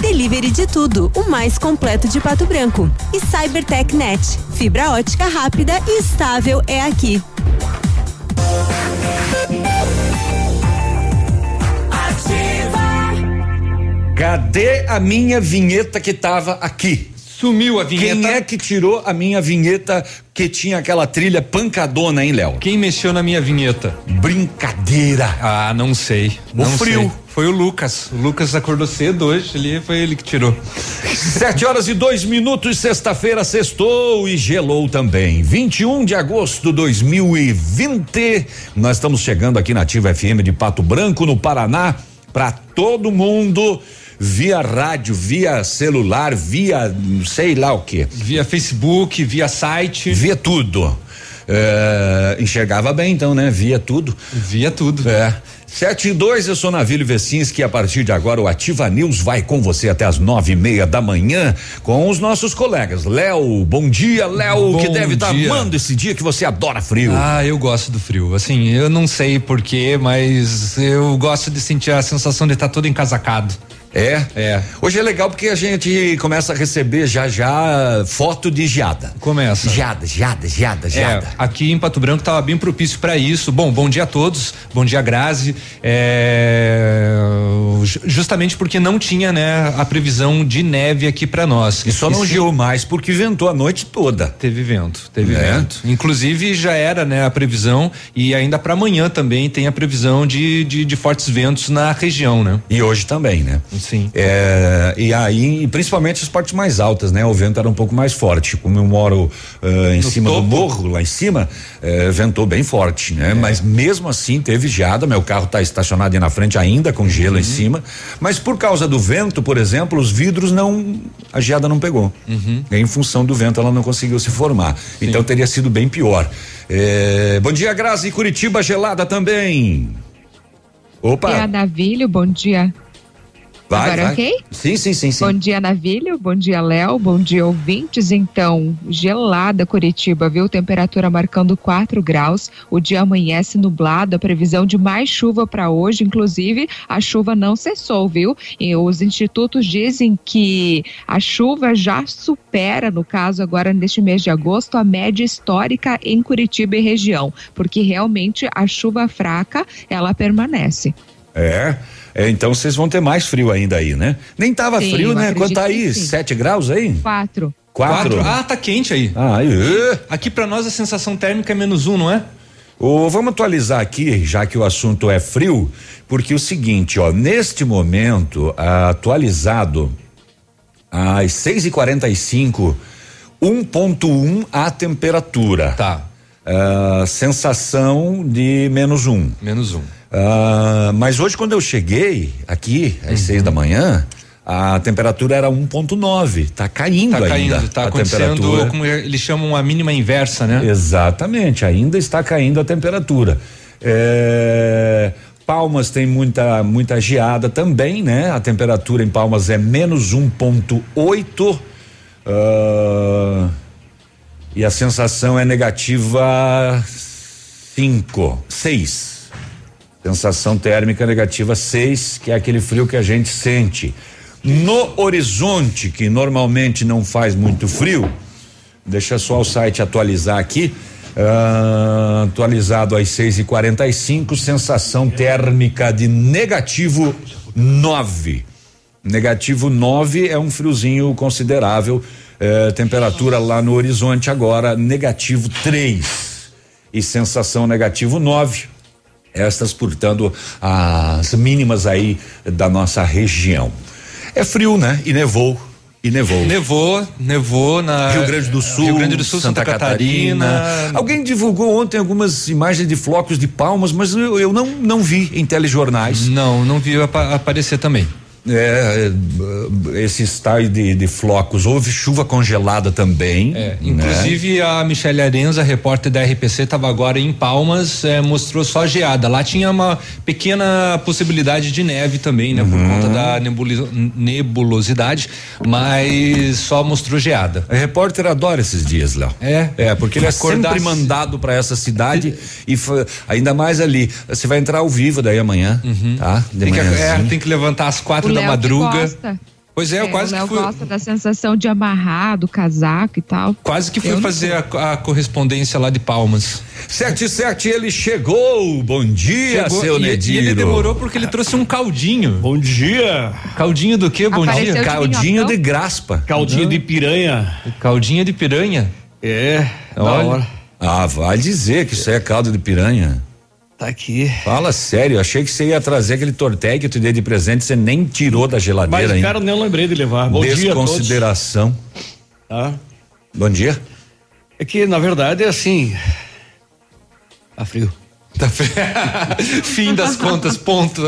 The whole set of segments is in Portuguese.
Delivery de tudo. O mais completo de Pato Branco. E Cybertech Net. Fibra ótica rápida e estável é aqui. Cadê a minha vinheta que tava aqui? Sumiu a vinheta. Quem é que tirou a minha vinheta que tinha aquela trilha pancadona, hein, Léo? Quem mexeu na minha vinheta? Brincadeira. Ah, não sei. O não frio. sei. Foi o Lucas. O Lucas acordou cedo hoje, ali foi ele que tirou. Sete horas e dois minutos, sexta-feira, sextou e gelou também. 21 de agosto de 2020. Nós estamos chegando aqui na Ativa FM de Pato Branco, no Paraná, para todo mundo via rádio, via celular, via sei lá o que. Via Facebook, via site. Via tudo. É, enxergava bem então, né? Via tudo. Via tudo. É. Sete e dois, eu sou Navílio Vecinski. A partir de agora, o Ativa News vai com você até as nove e meia da manhã com os nossos colegas. Léo, bom dia, Léo, que deve estar tá amando esse dia que você adora frio. Ah, eu gosto do frio. Assim, eu não sei porquê, mas eu gosto de sentir a sensação de estar tá todo encasacado. É? É. Hoje é legal porque a gente começa a receber já já foto de geada. Começa. Geada, geada, geada, geada. É, aqui em Pato Branco estava bem propício para isso. Bom, bom dia a todos. Bom dia, Grazi. É, justamente porque não tinha, né, a previsão de neve aqui para nós. E só não geou mais porque ventou a noite toda. Teve vento, teve é. vento. Inclusive já era, né, a previsão e ainda para amanhã também tem a previsão de, de, de fortes ventos na região, né? E hoje também, né? Sim. É, e aí, principalmente as partes mais altas, né? O vento era um pouco mais forte. Como eu moro uh, em no cima topo. do morro, lá em cima, uh, ventou bem forte, né? É. Mas mesmo assim teve geada. Meu carro está estacionado aí na frente ainda com gelo uhum. em cima. Mas por causa do vento, por exemplo, os vidros não. A geada não pegou. Uhum. Em função do vento, ela não conseguiu se formar. Sim. Então teria sido bem pior. É, bom dia, Grazi. Curitiba gelada também. Opa. Bom dia, Davilho. Bom dia. Vai, Agora vai. ok? Sim, sim, sim, sim. Bom dia, Navilho. Bom dia, Léo. Bom dia, ouvintes. Então, gelada Curitiba, viu? Temperatura marcando 4 graus. O dia amanhece nublado. A previsão de mais chuva para hoje. Inclusive, a chuva não cessou, viu? E os institutos dizem que a chuva já supera, no caso, agora neste mês de agosto, a média histórica em Curitiba e região. Porque realmente a chuva fraca, ela permanece. É. É, então vocês vão ter mais frio ainda aí, né? Nem tava sim, frio, né? Quanto tá aí? Sete graus aí? Quatro. Quatro? Quatro? Ah, tá quente aí. Ah, aí. Aqui para nós a sensação térmica é menos um, não é? Oh, vamos atualizar aqui, já que o assunto é frio, porque o seguinte, ó, neste momento, atualizado às 6 e 45 1.1 a temperatura. Tá. Uh, sensação de menos um. Menos um. Uh, mas hoje, quando eu cheguei aqui, às uhum. seis da manhã, a temperatura era 1.9. Tá caindo tá ainda. Caindo, tá acontecendo, como eles chamam a mínima inversa, né? Exatamente, ainda está caindo a temperatura. É, Palmas tem muita, muita geada também, né? A temperatura em Palmas é menos 1.8. Uh, e a sensação é negativa 5, 6. Sensação térmica negativa 6, que é aquele frio que a gente sente. No horizonte, que normalmente não faz muito frio, deixa só o site atualizar aqui. Uh, atualizado às 6 e 45 sensação térmica de negativo 9. Negativo 9 é um friozinho considerável. Uh, temperatura lá no horizonte agora, negativo 3. E sensação negativo 9 estas, portanto, as mínimas aí da nossa região. É frio, né? E nevou. E nevou. Nevou, nevou na Rio Grande do Sul, Grande do Sul, Santa, Santa Catarina. Catarina. Alguém divulgou ontem algumas imagens de flocos de palmas, mas eu, eu não não vi em telejornais. Não, não vi apa aparecer também. É, é, esse style de, de, flocos. Houve chuva congelada também. É, né? inclusive a Michelle Arenza, repórter da RPC, estava agora em Palmas, é, mostrou só geada. Lá tinha uma pequena possibilidade de neve também, né? Uhum. Por conta da nebulosidade, mas só mostrou geada. A repórter adora esses dias, Léo. É. É, porque ele é sempre mandado para essa cidade e ainda mais ali. Você vai entrar ao vivo daí amanhã, uhum. tá? De tem, que, é, tem que levantar às quatro da madruga. Pois é, eu é, quase o que fui. gosta da sensação de amarrar, do casaco e tal. Quase que fui eu fazer a, a, correspondência lá de Palmas. Sete, sete, ele chegou. Bom dia, chegou, seu Nediro. E ele demorou porque ele trouxe um caldinho. Bom dia. Caldinho do quê? Bom Apareceu dia. De caldinho de graspa. Caldinho Não. de piranha. Caldinho de piranha? É, Olha. Ah, vai dizer que isso aí é caldo de piranha. Tá aqui. Fala sério, achei que você ia trazer aquele torteg que eu te dei de presente, você nem tirou da geladeira Mas, ainda. cara, nem lembrei de levar. Bom Desconsideração. dia Tá. Bom dia. É que, na verdade, é assim. Tá frio. Tá Fim das contas, ponto.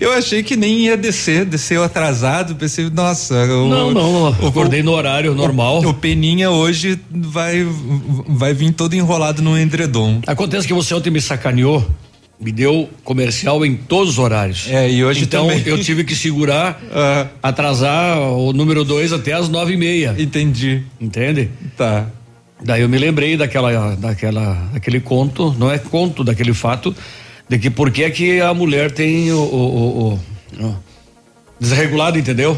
Eu achei que nem ia descer, desceu atrasado, pensei, nossa. O, não, não, o, acordei no horário normal. O, o, Peninha hoje vai, vai vir todo enrolado no endredom. Acontece que você ontem me sacaneou, me deu comercial em todos os horários. É, e hoje então também. eu tive que segurar, uh, atrasar o número dois até as nove e meia. Entendi. Entende? Tá. Daí eu me lembrei daquela, daquela, daquele conto, não é conto, daquele fato de que por que é que a mulher tem o, o, o, o desregulado, entendeu?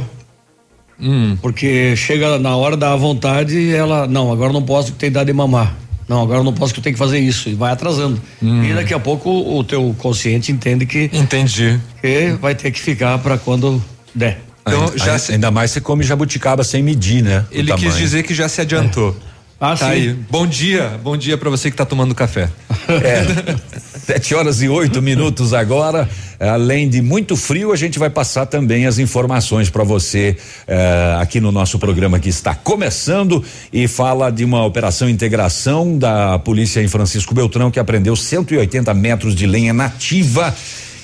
Hum. Porque chega na hora da vontade, ela, não, agora não posso que tem idade de mamar. Não, agora não posso que eu tenho que fazer isso e vai atrasando. Hum. E daqui a pouco o teu consciente entende que Entendi. Que vai ter que ficar para quando der. Então, ainda, já se... ainda mais você come jabuticaba sem medir, né? Ele quis dizer que já se adiantou. É. Ah, tá sim. aí. Bom dia, bom dia para você que está tomando café. É. Sete horas e oito minutos agora. Além de muito frio, a gente vai passar também as informações para você eh, aqui no nosso programa que está começando e fala de uma operação integração da polícia em Francisco Beltrão que apreendeu 180 metros de lenha nativa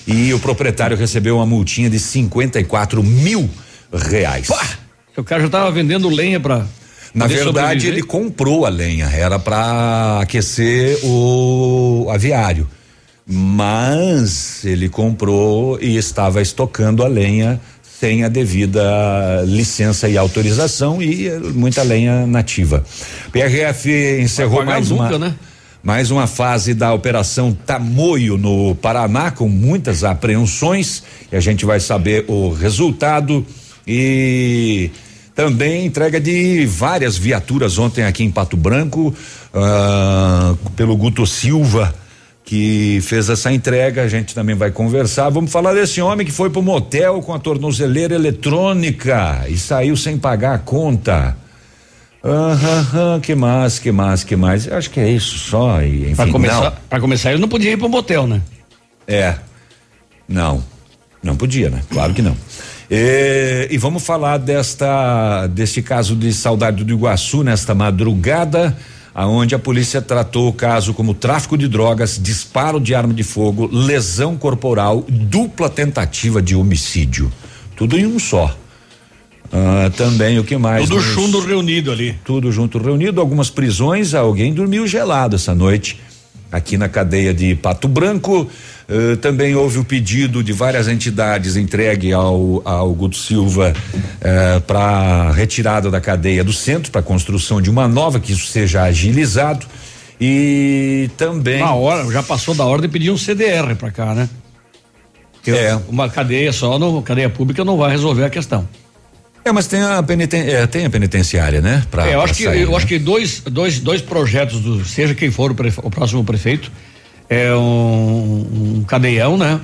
e o proprietário recebeu uma multinha de 54 mil reais. Pá! O cara já estava vendendo lenha para na verdade, ele comprou a lenha, era para aquecer o aviário. Mas ele comprou e estava estocando a lenha sem a devida licença e autorização e muita lenha nativa. PRF encerrou mais nunca, uma né? mais uma fase da operação Tamoio no Paraná com muitas apreensões e a gente vai saber o resultado e também entrega de várias viaturas ontem aqui em Pato Branco, uh, pelo Guto Silva, que fez essa entrega. A gente também vai conversar. Vamos falar desse homem que foi pro motel com a tornozeleira eletrônica e saiu sem pagar a conta. Aham, que mais, que mais, que mais? Eu acho que é isso só. E, enfim, pra começar, para começar, ele não podia ir pro motel, né? É. Não. Não podia, né? Claro que não. E, e, vamos falar desta deste caso de saudade do Iguaçu nesta madrugada, aonde a polícia tratou o caso como tráfico de drogas, disparo de arma de fogo, lesão corporal, dupla tentativa de homicídio, tudo em um só. Ah, também o que mais? Tudo junto reunido ali. Tudo junto reunido, algumas prisões, alguém dormiu gelado essa noite aqui na cadeia de Pato Branco. Uh, também houve o pedido de várias entidades entregue ao, ao Guto Silva uh, eh, para retirada da cadeia do centro, para construção de uma nova, que isso seja agilizado. E também. Na hora, já passou da hora de pedir um CDR para cá, né? Porque é. Uma cadeia só, no, cadeia pública não vai resolver a questão. É, mas tem a, peniten é, tem a penitenciária, né? Pra, é, eu acho que sair, eu né? acho que dois, dois, dois projetos do, seja quem for o, prefe, o próximo prefeito, é um, um cadeião, né?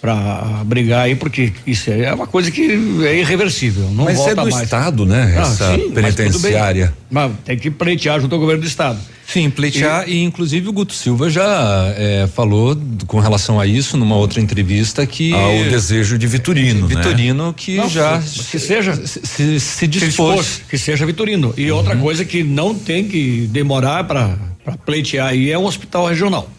Para brigar aí, porque isso é uma coisa que é irreversível. Não mas volta é do mais. Estado, né? Ah, Essa sim, penitenciária. Mas, mas, tem que pleitear junto ao governo do Estado. Sim, pleitear e, e inclusive o Guto Silva já é, falou com relação a isso numa outra entrevista que. Ao desejo de Vitorino. Né? Vitorino né? que não, já. Que seja. Se, se, se dispôs. Se que seja Vitorino. E uhum. outra coisa que não tem que demorar para pleitear aí é um hospital regional.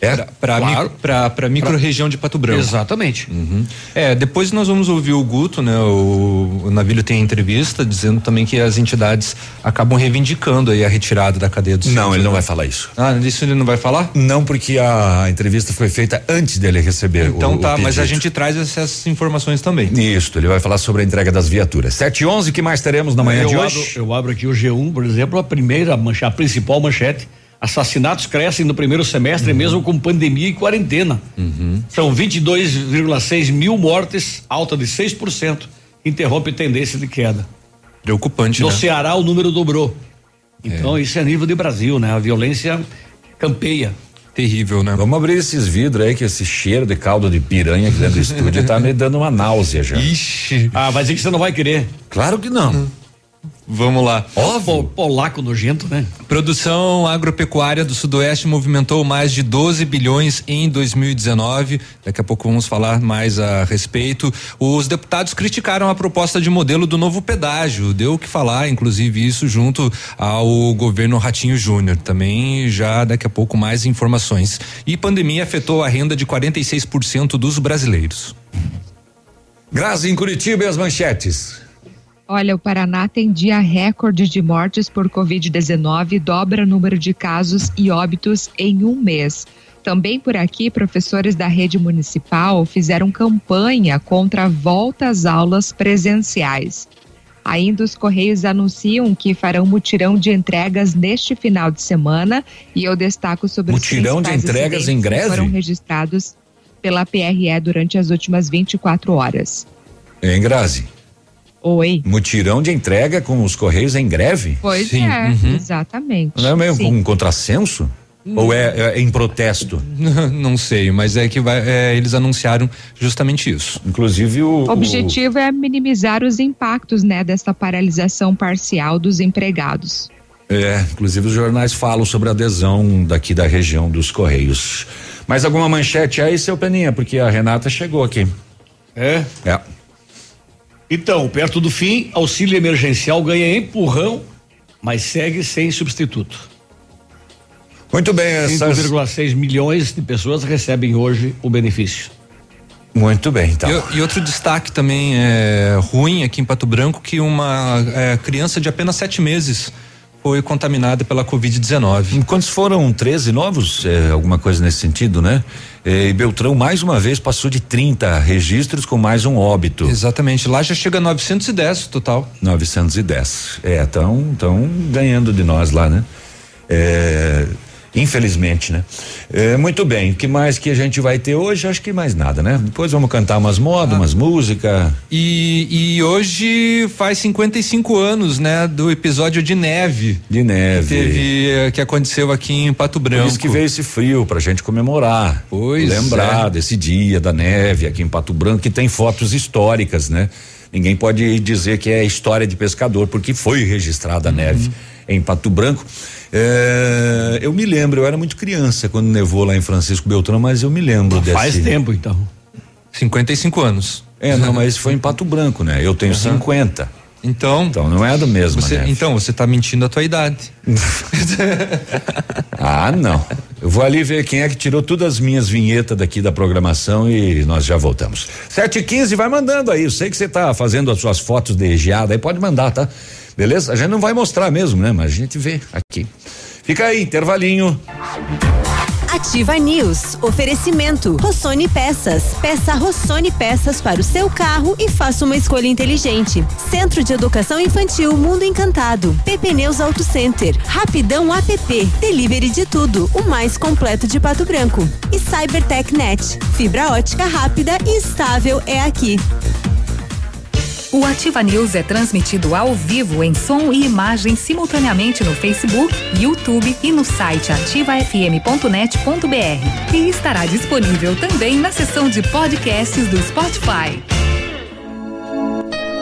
É, para claro. micro, micro região de Pato Branco. Exatamente. Uhum. É, depois nós vamos ouvir o Guto, né? O, o Navilho tem entrevista dizendo também que as entidades acabam reivindicando aí a retirada da cadeia do Não, ele não vai falar isso. Ah, isso ele não vai falar? Não, porque a entrevista foi feita antes dele receber então, o tá, o mas a gente traz essas informações também. Isso, ele vai falar sobre a entrega das viaturas. 7 e 11 que mais teremos na manhã eu de abro, hoje? Eu abro aqui o G1, por exemplo, a primeira manchete, a principal manchete Assassinatos crescem no primeiro semestre, uhum. mesmo com pandemia e quarentena. Uhum. São 22,6 mil mortes, alta de 6%, interrompe tendência de queda. Preocupante, no né? No Ceará o número dobrou. Então é. isso é nível de Brasil, né? A violência campeia. Terrível, né? Vamos abrir esses vidros aí, que esse cheiro de caldo de piranha aqui dentro do estúdio tá me dando uma náusea já. Ixi. Ah, vai dizer que você não vai querer. Claro que não. Uhum. Vamos lá. Óbvio. Polaco nojento, né? Produção agropecuária do Sudoeste movimentou mais de 12 bilhões em 2019. Daqui a pouco vamos falar mais a respeito. Os deputados criticaram a proposta de modelo do novo pedágio. Deu o que falar, inclusive, isso junto ao governo Ratinho Júnior. Também já daqui a pouco mais informações. E pandemia afetou a renda de 46% dos brasileiros. Grazi em Curitiba e as manchetes. Olha, o Paraná tem dia recorde de mortes por Covid-19 e dobra o número de casos e óbitos em um mês. Também por aqui, professores da rede municipal fizeram campanha contra a volta às aulas presenciais. Ainda os Correios anunciam que farão mutirão de entregas neste final de semana e eu destaco sobre mutirão os de entregas em greve que foram registrados pela PRE durante as últimas 24 horas. Em Grazi. Oi. Mutirão de entrega com os Correios em greve? Pois Sim. é, uhum. exatamente. Não é meio Sim. um contrassenso? Ou é, é, em protesto? Não sei, mas é que vai, é, eles anunciaram justamente isso. Inclusive o. O objetivo o... é minimizar os impactos, né, dessa paralisação parcial dos empregados. É, inclusive os jornais falam sobre a adesão daqui da região dos Correios. Mais alguma manchete aí, seu Peninha? Porque a Renata chegou aqui. É? É. Então, perto do fim, auxílio emergencial ganha empurrão, mas segue sem substituto. Muito bem, essas 5,6 milhões de pessoas recebem hoje o benefício. Muito bem, então. E, e, outro destaque também é ruim aqui em Pato Branco que uma é, criança de apenas sete meses foi contaminada pela Covid-19. Quantos foram 13 novos? É, alguma coisa nesse sentido, né? É, e Beltrão mais uma vez passou de 30 registros com mais um óbito. Exatamente, lá já chega a 910 total. 910. É, estão tão ganhando de nós lá, né? É, Infelizmente, né? É, muito bem, o que mais que a gente vai ter hoje? Acho que mais nada, né? Depois vamos cantar umas modas, ah. umas músicas. E, e hoje faz 55 anos, né? Do episódio de neve. De neve. Que teve, eh, que aconteceu aqui em Pato Branco. Por isso que veio esse frio, pra gente comemorar. Pois Lembrar é. desse dia da neve aqui em Pato Branco, que tem fotos históricas, né? Ninguém pode dizer que é história de pescador, porque foi registrada a uhum. neve em Pato Branco. É, eu me lembro, eu era muito criança quando nevou lá em Francisco Beltrão, mas eu me lembro Não desse. Faz tempo então. 55 anos. É, não, mas foi em Pato Branco, né? Eu tenho uhum. 50. Então, então não é do mesmo, você, Então você está mentindo a tua idade. ah, não. Eu vou ali ver quem é que tirou todas as minhas vinhetas daqui da programação e nós já voltamos. Sete e quinze, vai mandando aí. Eu sei que você está fazendo as suas fotos de geada aí, pode mandar, tá? Beleza? A gente não vai mostrar mesmo, né? Mas a gente vê aqui. Fica aí, intervalinho. Ativa News. Oferecimento. Rossoni Peças. Peça Rossoni Peças para o seu carro e faça uma escolha inteligente. Centro de Educação Infantil Mundo Encantado. PP Neus Auto Center. Rapidão app. Delivery de tudo. O mais completo de Pato Branco. E Cybertech Net. Fibra ótica rápida e estável é aqui. O Ativa News é transmitido ao vivo em som e imagem simultaneamente no Facebook, YouTube e no site ativafm.net.br. E estará disponível também na seção de podcasts do Spotify.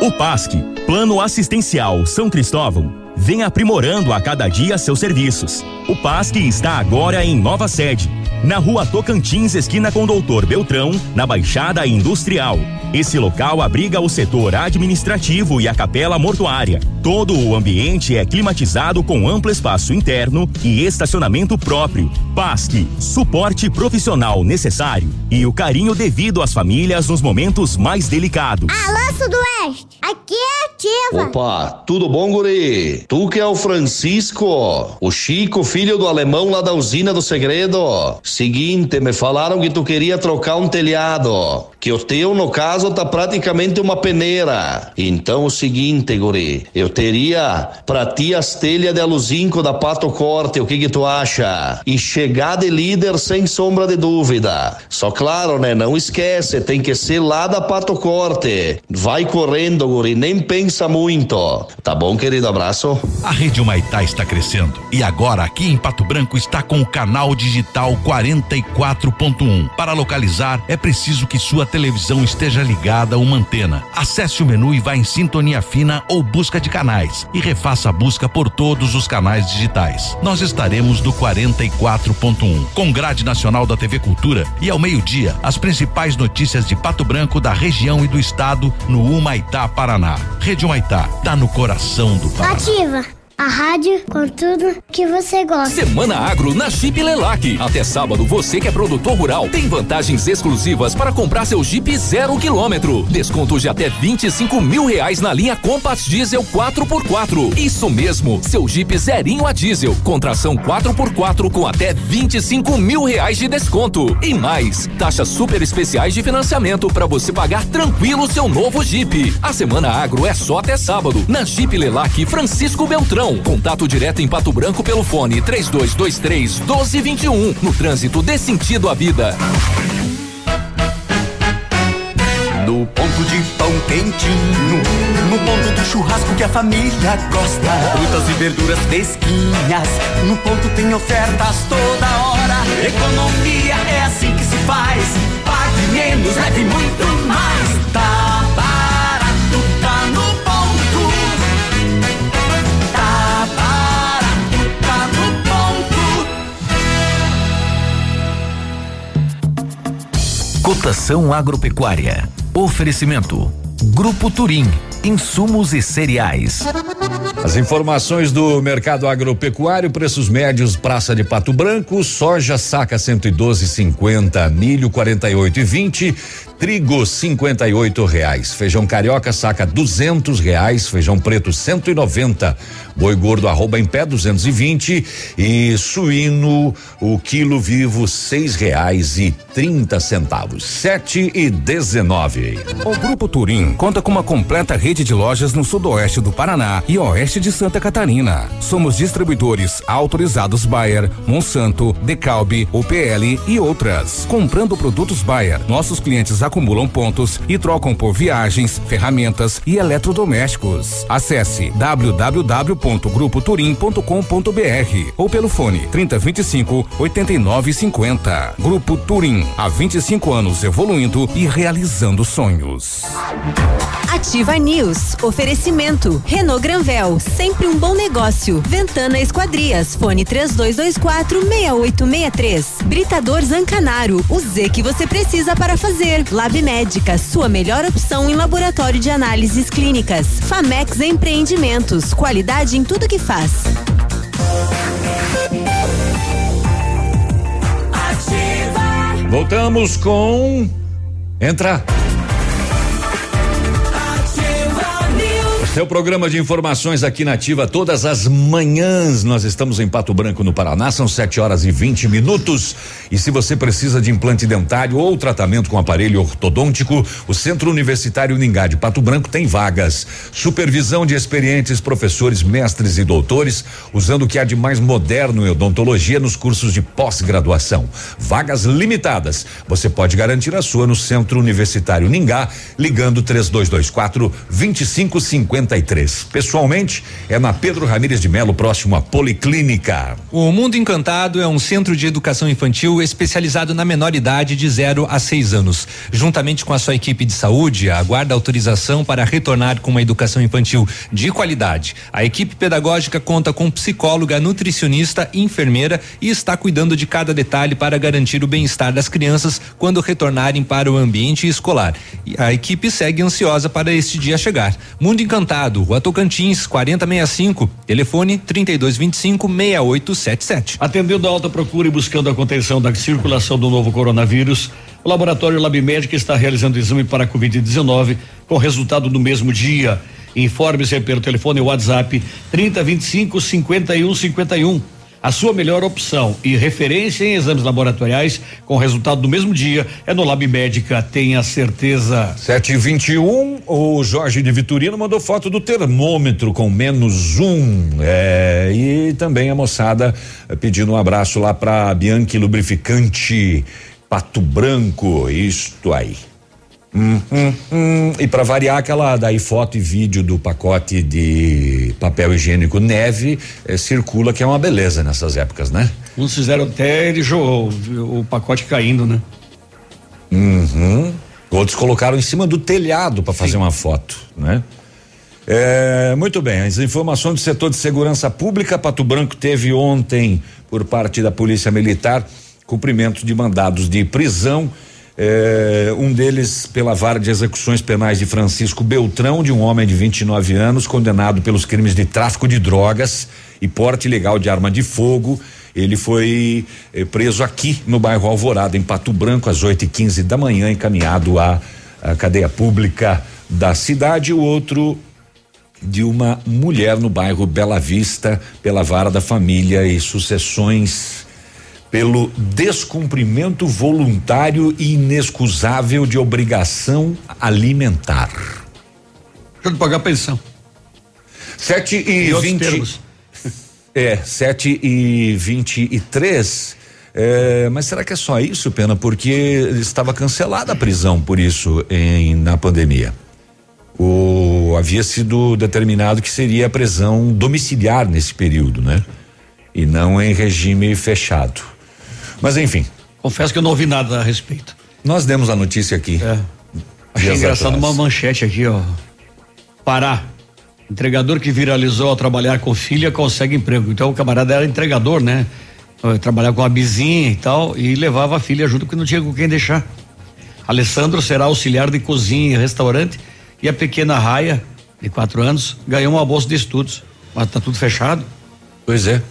O PASC, Plano Assistencial São Cristóvão, vem aprimorando a cada dia seus serviços. O PASC está agora em nova sede na rua Tocantins, esquina com Doutor Beltrão, na Baixada Industrial. Esse local abriga o setor administrativo e a capela mortuária. Todo o ambiente é climatizado com amplo espaço interno e estacionamento próprio. PASC, suporte profissional necessário e o carinho devido às famílias nos momentos mais delicados. Alô, Sudoeste, aqui é ativa. Opa, tudo bom, guri? Tu que é o Francisco, o Chico, filho do alemão lá da usina do segredo. Seguinte, me falaram que tu queria trocar um telhado, que o teu, no caso, tá praticamente uma peneira. Então, o seguinte, guri, eu teria pra ti as telhas de aluzinco da Pato Corte, o que que tu acha? E chegar de líder sem sombra de dúvida. Só claro, né, não esquece, tem que ser lá da Pato Corte. Vai correndo, guri, nem pensa muito. Tá bom, querido? Abraço. A Rede Humaitá está crescendo e agora aqui em Pato Branco está com o canal digital 44.1. Para localizar, é preciso que sua televisão esteja ligada a uma antena. Acesse o menu e vá em sintonia fina ou busca de canais e refaça a busca por todos os canais digitais. Nós estaremos do 44.1, com grade nacional da TV Cultura e ao meio-dia, as principais notícias de Pato Branco, da região e do estado no Humaitá, Paraná. Rede Humaitá, tá no coração do Paraná. Ativa. A rádio com tudo que você gosta. Semana Agro na Jeep Lelac. Até sábado, você que é produtor rural tem vantagens exclusivas para comprar seu Jeep zero quilômetro. Desconto de até 25 mil reais na linha Compass Diesel 4x4. Isso mesmo, seu Jeep zerinho a diesel. Contração 4x4 com até 25 mil reais de desconto. E mais, taxas super especiais de financiamento para você pagar tranquilo seu novo Jeep. A Semana Agro é só até sábado. Na Jeep Lelac Francisco Beltrão. Contato direto em Pato Branco pelo fone 3223 1221. No trânsito dê sentido à vida. No ponto de pão quentinho, no ponto do churrasco que a família gosta. Frutas e verduras fresquinhas, no ponto tem ofertas toda hora. Economia é assim que se faz. Pague menos, leve muito mais. Cotação agropecuária. Oferecimento. Grupo Turim. Insumos e cereais. As informações do mercado agropecuário, preços médios, Praça de Pato Branco, soja saca 112,50, milho 48,20, trigo 58 reais, feijão carioca saca 200 reais, feijão preto 190, boi gordo arroba em pé 220 e suíno o quilo vivo seis reais e trinta centavos, sete e dezenove. O Grupo Turim conta com uma completa rede de lojas no sudoeste do Paraná e oeste de Santa Catarina. Somos distribuidores autorizados Bayer, Monsanto, Decalbe, UPL e outras. Comprando produtos Bayer, nossos clientes acumulam pontos e trocam por viagens, ferramentas e eletrodomésticos. Acesse www.grupoturim.com.br ou pelo fone 3025 8950. Grupo Turim, há 25 anos evoluindo e realizando sonhos. Ativa News. Oferecimento. Renault Granvel. Sempre um bom negócio. Ventana Esquadrias. Fone 3224 6863. Britador Zancanaro. O Z que você precisa para fazer. Lab Médica. Sua melhor opção em laboratório de análises clínicas. Famex Empreendimentos. Qualidade em tudo que faz. Voltamos com Entra. News. Seu programa de informações aqui na Ativa todas as manhãs. Nós estamos em Pato Branco, no Paraná, são 7 horas e 20 minutos. E se você precisa de implante dentário ou tratamento com aparelho ortodôntico, o Centro Universitário Ningá de Pato Branco tem vagas. Supervisão de experientes professores, mestres e doutores, usando o que há de mais moderno em odontologia nos cursos de pós-graduação. Vagas limitadas. Você pode garantir a sua no Centro Universitário Ningá, ligando 3224 2550 43. Pessoalmente, é na Pedro Ramires de Melo, próximo à Policlínica. O Mundo Encantado é um centro de educação infantil especializado na menor idade de 0 a 6 anos. Juntamente com a sua equipe de saúde, aguarda autorização para retornar com uma educação infantil de qualidade. A equipe pedagógica conta com psicóloga, nutricionista, enfermeira e está cuidando de cada detalhe para garantir o bem-estar das crianças quando retornarem para o ambiente escolar. E a equipe segue ansiosa para este dia chegar. Mundo Encantado, Rua Tocantins, 4065, telefone 3225 6877. Atendendo a alta procura e buscando a contenção da circulação do novo coronavírus, o laboratório Lab Médica está realizando exame para a Covid-19 com resultado no mesmo dia. Informe-se pelo telefone WhatsApp 3025 5151. A sua melhor opção e referência em exames laboratoriais com resultado do mesmo dia é no Lab Médica, tenha certeza. 721, um, o Jorge de Vitorino mandou foto do termômetro com menos um. É, e também a moçada eh, pedindo um abraço lá para Bianchi Lubrificante Pato Branco, isto aí. Hum, hum, hum. E para variar aquela daí foto e vídeo do pacote de papel higiênico neve eh, circula que é uma beleza nessas épocas, né? Uns fizeram até ele jogou o pacote caindo, né? Uhum. Outros colocaram em cima do telhado para fazer uma foto, né? É, muito bem, as informações do setor de segurança pública, Pato Branco teve ontem, por parte da Polícia Militar, cumprimento de mandados de prisão é, um deles pela vara de execuções penais de Francisco Beltrão, de um homem de 29 anos, condenado pelos crimes de tráfico de drogas e porte ilegal de arma de fogo. Ele foi eh, preso aqui no bairro Alvorada, em Pato Branco, às 8 e 15 da manhã, encaminhado à, à cadeia pública da cidade. O outro de uma mulher no bairro Bela Vista, pela vara da família e sucessões pelo descumprimento voluntário e inexcusável de obrigação alimentar. Deixa eu pagar pensão. Sete e vinte. É, sete e vinte e três. É, mas será que é só isso, Pena? Porque estava cancelada a prisão por isso em, na pandemia. O, havia sido determinado que seria a prisão domiciliar nesse período, né? E não em regime fechado. Mas enfim. Confesso que eu não ouvi nada a respeito. Nós demos a notícia aqui. É. Achei engraçado atrás. uma manchete aqui, ó. Pará. Entregador que viralizou ao trabalhar com filha consegue emprego. Então o camarada era entregador, né? Trabalhava com a vizinha e tal e levava a filha junto porque não tinha com quem deixar. Alessandro será auxiliar de cozinha em restaurante e a pequena Raia, de quatro anos, ganhou uma bolsa de estudos. Mas tá tudo fechado. Pois é.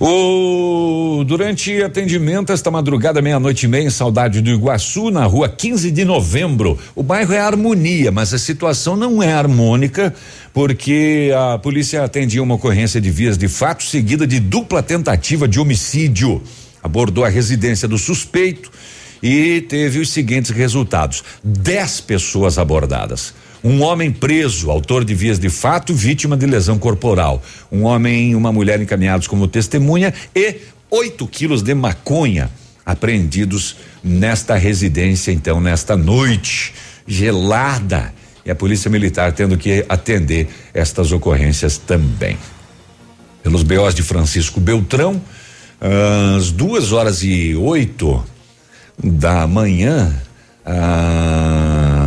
O, durante atendimento esta madrugada, meia-noite e meia, em Saudade do Iguaçu, na rua 15 de novembro. O bairro é harmonia, mas a situação não é harmônica, porque a polícia atendia uma ocorrência de vias de fato seguida de dupla tentativa de homicídio. Abordou a residência do suspeito e teve os seguintes resultados: dez pessoas abordadas. Um homem preso, autor de vias de fato, vítima de lesão corporal. Um homem e uma mulher encaminhados como testemunha e 8 quilos de maconha apreendidos nesta residência, então, nesta noite gelada. E a Polícia Militar tendo que atender estas ocorrências também. Pelos BOs de Francisco Beltrão, às duas horas e oito da manhã, ah,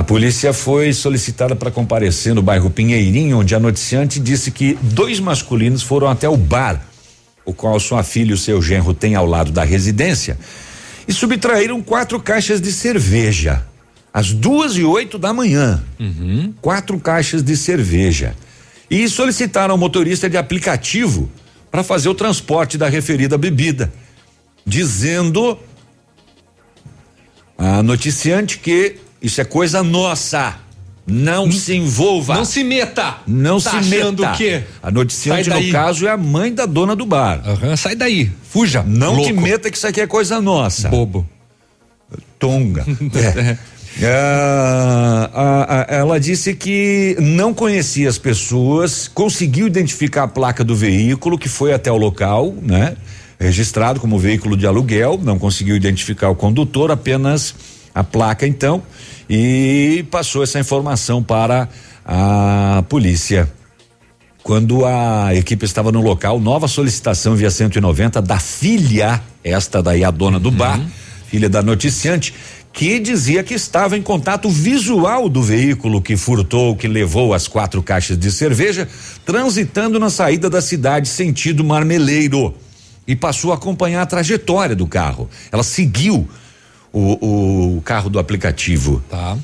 a polícia foi solicitada para comparecer no bairro Pinheirinho, onde a noticiante disse que dois masculinos foram até o bar, o qual sua filha e o seu genro têm ao lado da residência, e subtraíram quatro caixas de cerveja. Às duas e oito da manhã. Uhum. Quatro caixas de cerveja. E solicitaram ao motorista de aplicativo para fazer o transporte da referida bebida, dizendo a noticiante que isso é coisa nossa. Não hum, se envolva. Não se meta. Não tá se meta. o quê? A noticiante, no caso, é a mãe da dona do bar. Uhum, sai daí. Fuja. Não louco. te meta que isso aqui é coisa nossa. Bobo. Tonga. é. Ah, a, a, ela disse que não conhecia as pessoas, conseguiu identificar a placa do veículo que foi até o local, né? Registrado como veículo de aluguel, não conseguiu identificar o condutor, apenas a placa então e passou essa informação para a polícia. Quando a equipe estava no local, nova solicitação via 190 da filha, esta daí a dona do bar, filha da noticiante, que dizia que estava em contato visual do veículo que furtou, que levou as quatro caixas de cerveja, transitando na saída da cidade sentido Marmeleiro e passou a acompanhar a trajetória do carro. Ela seguiu o, o carro do aplicativo. Tá.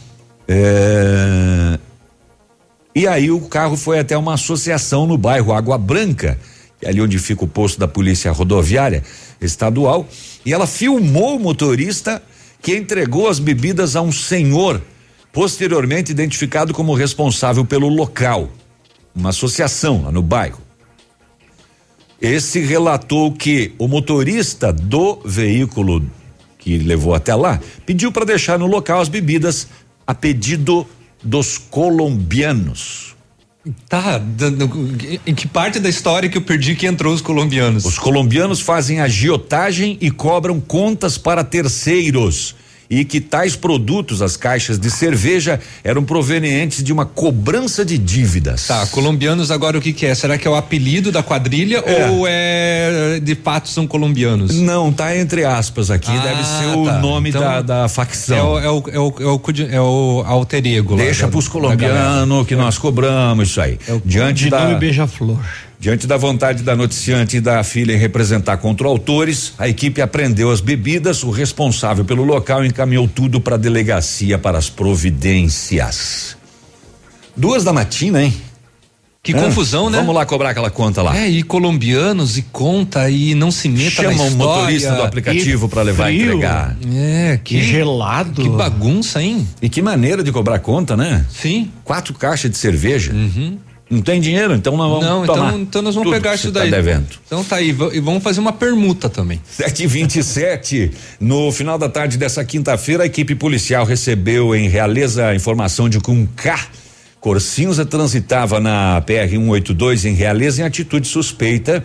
É, e aí o carro foi até uma associação no bairro Água Branca, que é ali onde fica o posto da Polícia Rodoviária Estadual, e ela filmou o motorista que entregou as bebidas a um senhor, posteriormente identificado como responsável pelo local, uma associação lá no bairro. Esse relatou que o motorista do veículo que levou até lá pediu para deixar no local as bebidas a pedido dos colombianos. Tá, em que parte da história que eu perdi que entrou os colombianos? Os colombianos fazem agiotagem e cobram contas para terceiros e que tais produtos, as caixas de cerveja, eram provenientes de uma cobrança de dívidas. Tá, colombianos agora o que, que é? Será que é o apelido da quadrilha é. ou é de fato são colombianos? Não, tá entre aspas aqui, ah, deve ser o tá. nome então, da, da facção. É o, é o, é o, é o, é o alter ego Deixa lá, pros colombianos que nós cobramos isso aí. É o Diante da beija-flor. Diante da vontade da noticiante e da filha em representar contra autores, a equipe apreendeu as bebidas. O responsável pelo local encaminhou tudo para a delegacia para as providências. Duas da matina, hein? Que ah, confusão, né? Vamos lá cobrar aquela conta lá. É, e colombianos e conta e não se meta Chama na história. o motorista do aplicativo para levar e entregar. É, que, que, gelado. Que bagunça, hein? E que maneira de cobrar conta, né? Sim. Quatro caixas de cerveja. Uhum. Não tem dinheiro, então nós vamos Não, então, tomar então nós vamos pegar isso daí. Tá devendo. Então tá aí, e vamos fazer uma permuta também. 727. no final da tarde dessa quinta-feira, a equipe policial recebeu em Realeza a informação de que um carro cor cinza transitava na PR 182 em Realeza em atitude suspeita.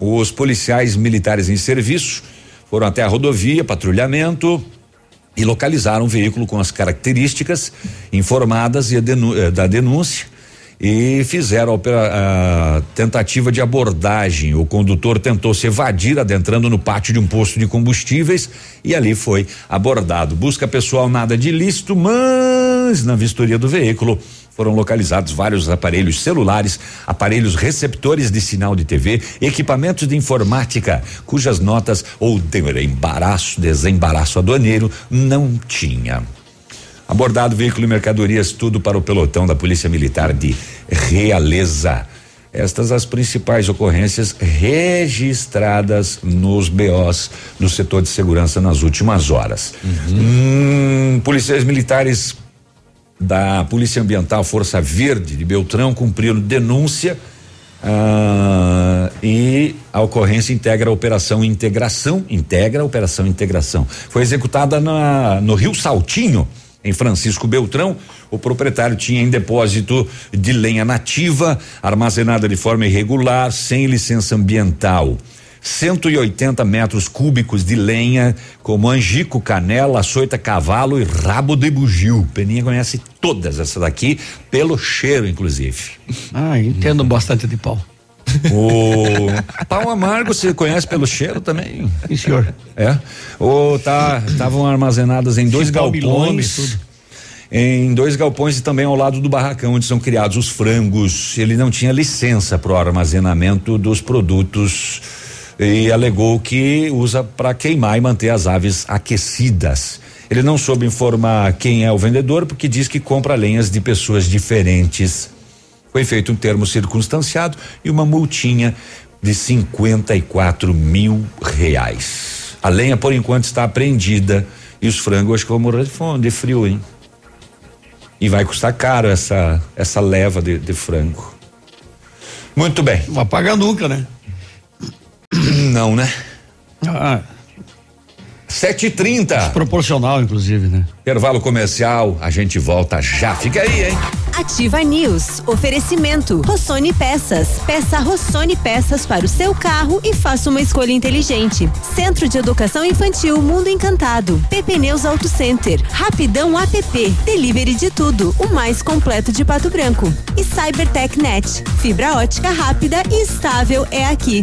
Os policiais militares em serviço foram até a rodovia, patrulhamento, e localizaram um veículo com as características informadas e denú eh, da denúncia e fizeram a, a, tentativa de abordagem. O condutor tentou se evadir adentrando no pátio de um posto de combustíveis e ali foi abordado. Busca pessoal nada de ilícito, mas na vistoria do veículo foram localizados vários aparelhos celulares, aparelhos receptores de sinal de TV, equipamentos de informática, cujas notas ou embaraço, desembaraço aduaneiro não tinha. Abordado veículo e mercadorias, tudo para o pelotão da Polícia Militar de Realeza. Estas as principais ocorrências registradas nos BOs do setor de segurança nas últimas horas. Uhum. Hum, policiais militares da Polícia Ambiental Força Verde de Beltrão cumpriram denúncia ah, e a ocorrência integra a operação integração, integra a operação integração. Foi executada na, no Rio Saltinho em Francisco Beltrão, o proprietário tinha em depósito de lenha nativa, armazenada de forma irregular, sem licença ambiental. 180 metros cúbicos de lenha, como angico, canela, açoita, cavalo e rabo de bugio. Peninha conhece todas essas daqui, pelo cheiro, inclusive. Ah, entendo bastante de pau. O pau amargo você conhece pelo cheiro também? Sim, senhor. É. O tá estavam armazenadas em dois galpões. Em dois galpões e também ao lado do barracão onde são criados os frangos. Ele não tinha licença para o armazenamento dos produtos e alegou que usa para queimar e manter as aves aquecidas. Ele não soube informar quem é o vendedor porque diz que compra lenhas de pessoas diferentes foi feito um termo circunstanciado e uma multinha de 54 mil reais. A lenha, por enquanto, está apreendida e os frangos acho que vão morrer de fome, de frio, hein? E vai custar caro essa essa leva de, de frango. Muito bem. Vai pagar nunca, né? Não, né? Ah. Sete e trinta. Proporcional, inclusive, né? Intervalo comercial, a gente volta já. Fica aí, hein? Ativa News. Oferecimento. Rossoni Peças. Peça Rossoni Peças para o seu carro e faça uma escolha inteligente. Centro de Educação Infantil Mundo Encantado. PP Neus Auto Center. Rapidão app. Delivery de tudo. O mais completo de Pato Branco. E Cybertech Net. Fibra ótica rápida e estável é aqui.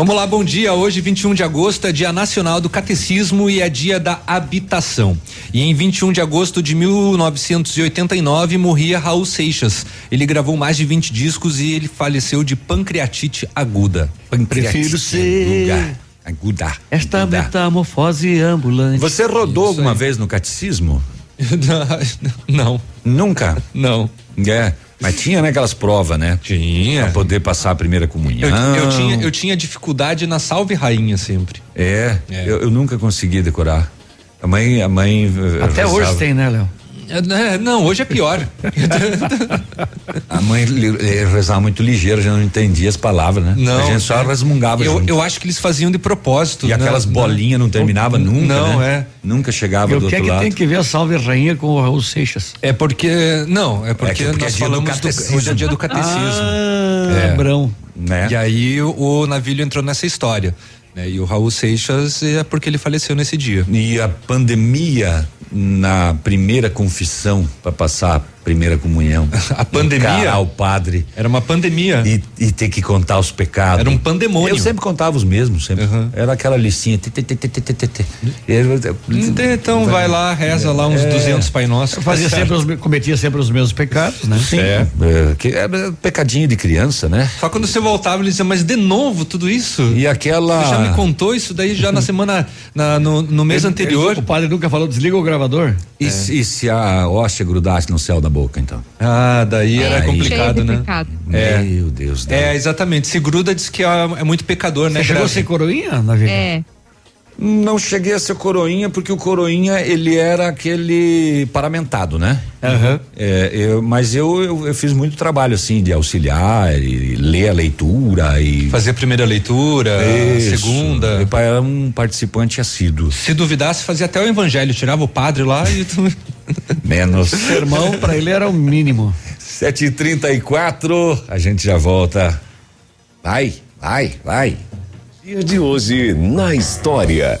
Vamos lá, bom dia. Hoje, 21 de agosto, é Dia Nacional do Catecismo e é Dia da Habitação. E em 21 de agosto de 1989 morria Raul Seixas. Ele gravou mais de 20 discos e ele faleceu de pancreatite aguda. Pancreatite Prefiro ser aguda. Esta aguda. metamorfose ambulante. Você rodou Isso alguma aí. vez no catecismo? Não. Nunca? Não. É. Mas tinha, né, aquelas provas, né? Tinha. Pra poder passar a primeira comunhão. Eu, eu tinha, eu tinha dificuldade na salve rainha sempre. É, é. Eu, eu, nunca consegui decorar. A mãe, a mãe. Eh, Até rezava. hoje tem, né, Léo? É, não, hoje é pior. a mãe rezava muito ligeiro, já não entendia as palavras, né? Não. A gente só é. resmungava. Eu, eu acho que eles faziam de propósito. E né? aquelas bolinhas não, não terminava nunca. Não, né? é. Nunca chegava do outro lado. O que é que tem que ver a Salve Rainha com o Raul Seixas? É porque. Não, é porque, é porque nós é falamos do, hoje é dia do catecismo. Ah, é. Brão. Né? E aí o, o Navilho entrou nessa história. Né? E o Raul Seixas é porque ele faleceu nesse dia. E a pandemia na primeira confissão para passar primeira comunhão. a pandemia? o padre. Era uma pandemia. E, e, ter que contar os pecados. Era um pandemônio. Eu sempre contava os mesmos, sempre. Uhum. Era aquela listinha. Então vai lá, reza lá uns é, 200 Pai Nosso. Fazia é sempre os, cometia sempre os mesmos pecados, né? Sim. É. É, que é pecadinho de criança, né? Só quando você voltava ele dizia, mas de novo tudo isso? E aquela. Você já me contou isso daí já na semana, na, no, no mês ele, anterior. Ele, o padre nunca falou, desliga o gravador. E, é. se, e se a hóstia grudasse no céu da boca, então? Ah, daí era complicado, né? Pecado. É. Meu Deus. Deus. É, exatamente. Se gruda diz que é, é muito pecador, né? Você chegou a ser coroinha na vida? É. Não cheguei a ser coroinha porque o coroinha ele era aquele paramentado, né? Uhum. É, eu, mas eu, eu, eu, fiz muito trabalho assim de auxiliar, e ler a leitura e fazer a primeira leitura, Isso. a segunda. Meu pai era um participante assíduo. Se duvidasse fazia até o evangelho, tirava o padre lá e menos. Sermão para ele era o mínimo. Sete e trinta e quatro, a gente já volta. Vai, vai, vai. Dia de hoje na história.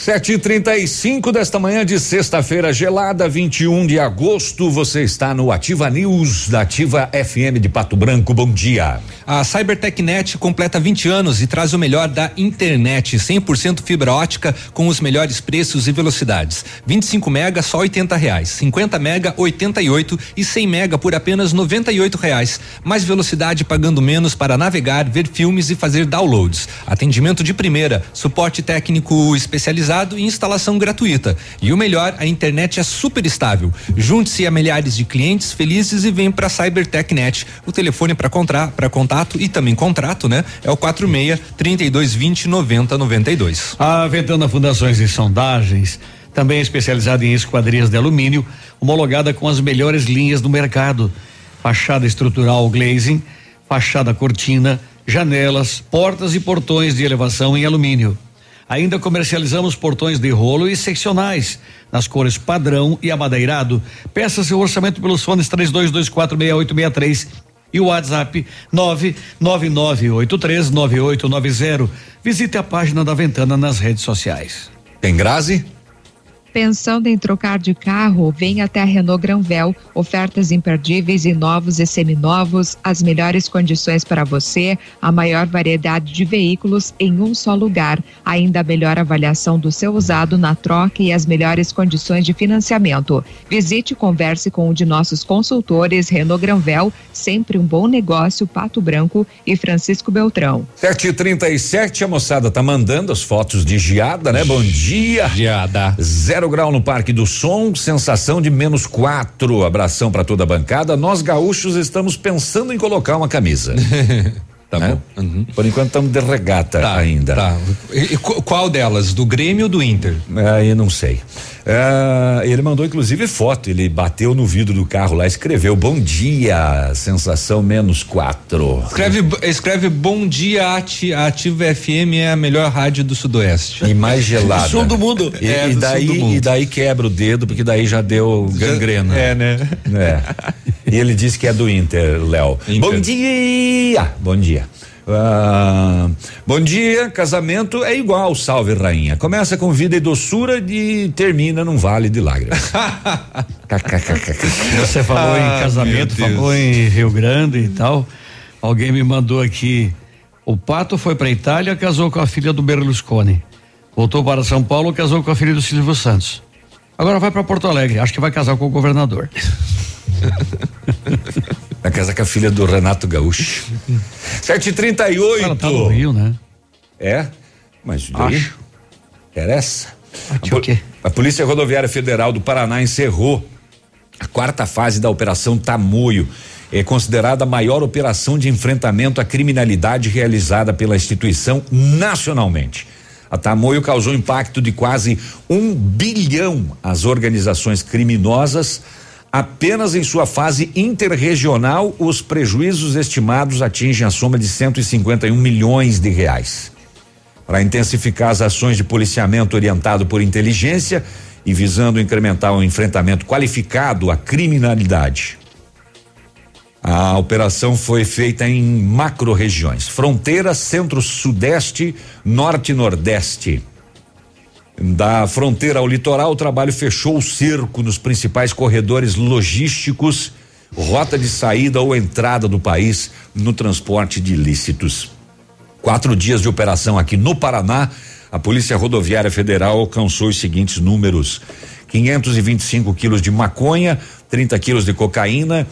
Sete e trinta e cinco desta manhã de sexta-feira gelada, 21 de agosto. Você está no Ativa News da Ativa FM de Pato Branco. Bom dia. A CyberTechNet completa 20 anos e traz o melhor da internet, 100% fibra ótica com os melhores preços e velocidades. 25 mega só 80 reais, 50 mega 88 e 100 mega por apenas 98 reais. Mais velocidade pagando menos para navegar, ver filmes e fazer downloads. Atendimento de primeira, suporte técnico especializado e instalação gratuita. E o melhor, a internet é super estável. Junte-se a milhares de clientes felizes e vem para CyberTechNet. O telefone para para e também contrato, né? É o 46 3220 9092. A Ventana Fundações e Sondagens, também especializada em esquadrias de alumínio, homologada com as melhores linhas do mercado. Fachada estrutural glazing, fachada cortina, janelas, portas e portões de elevação em alumínio. Ainda comercializamos portões de rolo e seccionais, nas cores padrão e amadeirado. Peça seu orçamento pelos fones 32246863 e o WhatsApp 999839890. Visite a página da Ventana nas redes sociais. Tem Grazi? Pensando em trocar de carro? Vem até a Renault Granvel. Ofertas imperdíveis em novos e seminovos, as melhores condições para você, a maior variedade de veículos em um só lugar. Ainda a melhor avaliação do seu usado na troca e as melhores condições de financiamento. Visite e converse com um de nossos consultores Renault Granvel, sempre um bom negócio, Pato Branco e Francisco Beltrão. 7h37, a moçada tá mandando as fotos de geada, né? Bom dia. Geada. Zero grau no Parque do Som, sensação de menos quatro. Abração para toda a bancada. Nós gaúchos estamos pensando em colocar uma camisa. Tá né? bom. Uhum. Por enquanto estamos de regata Tá, ainda. Tá. E, e qu- qual delas? Do Grêmio ou do Inter? Aí não sei. É, ele mandou inclusive foto. Ele bateu no vidro do carro lá, escreveu: Bom dia, sensação menos quatro. Escreve, escreve bom dia, Ati, a Ativa FM é a melhor rádio do Sudoeste. E mais gelada. Sul do mundo. E, É, e do daí, do mundo. e daí quebra o dedo, porque daí já deu gangrena. É, né? É. E ele disse que é do Inter, Léo. Bom dia! Bom dia. Ah, bom dia, casamento é igual, salve rainha. Começa com vida e doçura e termina num vale de lágrimas. Você falou Ah, em casamento, falou em Rio Grande e tal. Alguém me mandou aqui. O Pato foi para Itália, casou com a filha do Berlusconi. Voltou para São Paulo, casou com a filha do Silvio Santos. Agora vai para Porto Alegre, acho que vai casar com o governador. Vai casar com a filha do Renato Gaúcho. 7h38. Ela tá no Rio, né? É? Mas daí? Acho. Interessa? Acho o quê? A Polícia Rodoviária Federal do Paraná encerrou a quarta fase da Operação Tamoio. É considerada a maior operação de enfrentamento à criminalidade realizada pela instituição nacionalmente. A Tamoio causou impacto de quase um bilhão às organizações criminosas. Apenas em sua fase interregional, os prejuízos estimados atingem a soma de 151 milhões de reais para intensificar as ações de policiamento orientado por inteligência e visando incrementar o enfrentamento qualificado à criminalidade. A operação foi feita em macro-regiões: fronteira, centro-sudeste, norte e nordeste. Da fronteira ao litoral, o trabalho fechou o cerco nos principais corredores logísticos, rota de saída ou entrada do país no transporte de ilícitos. Quatro dias de operação aqui no Paraná, a Polícia Rodoviária Federal alcançou os seguintes números: 525 quilos de maconha, 30 quilos de cocaína,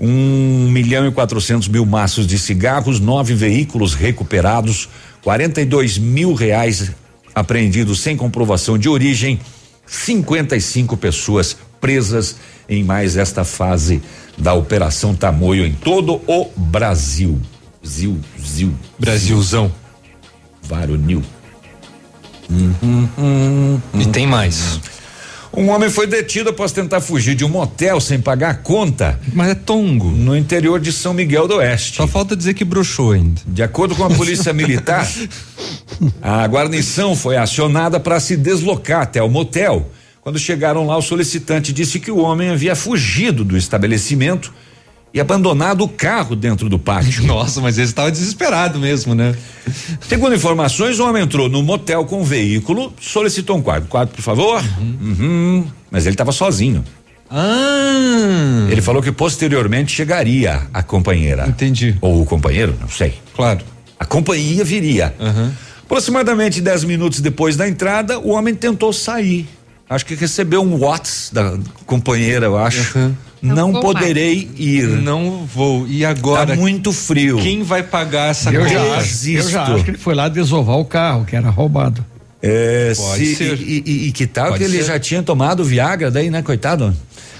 um milhão e quatrocentos mil maços de cigarros, nove veículos recuperados, 42 mil reais apreendidos sem comprovação de origem, 55 pessoas presas em mais esta fase da Operação Tamoio em todo o Brasil. Zil, zil. Brasilzão. Varonil. E tem mais. Um homem foi detido após tentar fugir de um motel sem pagar a conta. Mas é tongo. No interior de São Miguel do Oeste. Só falta dizer que broxou ainda. De acordo com a polícia militar, a guarnição foi acionada para se deslocar até o motel. Quando chegaram lá, o solicitante disse que o homem havia fugido do estabelecimento e abandonado o carro dentro do pátio. Nossa, mas ele estava desesperado mesmo, né? Segundo informações, o homem entrou no motel com o veículo, solicitou um quarto. Quarto, por favor? Uhum. Mas ele estava sozinho. Ah. Ele falou que posteriormente chegaria a companheira. Entendi. Ou o companheiro, não sei. Claro. A companhia viria. Aproximadamente 10 minutos depois da entrada, o homem tentou sair. Acho que recebeu um WhatsApp da companheira, eu acho. Não, poderei ir. Não vou. E agora? Tá muito frio. Quem vai pagar essa Eu conta? já, acho, eu já acho que ele foi lá desovar o carro, que era roubado. É, Pode se- ser. E, e- e que tal Pode que ele ser. já tinha tomado Viagra daí, né, coitado?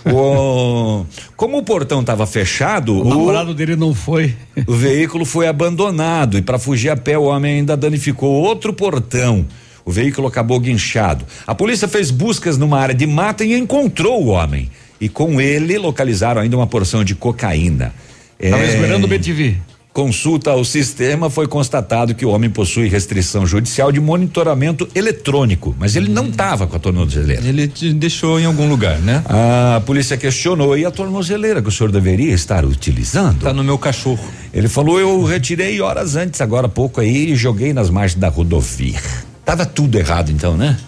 O- como o portão estava fechado, O namorado dele não foi. o veículo foi abandonado e para fugir a pé o homem ainda danificou outro portão. O veículo acabou guinchado. A polícia fez buscas numa área de mata e encontrou o homem. E com ele localizaram ainda uma porção de cocaína. Tava É, esperando o BTV. Consulta ao sistema foi constatado que o homem possui restrição judicial de monitoramento eletrônico, mas ele não estava com a tornozeleira. Ele te deixou em algum lugar, né? A polícia questionou e a tornozeleira que o senhor deveria estar utilizando? Tá no meu cachorro. Ele falou: eu retirei horas antes, agora há pouco aí, e joguei nas margens da rodovia. Tava tudo errado então, né?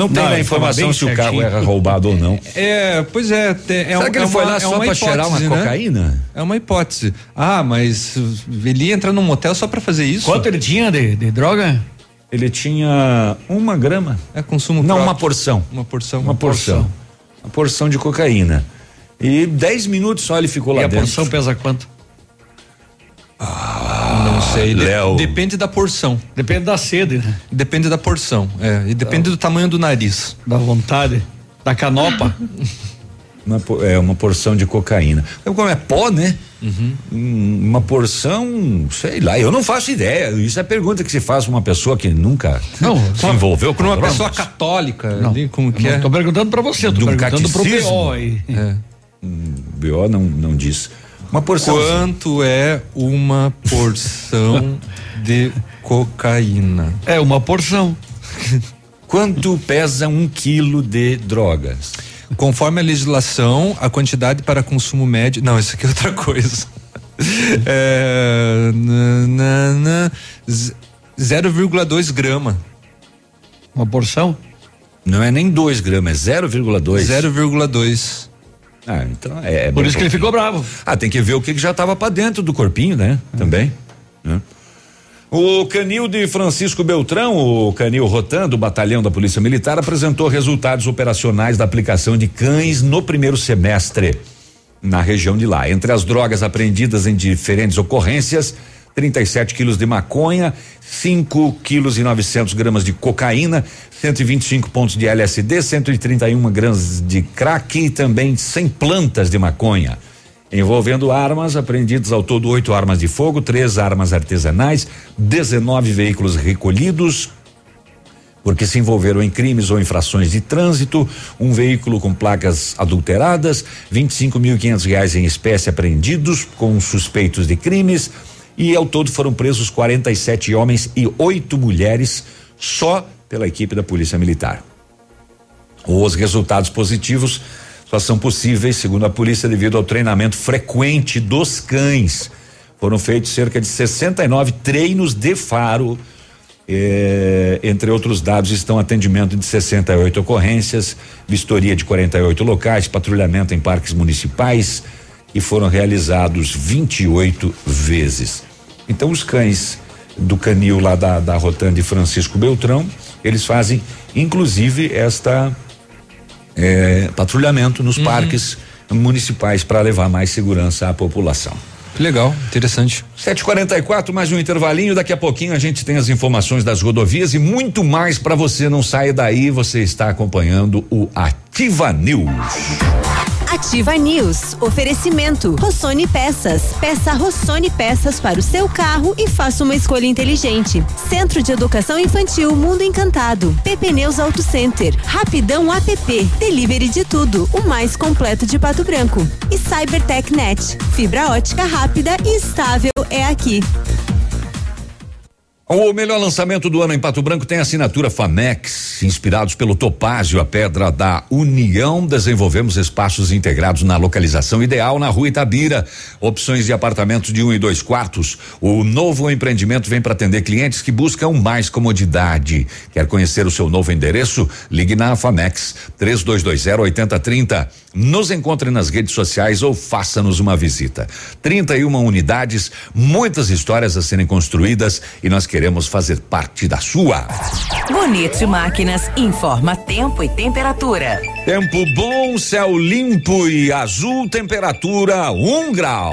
Não tem Não, a tava informação se o carro era roubado ou não. É, pois é. é Será um- que ele é foi uma- lá é só uma pra cheirar uma né? cocaína? É uma hipótese. Ah, mas ele entra num motel só pra fazer isso? Quanto ele tinha de, de droga? Ele tinha uma grama. É consumo Não, próprio. uma porção. Uma porção. Uma porção. Uma porção de cocaína. E 10 minutos só ele ficou lá E a dentro. porção pesa quanto? Não sei. de- Léo. Depende da porção. Depende da sede, né? Depende da porção. É, e depende do tamanho do nariz. Da vontade. Da canopa. Uma, é uma porção de cocaína. Como é pó, né? Hum, Uma porção, sei lá, eu não faço ideia. Isso é pergunta que se faz pra uma pessoa que nunca Não, se envolveu com Por uma drogas. pessoa católica, Não, ali, como que Eu é? não tô perguntando pra você, eu tô um perguntando pro catecismo. BO aí. É. BO não, não diz. Uma porção. Quanto é uma porção de cocaína? É uma porção. Quanto pesa um quilo de drogas? Conforme a legislação, a quantidade para consumo médio. Não, isso aqui é outra coisa. É, na, na, na, z- 0,2 grama. Uma porção? Não é nem 2 gramas, é 0,2. 0,2. Ah, então é. é Por isso que ele pouquinho. ficou bravo. Ah, tem que ver o que, que já estava para dentro do corpinho, né? Também. né? O canil de Francisco Beltrão, o canil Rotan do Batalhão da Polícia Militar, apresentou resultados operacionais da aplicação de cães no primeiro semestre na região de lá. Entre as drogas apreendidas em diferentes ocorrências, 37 quilos de maconha, 5 quilos e 900 gramas de cocaína, 125 pontos de LSD, 131 gramas de crack e também 100 plantas de maconha. Envolvendo armas, apreendidas ao todo oito armas de fogo, três armas artesanais, 19 veículos recolhidos, porque se envolveram em crimes ou infrações de trânsito, um veículo com placas adulteradas, 25.500 reais em espécie apreendidos com suspeitos de crimes e ao todo foram presos 47 homens e oito mulheres só pela equipe da Polícia Militar. Os resultados positivos só são possíveis, segundo a polícia, devido ao treinamento frequente dos cães. Foram feitos cerca de 69 treinos de faro. eh, entre outros dados, estão atendimento de 68 ocorrências, vistoria de 48 locais, patrulhamento em parques municipais e foram realizados 28 vezes. Então, os cães do canil lá da, da Rotan de Francisco Beltrão, eles fazem, inclusive, esta eh, patrulhamento nos parques municipais para levar mais segurança à população. Legal, interessante. 744, mais um intervalinho. Daqui a pouquinho a gente tem as informações das rodovias e muito mais para você. Não saia daí, você está acompanhando o Ativa News. Ativa News. Oferecimento. Rossoni Peças. Peça Rossoni Peças para o seu carro e faça uma escolha inteligente. Centro de Educação Infantil Mundo Encantado. PP Neus Auto Center. Rapidão app. Delivery de tudo. O mais completo de Pato Branco. E Cybertech Net. Fibra ótica rápida e estável é aqui. O melhor lançamento do ano em Pato Branco tem assinatura Famex. Inspirados pelo Topázio, a pedra da União, desenvolvemos espaços integrados na localização ideal na rua Itabira. Opções de apartamentos de um e dois quartos. O novo empreendimento vem para atender clientes que buscam mais comodidade. Quer conhecer o seu novo endereço? Ligue na Famex 3220 8030. Nos encontre nas redes sociais ou faça-nos uma visita. 31 unidades, muitas histórias a serem construídas e nós queremos fazer parte da sua. Bonito Máquinas informa tempo e temperatura. Tempo bom, céu limpo e azul, temperatura 1 um grau.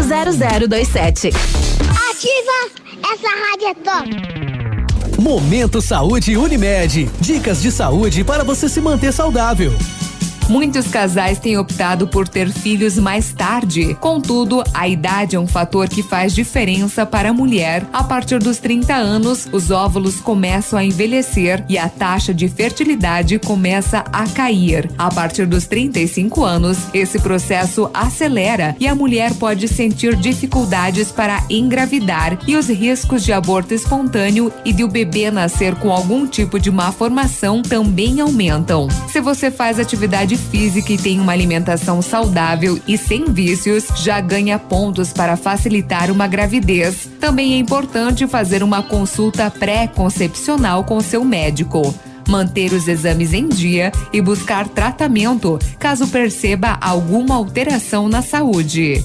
0027. Ativa! Essa rádio é top! Momento Saúde Unimed. Dicas de saúde para você se manter saudável. Muitos casais têm optado por ter filhos mais tarde. Contudo, a idade é um fator que faz diferença para a mulher. A partir dos 30 anos, os óvulos começam a envelhecer e a taxa de fertilidade começa a cair. A partir dos 35 anos, esse processo acelera e a mulher pode sentir dificuldades para engravidar e os riscos de aborto espontâneo e de o bebê nascer com algum tipo de má formação também aumentam. Se você faz atividade física e tem uma alimentação saudável e sem vícios, já ganha pontos para facilitar uma gravidez. Também é importante fazer uma consulta pré-concepcional com seu médico manter os exames em dia e buscar tratamento caso perceba alguma alteração na saúde.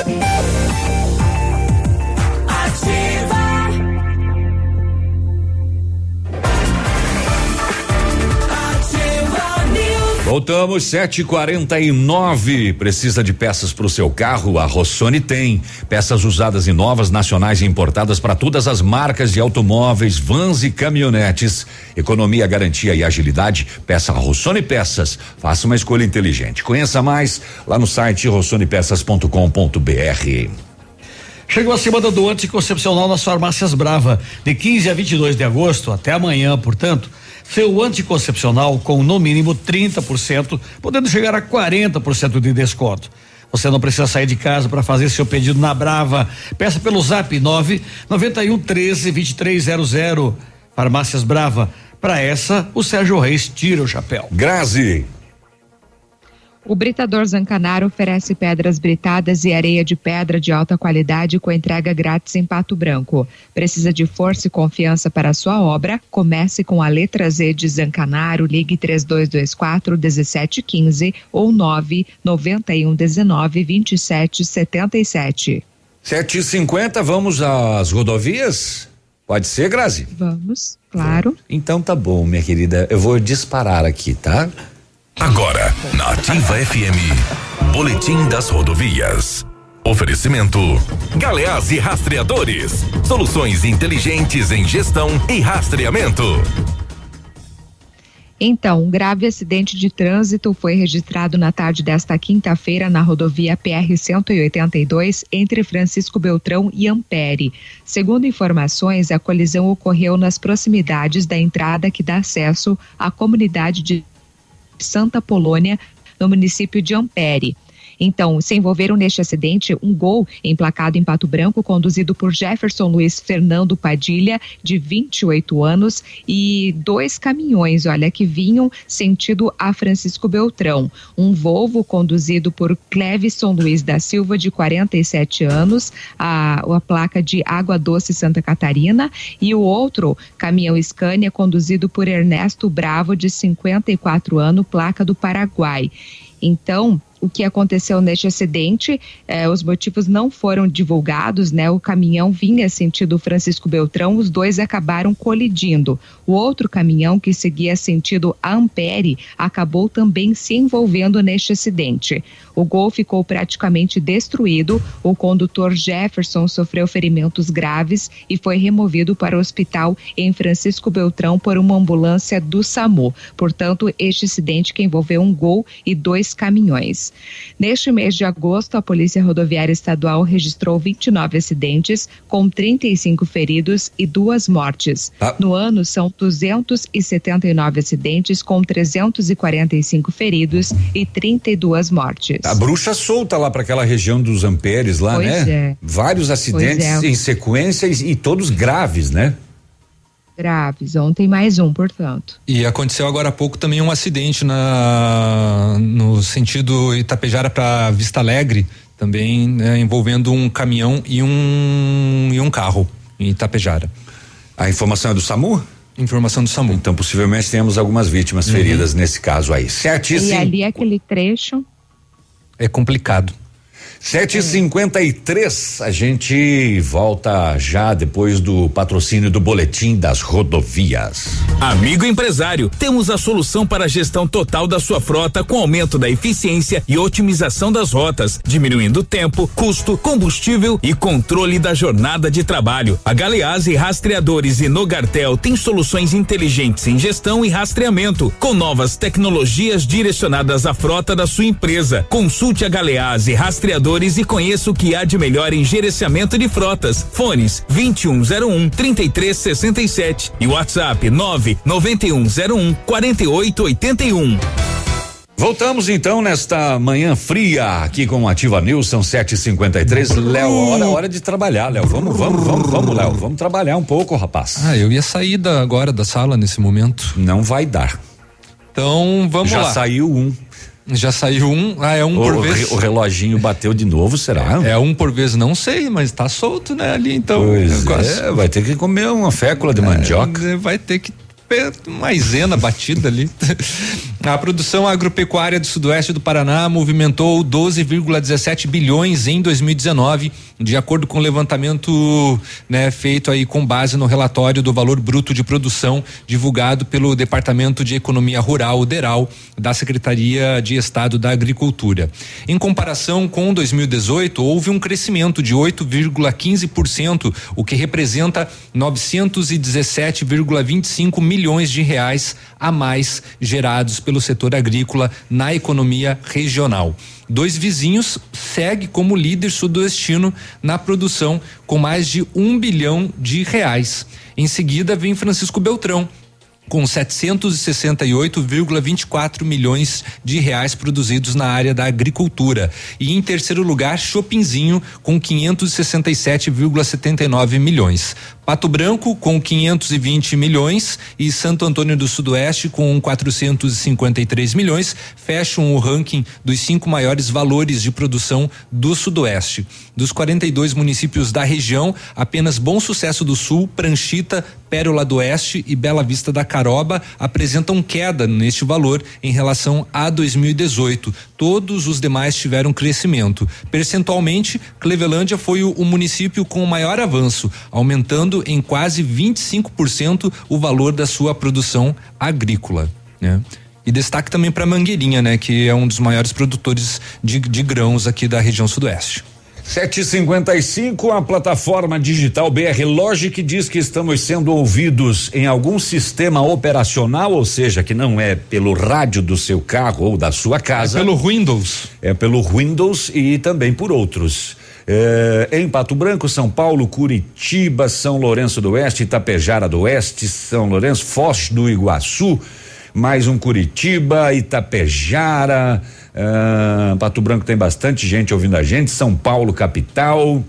Voltamos, 7h49. Precisa de peças para o seu carro? A Rossoni tem. Peças usadas e novas, nacionais e importadas para todas as marcas de automóveis, vans e caminhonetes. Economia, garantia e agilidade. Peça a Rossoni Peças. Faça uma escolha inteligente. Conheça mais lá no site rossonepeças.com.br. Chegou a semana do anticoncepcional nas farmácias Brava. De 15 a 22 de agosto, até amanhã, portanto, seu anticoncepcional com no mínimo 30%, podendo chegar a 40% de desconto. Você não precisa sair de casa para fazer seu pedido na Brava. Peça pelo Zap 9 91 13 2300. Farmácias Brava. Para essa, o Sérgio Reis tira o chapéu. Grazi. O Britador Zancanaro oferece pedras britadas e areia de pedra de alta qualidade com entrega grátis em Pato Branco. Precisa de força e confiança para a sua obra? Comece com a letra Z de Zancanaro, ligue 3224 1715 ou 991 19 27 77. 7h50, vamos às rodovias? Pode ser, Grazi? Vamos, claro. Então tá bom, minha querida. Eu vou disparar aqui, tá? Agora, na Ativa FM, Boletim das Rodovias. Oferecimento: Galeás e Rastreadores. Soluções inteligentes em gestão e rastreamento. Então, um grave acidente de trânsito foi registrado na tarde desta quinta-feira na rodovia PR-182 entre Francisco Beltrão e Ampere. Segundo informações, a colisão ocorreu nas proximidades da entrada que dá acesso à comunidade de Santa Polônia, no município de Ampere. Então, se envolveram neste acidente um gol emplacado em Pato Branco, conduzido por Jefferson Luiz Fernando Padilha, de 28 anos, e dois caminhões, olha, que vinham sentido a Francisco Beltrão. Um Volvo conduzido por Clevison Luiz da Silva, de 47 anos, a, a placa de Água Doce Santa Catarina, e o outro caminhão Scania conduzido por Ernesto Bravo, de 54 anos, placa do Paraguai. Então, o que aconteceu neste acidente. Eh, os motivos não foram divulgados, né? O caminhão vinha sentido Francisco Beltrão, os dois acabaram colidindo. O outro caminhão que seguia sentido Ampere acabou também se envolvendo neste acidente. O Gol ficou praticamente destruído. O condutor Jefferson sofreu ferimentos graves e foi removido para o hospital em Francisco Beltrão por uma ambulância do SAMU. Portanto, este acidente que envolveu um Gol e dois caminhões. Neste mês de agosto, a Polícia Rodoviária Estadual registrou 29 acidentes, com 35 feridos e duas mortes. Ah. No ano, são 279 acidentes, com 345 feridos e 32 mortes. A bruxa solta lá para aquela região dos Amperes lá, Pois né? é. Vários acidentes é. em sequência e, e todos graves, né? Graves. Ontem mais um, portanto. E aconteceu agora há pouco também um acidente na no sentido Itapejara para Vista Alegre, também né, envolvendo um caminhão e um e um carro em Itapejara. A informação é do SAMU? Informação do SAMU. Então, possivelmente temos algumas vítimas Uhum. feridas nesse caso aí. Sete e ali aquele trecho. É complicado. 7h53, a gente volta já depois do patrocínio do boletim das rodovias. Amigo empresário, temos a solução para a gestão total da sua frota com aumento da eficiência e otimização das rotas, diminuindo tempo, custo, combustível e controle da jornada de trabalho. A Galeazzi Rastreadores e Nogartel tem soluções inteligentes em gestão e rastreamento, com novas tecnologias direcionadas à frota da sua empresa. Consulte a Galeazzi Rastreadores e conheça o que há de melhor em gerenciamento de frotas. Fones 2101 3367 e WhatsApp 99101 4881. Voltamos então nesta manhã fria aqui com o Ativa News, são 7h53. Léo, hora, hora de trabalhar, Léo. Vamos, vamos, vamos, vamos, Léo. Vamos trabalhar um pouco, rapaz. Ah, eu ia sair da, agora da sala nesse momento. Não vai dar. Então vamos Já lá. saiu um. Já saiu um. Ah, é um o, por vez. o reloginho bateu de novo, será? É um por vez, não sei, mas tá solto, né? Ali então. Pois é, vai ter que comer uma fécula de mandioca. É, vai ter que maisena batida ali. A produção agropecuária do Sudoeste do Paraná movimentou 12,17 bilhões em 2019, de acordo com o levantamento né, feito aí com base no relatório do valor bruto de produção divulgado pelo Departamento de Economia Rural, o DERAL, da Secretaria de Estado da Agricultura. Em comparação com 2018, houve um crescimento de 8,15%, o que representa 917,25 milhões de reais a mais gerados pelo pelo setor agrícola na economia regional. Dois vizinhos segue como líder sudoestino na produção com mais de um bilhão de reais. Em seguida vem Francisco Beltrão com 768,24 milhões de reais produzidos na área da agricultura. E em terceiro lugar, Chopinzinho com 567,79 milhões. Pato Branco com 520 milhões e Santo Antônio do Sudoeste com 453 milhões fecham o ranking dos cinco maiores valores de produção do Sudoeste. Dos 42 municípios da região, apenas Bom Sucesso do Sul, Pranchita, Pérola do Oeste e Bela Vista da Caroba apresentam queda neste valor em relação a 2018. Todos os demais tiveram crescimento. Percentualmente, Clevelândia foi o, município com o maior avanço, aumentando em quase 25% o valor da sua produção agrícola. Né? E destaque também para Mangueirinha, né, que é um dos maiores produtores de, de grãos aqui da região sudoeste. 755, a plataforma digital BR Logic diz que estamos sendo ouvidos em algum sistema operacional, ou seja, que não é pelo rádio do seu carro ou da sua casa. É pelo Windows. É pelo Windows e também por outros. É, em Pato Branco, São Paulo, Curitiba, São Lourenço do Oeste, Itapejara do Oeste, São Lourenço, Foz do Iguaçu, mais um Curitiba, Itapejara, uh, Pato Branco tem bastante gente ouvindo a gente, São Paulo, capital.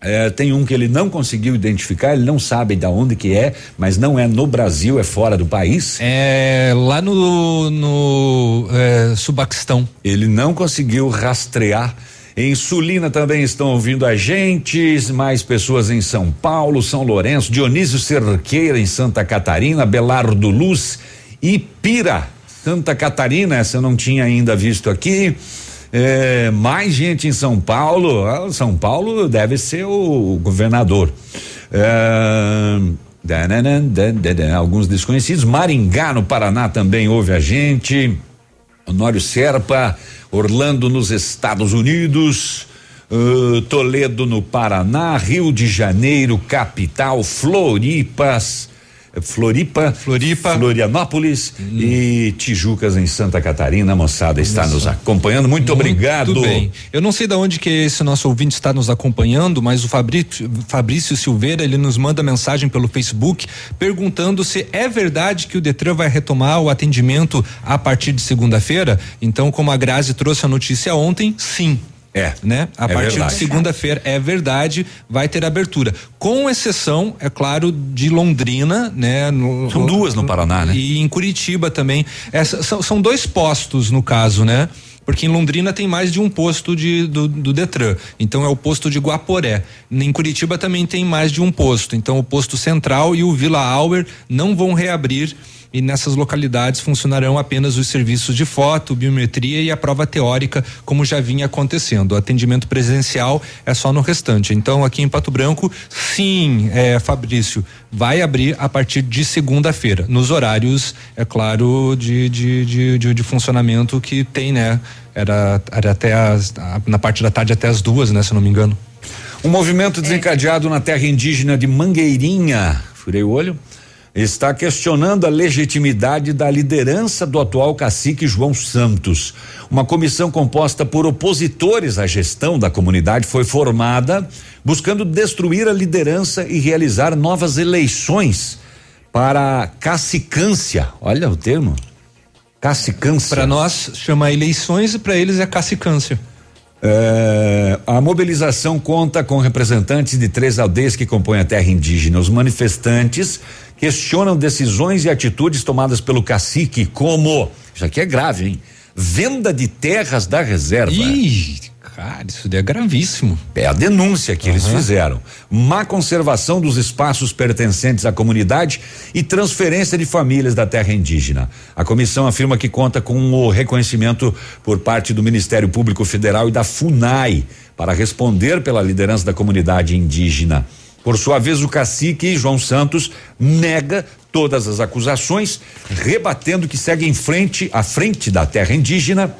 É, tem um que ele não conseguiu identificar, ele não sabe de onde que é, mas não é no Brasil, é fora do país. É lá no, no é, Subaquistão. Ele não conseguiu rastrear. Em Sulina também estão ouvindo a gente, mais pessoas em São Paulo, São Lourenço, Dionísio Cerqueira em Santa Catarina, Belardo Luz e Pira, Santa Catarina, essa eu não tinha ainda visto aqui. É, mais gente em São Paulo. Ah, São Paulo deve ser o governador. É, alguns desconhecidos. Maringá, no Paraná, também ouve a gente. Honório Serpa, Orlando, nos Estados Unidos. Uh, Toledo, no Paraná. Rio de Janeiro, capital. Floripas. Floripa, Floripa, Florianópolis hum. e Tijucas em Santa Catarina. A moçada está Isso. nos acompanhando. Muito, Muito obrigado. Bem. Eu não sei de onde que esse nosso ouvinte está nos acompanhando, mas o Fabrício, Fabrício Silveira ele nos manda mensagem pelo Facebook perguntando se é verdade que o Detran vai retomar o atendimento a partir de segunda-feira. Então, como a Grazi trouxe a notícia ontem, sim. É. Né? A é partir verdade. de segunda-feira é verdade, vai ter abertura. Com exceção, é claro, de Londrina, né? No, são duas no Paraná, né? E em Curitiba também. Essa, são, são dois postos no caso, né? porque em Londrina tem mais de um posto de, do, do, Detran. Então é o posto de Guaporé. Em Curitiba também tem mais de um posto. Então o posto central e o Vila Auer não vão reabrir e nessas localidades funcionarão apenas os serviços de foto, biometria e a prova teórica, como já vinha acontecendo. O atendimento presencial é só no restante. Então, aqui em Pato Branco, sim, é, Fabrício, vai abrir a partir de segunda-feira, nos horários, é claro, de, de, de, de, de funcionamento que tem, né? Era, era até as, na parte da tarde até as duas, né? Se não me engano. Um movimento desencadeado na terra indígena de Mangueirinha. Furei o olho está questionando a legitimidade da liderança do atual cacique João Santos. Uma comissão composta por opositores à gestão da comunidade foi formada buscando destruir a liderança e realizar novas eleições para cacicância. Olha o termo. Cacicância. Para nós chama eleições e para eles é cacicância. É, a mobilização conta com representantes de três aldeias que compõem a terra indígena. Os manifestantes questionam decisões e atitudes tomadas pelo cacique, como. Isso aqui é grave, hein? Venda de terras da reserva. Ih, cara, isso é gravíssimo. É a denúncia que uhum. eles fizeram. Má conservação dos espaços pertencentes à comunidade e transferência de famílias da terra indígena. A comissão afirma que conta com o reconhecimento por parte do Ministério Público Federal e da FUNAI para responder pela liderança da comunidade indígena. Por sua vez, o cacique João Santos nega todas as acusações, rebatendo que segue em frente, à frente da terra indígena.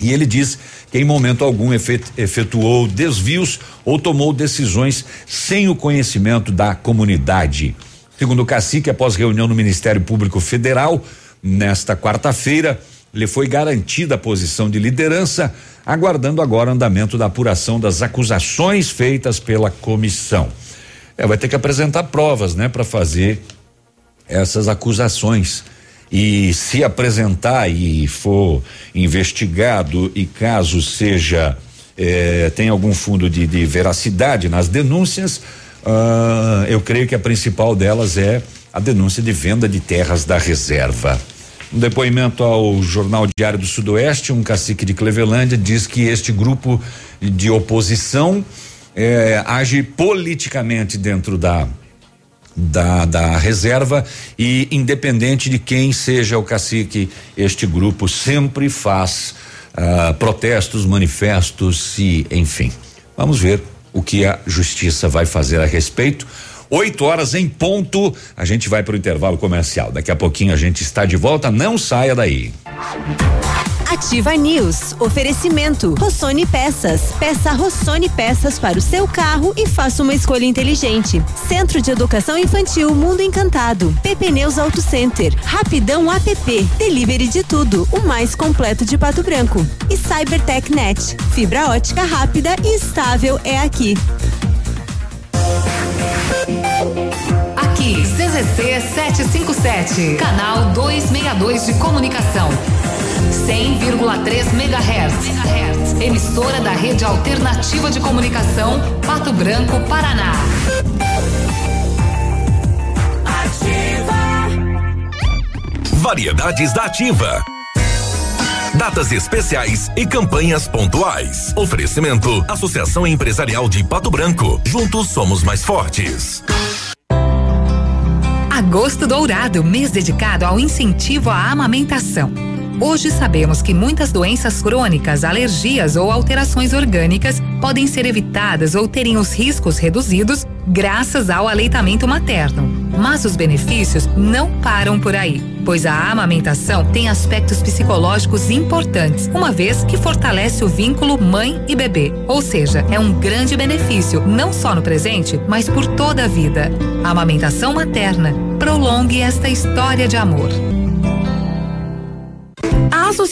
E ele diz que em momento algum efetuou desvios ou tomou decisões sem o conhecimento da comunidade. Segundo o cacique, após reunião no Ministério Público Federal, nesta quarta-feira. Lhe foi garantida a posição de liderança, aguardando agora andamento da apuração das acusações feitas pela comissão. É, vai ter que apresentar provas, né, para fazer essas acusações. E se apresentar e for investigado e caso seja eh, tem algum fundo de, de veracidade nas denúncias, uh, eu creio que a principal delas é a denúncia de venda de terras da reserva. Um depoimento ao Jornal Diário do Sudoeste, um cacique de Clevelândia diz que este grupo de oposição eh, age politicamente dentro da da, da reserva e independente de quem seja o cacique, este grupo sempre faz uh, protestos, manifestos e enfim. Vamos ver o que a justiça vai fazer a respeito. 8 horas em ponto, a gente vai para o intervalo comercial. Daqui a pouquinho a gente está de volta, não saia daí. Ativa News. Oferecimento. Rossoni Peças. Peça Rossoni Peças para o seu carro e faça uma escolha inteligente. Centro de Educação Infantil Mundo Encantado. PP Neus Auto Center. Rapidão app. Delivery de tudo. O mais completo de Pato Branco. E Cybertech Net. Fibra ótica rápida e estável é aqui. CZC 757, canal 262 de comunicação. 100,3 MHz. Emissora da Rede Alternativa de Comunicação, Pato Branco, Paraná. Ativa. Variedades da Ativa. Datas especiais e campanhas pontuais. Oferecimento: Associação Empresarial de Pato Branco. Juntos somos mais fortes. Agosto Dourado, mês dedicado ao incentivo à amamentação. Hoje sabemos que muitas doenças crônicas, alergias ou alterações orgânicas podem ser evitadas ou terem os riscos reduzidos graças ao aleitamento materno. Mas os benefícios não param por aí, pois a amamentação tem aspectos psicológicos importantes, uma vez que fortalece o vínculo mãe e bebê. Ou seja, é um grande benefício, não só no presente, mas por toda a vida. A amamentação materna prolongue esta história de amor.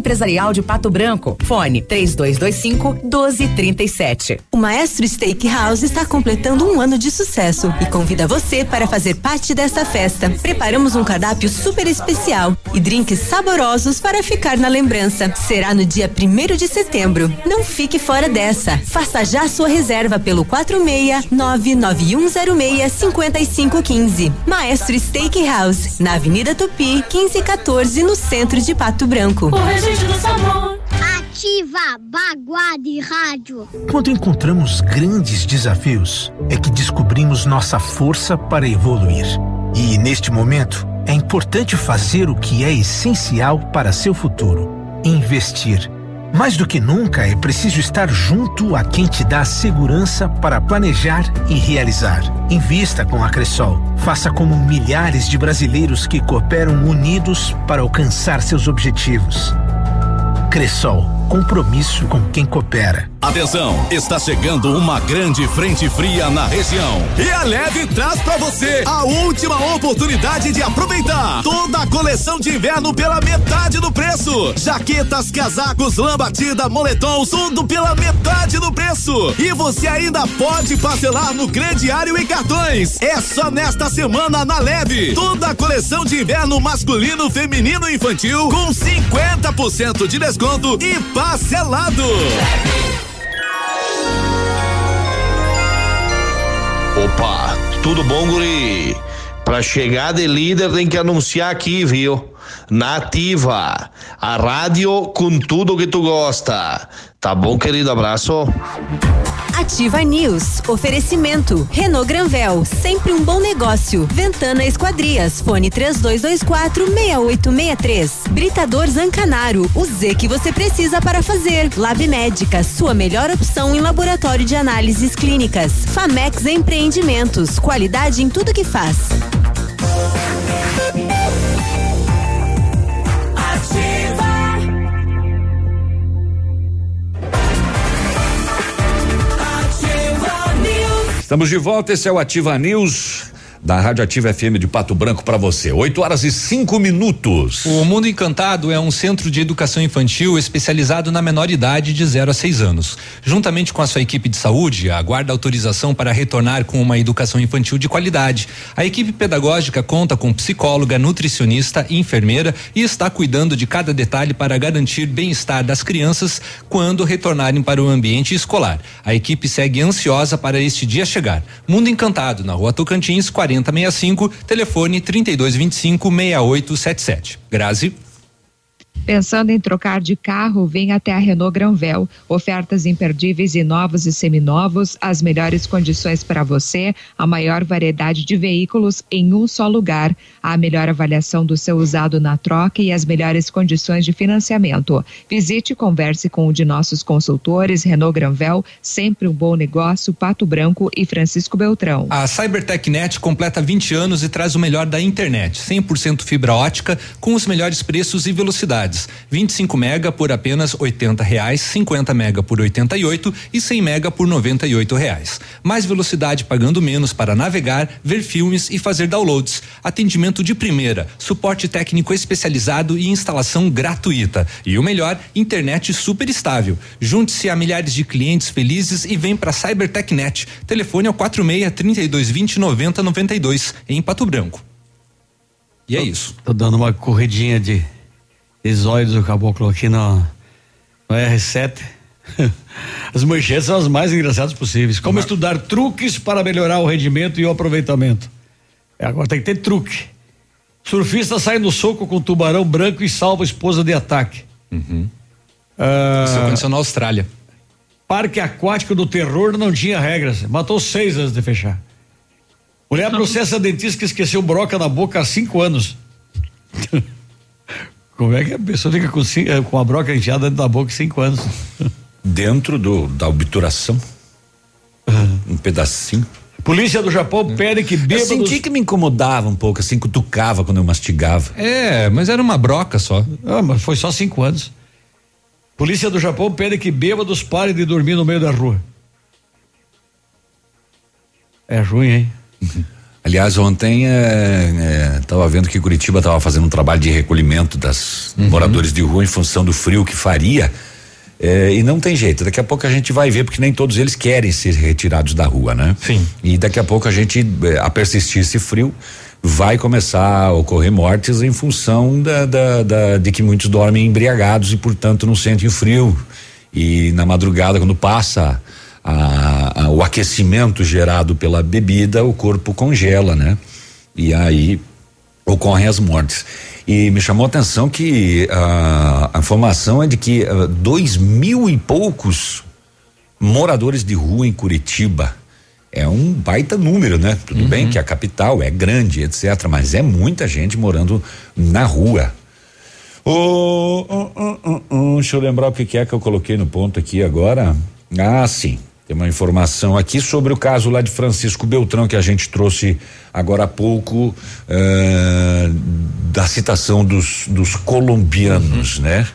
Empresarial de Pato Branco. Fone 3225 1237. O Maestro Steakhouse está completando um ano de sucesso e convida você para fazer parte dessa festa. Preparamos um cardápio super especial e drinks saborosos para ficar na lembrança. Será no dia 1 de setembro. Não fique fora dessa. Faça já sua reserva pelo 46 99106 5515. Maestro Steakhouse, na Avenida Tupi, 1514, no centro de Pato Branco. O registro do sabor. Ativa Baguá de Rádio. Quando encontramos grandes desafios, é que descobrimos nossa força para evoluir. E neste momento, é importante fazer o que é essencial para seu futuro: investir. Mais do que nunca, é preciso estar junto a quem te dá segurança para planejar e realizar. Invista com a Cressol. Faça como milhares de brasileiros que cooperam unidos para alcançar seus objetivos. Cressol, compromisso com quem coopera. Atenção, está chegando uma grande frente fria na região. E a Leve traz para você a última oportunidade de aproveitar toda a coleção de inverno pela metade do preço. Jaquetas, casacos, lã batida, moletom, tudo pela metade do preço. E você ainda pode parcelar no crediário e cartões. É só nesta semana na Leve. Toda a coleção de inverno masculino, feminino e infantil com 50% de desconto e parcelado. Opa, tudo bom, guri? Pra chegar de líder tem que anunciar aqui, viu? Nativa, a rádio com tudo que tu gosta. Tá bom, querido? Abraço. Ativa News. Oferecimento. Renault Granvel. Sempre um bom negócio. Ventana Esquadrias. Fone 3224 6863. Britador Zancanaro. O Z que você precisa para fazer. Lab Médica. Sua melhor opção em laboratório de análises clínicas. Famex Empreendimentos. Qualidade em tudo que faz. Estamos de volta, esse é o Ativa News da Rádio Ativa FM de Pato Branco para você. 8 horas e cinco minutos. O Mundo Encantado é um centro de educação infantil especializado na menor idade de 0 a 6 anos. Juntamente com a sua equipe de saúde, aguarda autorização para retornar com uma educação infantil de qualidade. A equipe pedagógica conta com psicóloga, nutricionista enfermeira e está cuidando de cada detalhe para garantir bem-estar das crianças quando retornarem para o ambiente escolar. A equipe segue ansiosa para este dia chegar. Mundo Encantado, na rua Tocantins, 40 4065, telefone 3225 6877. Grazi. Pensando em trocar de carro, vem até a Renault Granvel. Ofertas imperdíveis e novos e seminovos, as melhores condições para você, a maior variedade de veículos em um só lugar, a melhor avaliação do seu usado na troca e as melhores condições de financiamento. Visite e converse com um de nossos consultores, Renault Granvel, sempre um bom negócio, Pato Branco e Francisco Beltrão. A CyberTechNet completa 20 anos e traz o melhor da internet, 100% fibra ótica com os melhores preços e velocidade velocidades. 25 mega por apenas oitenta reais, 50 mega por 88 e 100 mega por 98 reais. Mais velocidade pagando menos para navegar, ver filmes e fazer downloads. Atendimento de primeira, suporte técnico especializado e instalação gratuita. E o melhor, internet super estável. Junte-se a milhares de clientes felizes e vem para CyberTechNet. Telefone é o 46 3220 9092 em Pato Branco. E é isso. Tô dando uma corridinha de Exóides do caboclo aqui no, no R7. As manchetes são as mais engraçadas possíveis. Como estudar truques para melhorar o rendimento e o aproveitamento. É, agora tem que ter truque. Surfista sai no soco com tubarão branco e salva a esposa de ataque. Uhum. Ah, Isso aconteceu na Austrália. Parque aquático do terror não tinha regras. Matou seis antes de fechar. Mulher processa dentista que esqueceu broca na boca há cinco anos. Como é que a pessoa fica com, cinco, eh, com a broca enfiada dentro da boca cinco anos? Dentro do, da obturação. Uhum. Um pedacinho. Polícia do Japão pede que bêbados... Eu senti que me incomodava um pouco, assim, cutucava quando eu mastigava. É, mas era uma broca só. Ah, mas foi só cinco anos. Polícia do Japão pede que bêbados parem de dormir no meio da rua. É ruim, hein? Aliás, ontem estava é, é, vendo que Curitiba estava fazendo um trabalho de recolhimento das uhum. moradores de rua em função do frio que faria. É, e não tem jeito, daqui a pouco a gente vai ver, porque nem todos eles querem ser retirados da rua, né? Sim. E daqui a pouco a gente, é, a persistir esse frio, vai começar a ocorrer mortes em função da, da, da, de que muitos dormem embriagados e, portanto, não sentem o frio. E na madrugada, quando passa a, a, o aquecimento gerado pela bebida, o corpo congela, né? E aí ocorrem as mortes. E me chamou a atenção que a, a informação é de que uh, dois mil e poucos moradores de rua em Curitiba. É um baita número, né? Tudo uhum. bem que a capital é grande, etc., mas é muita gente morando na rua. Oh, oh, oh, oh, deixa eu lembrar o que, que é que eu coloquei no ponto aqui agora. Ah, sim. Tem uma informação aqui sobre o caso lá de Francisco Beltrão que a gente trouxe agora há pouco uh, da citação dos, dos colombianos, uhum. né?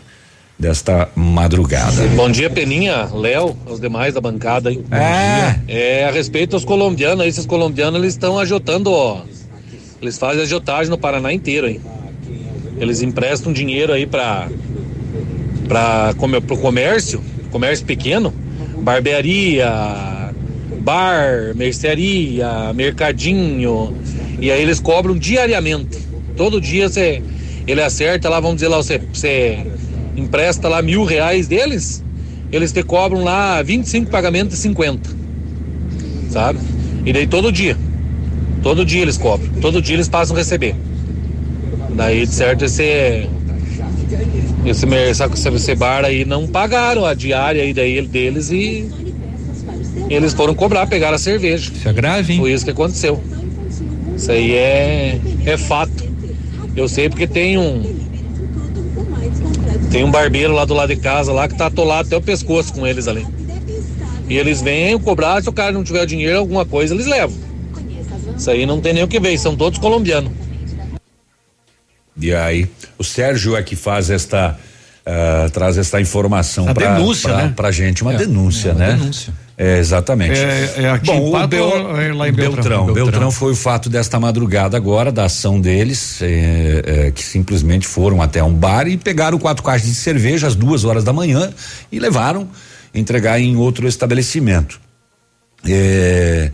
Desta madrugada. Bom dia, Peninha, Léo, os demais da bancada aí. É. É, a respeito dos colombianos, esses colombianos eles estão ajotando, ó. Eles fazem agiotagem no Paraná inteiro, hein? Eles emprestam dinheiro aí para para pro comércio, comércio pequeno barbearia, bar, mercearia, mercadinho. E aí eles cobram diariamente. Todo dia você ele acerta lá, vamos dizer lá, você, você empresta lá mil reais deles, eles te cobram lá 25 pagamentos de 50. Sabe? E daí todo dia. Todo dia eles cobram. Todo dia eles passam a receber. Daí, de certo, esse esse, esse, esse bar aí não pagaram a diária aí daí, deles e Eles foram cobrar, pegaram a cerveja. Isso é grave, hein? Foi isso que aconteceu. Isso aí é, é fato. Eu sei porque tem um. Tem um barbeiro lá do lado de casa lá que tá atolado até o pescoço com eles ali. E eles vêm cobrar, se o cara não tiver dinheiro, alguma coisa, eles levam. Isso aí não tem nem o que ver, são todos colombianos. E aí, o Sérgio é que faz esta. Uh, traz esta informação para né? pra gente, uma É, denúncia, é uma né? denúncia. É, exatamente. É- é aqui Bom, o Bel- é lá em Beltrão? Beltrão. Beltrão. Beltrão foi o fato desta madrugada agora, da ação deles, é, é, que simplesmente foram até um bar e pegaram quatro caixas de cerveja às duas horas da manhã e levaram entregar em outro estabelecimento. É,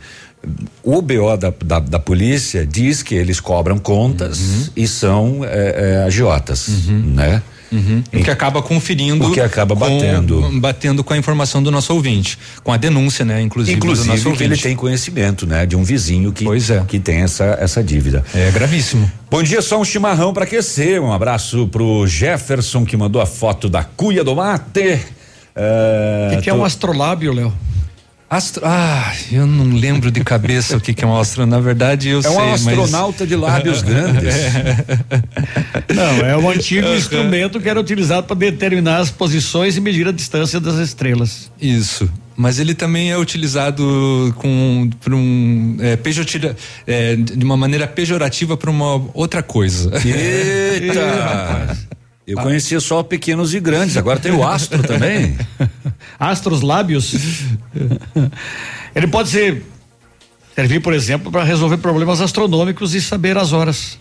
o BO da, da, da polícia diz que eles cobram contas e são é, é, agiotas, né? Uhum. O que acaba conferindo. O que acaba com- batendo. batendo com a informação do nosso ouvinte. Com a denúncia, né? Inclusive, do nosso Inclusive que ouvinte. ele tem conhecimento, né? De um vizinho que, que tem essa, essa dívida. É gravíssimo. Bom dia, só um chimarrão para aquecer. Um abraço pro Jefferson que mandou a foto da cuia do mate. O que, que é um astrolábio, Léo? Astro... Ah, eu não lembro de cabeça o que, que é um astro. Na verdade, eu É sei. um mas- astronauta de lábios grandes. Não, é um antigo instrumento que era utilizado para determinar as posições e medir a distância das estrelas. Isso. Mas ele também é utilizado com por um é, pejotira- é, de uma maneira pejorativa para uma outra coisa. Eita! Eu conhecia só pequenos e grandes, agora tem o astro também. Astros lábios. Ele pode ser servir, por exemplo, para resolver problemas astronômicos e saber as horas.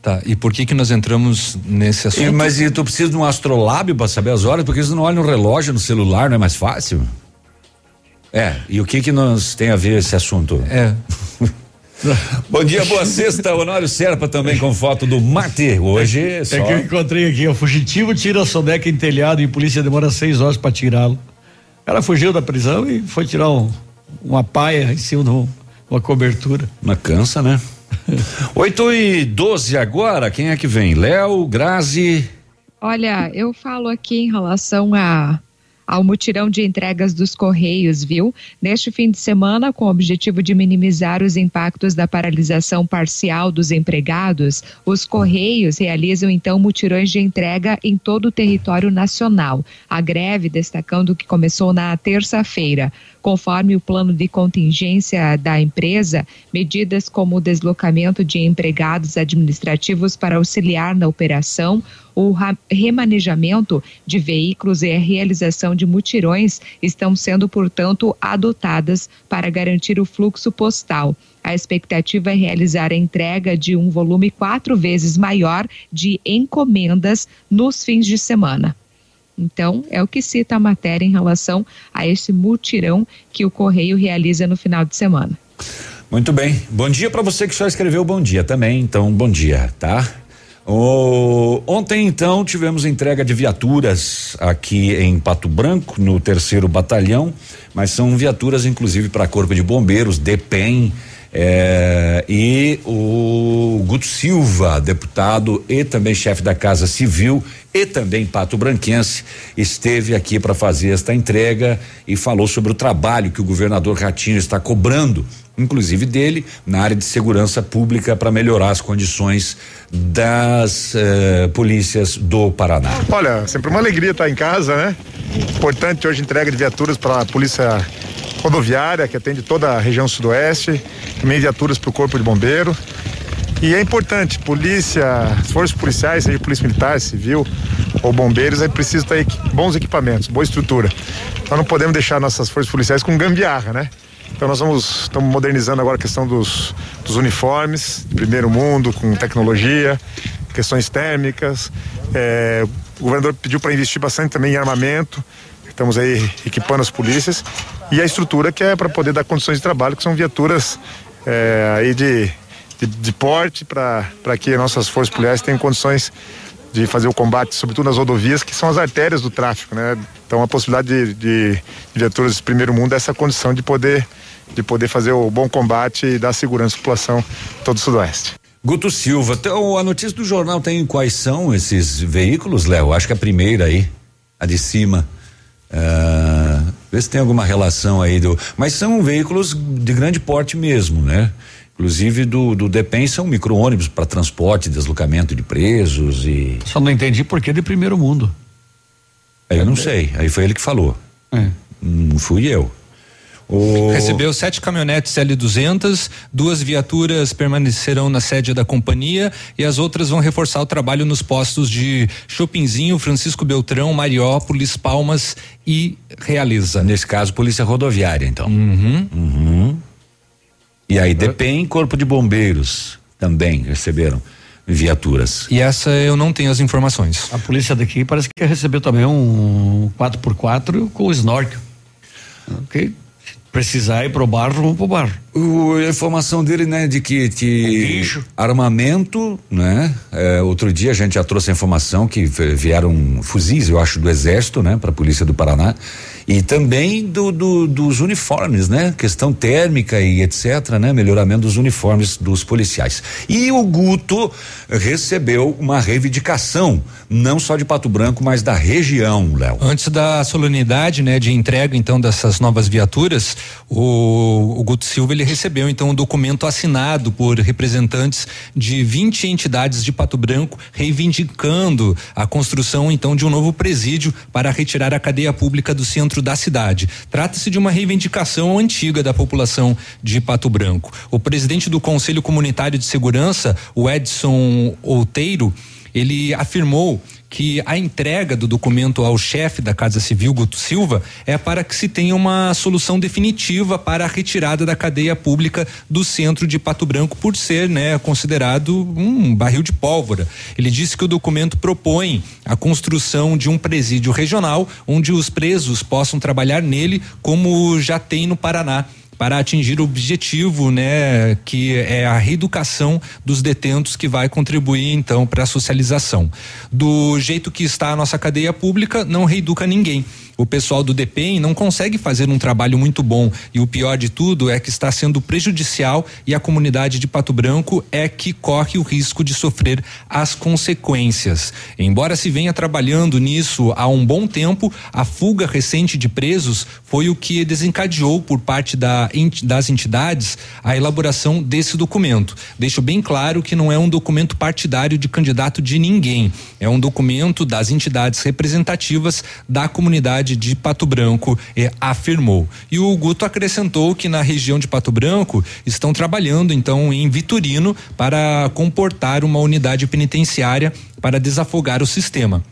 Tá. E por que que nós entramos nesse assunto? E, mas e tu precisa de um astrolábio para saber as horas, porque você não olha no relógio, no celular, não é mais fácil? É, e o que que nós tem a ver esse assunto? É. Bom dia, boa sexta, Honório Serpa também com foto do mate. Hoje é só... É que eu encontrei aqui, o fugitivo tira a soneca em telhado e a polícia demora seis horas para tirá-lo. Cara fugiu da prisão e foi tirar um- uma paia em cima de um- uma cobertura. Mas cansa, né? 8 e 12 agora, quem é que vem? Léo, Grazi. Olha, eu falo aqui em relação a ao mutirão de entregas dos Correios, viu? Neste fim de semana, com o objetivo de minimizar os impactos da paralisação parcial dos empregados, os Correios realizam então mutirões de entrega em todo o território nacional. A greve, destacando que começou na terça-feira. Conforme o plano de contingência da empresa, medidas como o deslocamento de empregados administrativos para auxiliar na operação, o remanejamento de veículos e a realização de mutirões estão sendo, portanto, adotadas para garantir o fluxo postal. A expectativa é realizar a entrega de um volume quatro vezes maior de encomendas nos fins de semana. Então, é o que cita a matéria em relação a esse mutirão que o Correio realiza no final de semana. Muito bem. Bom dia para você que só escreveu bom dia também, então bom dia, tá? O- ontem, então, tivemos entrega de viaturas aqui em Pato Branco, no terceiro batalhão, mas são viaturas, inclusive, para Corpo de Bombeiros, DEPEN, eh, e o Guto Silva, deputado e também chefe da Casa Civil e também Pato Branquense, esteve aqui para fazer esta entrega e falou sobre o trabalho que o governador Ratinho está cobrando, inclusive dele, na área de segurança pública para melhorar as condições das eh, polícias do Paraná. Olha, sempre uma alegria estar em casa, né? Importante hoje entrega de viaturas para a Polícia Rodoviária, que atende toda a região sudoeste, também viaturas para o Corpo de Bombeiro. E é importante, polícia, as forças policiais, seja polícia militar, civil ou bombeiros, é preciso ter bons equipamentos, boa estrutura. Nós não podemos deixar nossas forças policiais com gambiarra, né? Então nós vamos, estamos modernizando agora a questão dos, dos uniformes, primeiro mundo, com tecnologia, questões térmicas. É, o governador pediu para investir bastante também em armamento. Estamos aí equipando as polícias e a estrutura que é para poder dar condições de trabalho, que são viaturas é, aí de, de, de porte para que nossas forças policiais tenham condições de fazer o combate, sobretudo nas rodovias, que são as artérias do tráfico, né? Então a possibilidade de, de, de viaturas de primeiro mundo é essa condição de poder de poder fazer o bom combate e dar segurança à população todo o sudoeste. Guto Silva, então, a notícia do jornal tem quais são esses veículos, Léo? Acho que a primeira aí, a de cima. ah, Vê se tem alguma relação aí do. Mas são veículos de grande porte mesmo, né? Inclusive do, do DEPEN são micro-ônibus para transporte, deslocamento de presos e. Só não entendi por que de primeiro mundo. Aí eu não sei. Aí foi ele que falou. É. Não fui eu. O... Recebeu sete caminhonetes L200, duas viaturas permanecerão na sede da companhia e as outras vão reforçar o trabalho nos postos de Chopinzinho, Francisco Beltrão, Mariópolis, Palmas e Realiza. Nesse caso, Polícia Rodoviária, então. Uhum. Uhum. E aí, DEPEN, Corpo de Bombeiros também receberam viaturas. E essa eu não tenho as informações. A polícia daqui parece que recebeu também um 4x4 com snorkel. Ok? Precisar ir pro bar, vamos pro bar. O, a informação dele, né, de que, que armamento, né? É, outro dia a gente já trouxe a informação que vieram fuzis, eu acho, do exército, né, para a polícia do Paraná e também do, do, dos uniformes, né? Questão térmica e etc, né? Melhoramento dos uniformes dos policiais. E o Guto recebeu uma reivindicação, não só de Pato Branco, mas da região, Léo. Antes da solenidade, né, de entrega então dessas novas viaturas, o, o Guto Silva ele recebeu então um documento assinado por representantes de 20 entidades de Pato Branco reivindicando a construção então de um novo presídio para retirar a cadeia pública do centro da cidade. Trata-se de uma reivindicação antiga da população de Pato Branco. O presidente do Conselho Comunitário de Segurança, o Edson Outeiro, ele afirmou que a entrega do documento ao chefe da Casa Civil, Guto Silva, é para que se tenha uma solução definitiva para a retirada da cadeia pública do centro de Pato Branco, por ser, né, considerado um barril de pólvora. Ele disse que o documento propõe a construção de um presídio regional onde os presos possam trabalhar nele, como já tem no Paraná para atingir o objetivo, né, que é a reeducação dos detentos que vai contribuir então para a socialização. Do jeito que está a nossa cadeia pública, não reeduca ninguém o pessoal do DPEM não consegue fazer um trabalho muito bom e o pior de tudo é que está sendo prejudicial e a comunidade de Pato Branco é que corre o risco de sofrer as consequências. Embora se venha trabalhando nisso há um bom tempo, a fuga recente de presos foi o que desencadeou por parte da, das entidades a elaboração desse documento. Deixo bem claro que não é um documento partidário de candidato de ninguém, é um documento das entidades representativas da comunidade cidade de Pato Branco eh, afirmou. E o Guto acrescentou que na região de Pato Branco estão trabalhando então em Vitorino para comportar uma unidade penitenciária para desafogar o sistema.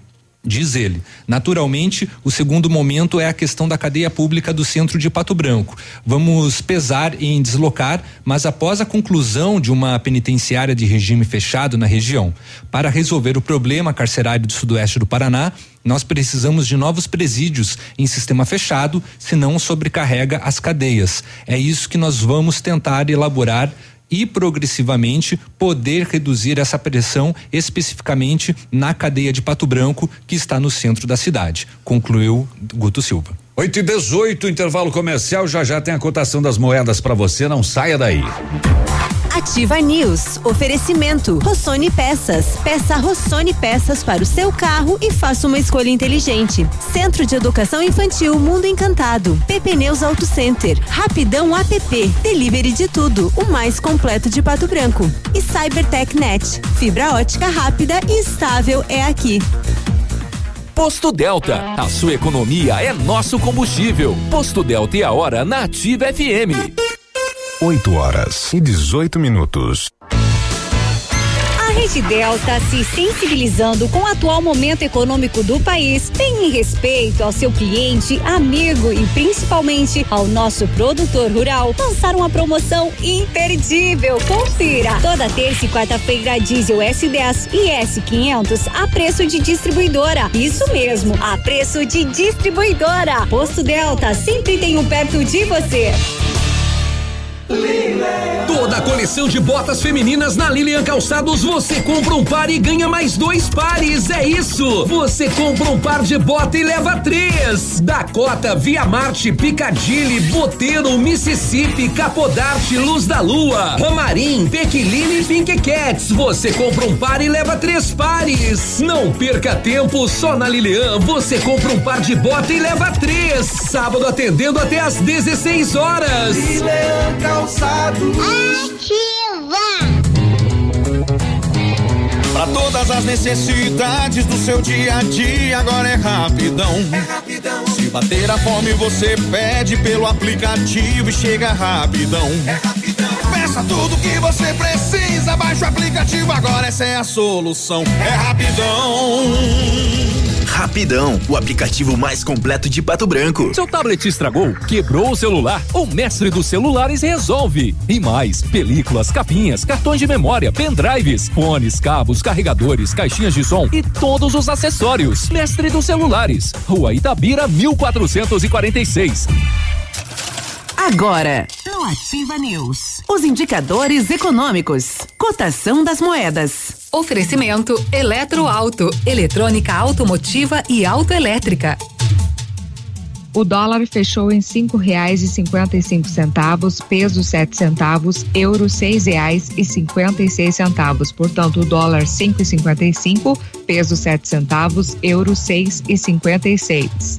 Diz ele. Naturalmente, o segundo momento é a questão da cadeia pública do centro de Pato Branco. Vamos pesar em deslocar, mas após a conclusão de uma penitenciária de regime fechado na região. Para resolver o problema carcerário do sudoeste do Paraná, nós precisamos de novos presídios em sistema fechado, senão sobrecarrega as cadeias. É isso que nós vamos tentar elaborar e progressivamente poder reduzir essa pressão especificamente na cadeia de Pato Branco que está no centro da cidade, concluiu Guto Silva. 8 e 18 intervalo comercial, já já tem a cotação das moedas para você, não saia daí. Ativa News. Oferecimento. Rossoni Peças. Peça Rossoni Peças para o seu carro e faça uma escolha inteligente. Centro de Educação Infantil Mundo Encantado. PP Neus Auto Center. Rapidão app. Delivery de tudo. O mais completo de Pato Branco. E Cybertech Net. Fibra ótica rápida e estável é aqui. Posto Delta, a sua economia é nosso combustível. Posto Delta e a hora na Ativa FM. 8 horas e 18 minutos. A Rede Delta, se sensibilizando com o atual momento econômico do país, tem em respeito ao seu cliente, amigo e principalmente ao nosso produtor rural, lançar uma promoção imperdível. Confira! Toda terça e quarta-feira, diesel S10 e S500 a preço de distribuidora. Isso mesmo, a preço de distribuidora. Posto Delta sempre tem um perto de você. Toda toda a coleção de botas femininas na Lilian Calçados, você compra um par e ganha mais dois pares. É isso! Você compra um par de bota e leva três. Dakota, Via Marte, Piccadilly, Boteiro, Mississippi, Capodarte, Luz da Lua, Ramarim, Pequiline e Pink Cats. Você compra um par e leva três pares. Não perca tempo, só na Lilian você compra um par de bota e leva três. Sábado atendendo até às 16 horas. Lilian Calçados. Ativa! Para todas as necessidades do seu dia a dia, agora é rapidão. É rapidão. Se bater a fome, você pede pelo aplicativo e chega rapidão. É rapidão. Peça tudo que você precisa, baixa o aplicativo, agora essa é a solução. É rapidão. Rapidão, o aplicativo mais completo de Pato Branco. Seu tablet estragou, quebrou o celular, o mestre dos celulares resolve. E mais, películas, capinhas, cartões de memória, pendrives, fones, cabos, carregadores, caixinhas de som e todos os acessórios. Mestre dos celulares, Rua Itabira 1446. Agora, no Ativa News, os indicadores econômicos, cotação das moedas. Oferecimento Eletroauto, eletrônica automotiva e autoelétrica. O dólar fechou em cinco reais e cinquenta e cinco centavos, peso sete centavos, euro seis reais e cinquenta e seis centavos. Portanto, o dólar cinco e cinquenta e cinco, peso sete centavos, euro seis e cinquenta e seis.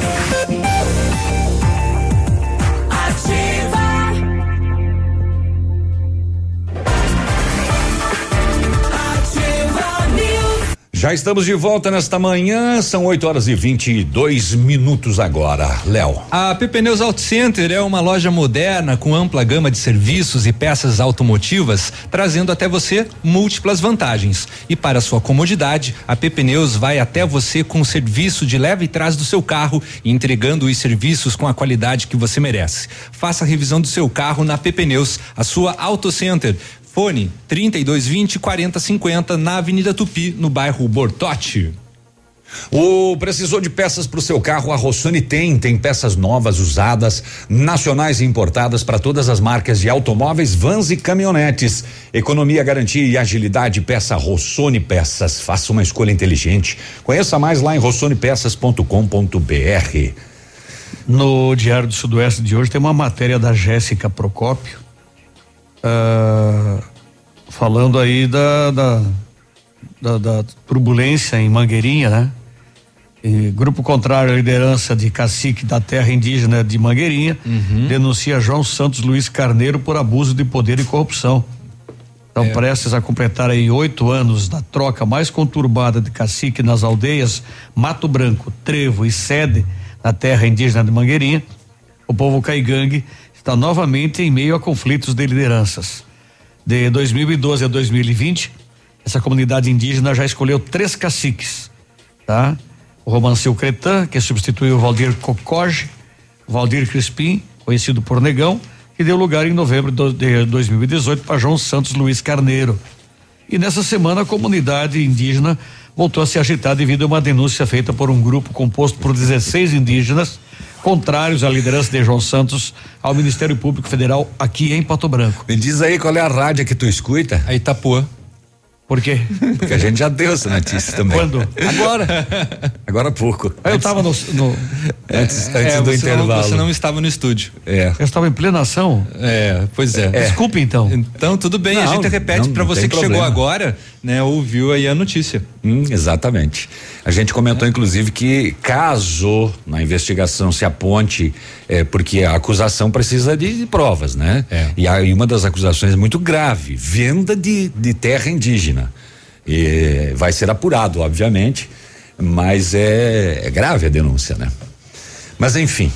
Já estamos de volta nesta manhã, são 8 horas e 22 minutos agora. Léo. A PP Neus Auto Center é uma loja moderna com ampla gama de serviços e peças automotivas, trazendo até você múltiplas vantagens. E para sua comodidade, a PP Neus vai até você com o serviço de leve e trás do seu carro, entregando os serviços com a qualidade que você merece. Faça a revisão do seu carro na PP Neus, a sua Auto Center. Fone 3220 4050 na Avenida Tupi, no bairro Bortote. O precisou de peças para o seu carro? A Rossoni tem. Tem peças novas, usadas, nacionais e importadas para todas as marcas de automóveis, vans e caminhonetes. Economia, garantia e agilidade. Peça Rossoni Peças. Faça uma escolha inteligente. Conheça mais lá em rossonepeças.com.br. No Diário do Sudoeste de hoje tem uma matéria da Jéssica Procópio Uh, falando aí da, da, da, da, turbulência em Mangueirinha, né? E grupo contrário à liderança de cacique da terra indígena de Mangueirinha uhum. denuncia João Santos Luiz Carneiro por abuso de poder e corrupção. Então, é. prestes a completar aí oito anos da troca mais conturbada de cacique nas aldeias Mato Branco, Trevo e Sede, na terra indígena de Mangueirinha, o povo caigangue está novamente em meio a conflitos de lideranças. De 2012 a 2020, essa comunidade indígena já escolheu três caciques, tá? O Romanceu Cretan, que substituiu o Valdir Cocoge, Valdir Crispim, conhecido por Negão, que deu lugar em novembro de 2018 para João Santos Luiz Carneiro. E nessa semana a comunidade indígena voltou a se agitar devido a uma denúncia feita por um grupo composto por 16 indígenas contrários à liderança de João Santos ao Ministério Público Federal aqui em Pato Branco. Me diz aí qual é a rádio que tu escuta? A Itapuã. Por quê? Porque a gente já deu essa notícia também. Quando? Agora. Agora há pouco. Eu estava no, no, Antes, antes É, do intervalo. Não, você não estava no estúdio. É. Eu estava em plena ação. É, pois é. Desculpe então. Então, tudo bem, a Não, gente repete para você que chegou problema. agora, né, ouviu aí a notícia. Hum, exatamente. A gente comentou, inclusive, que caso na investigação se aponte, é, porque a acusação precisa de, de provas, né? E aí uma das acusações é muito grave, venda de, de terra indígena. E vai ser apurado, obviamente, mas é, é grave a denúncia, né? Mas enfim,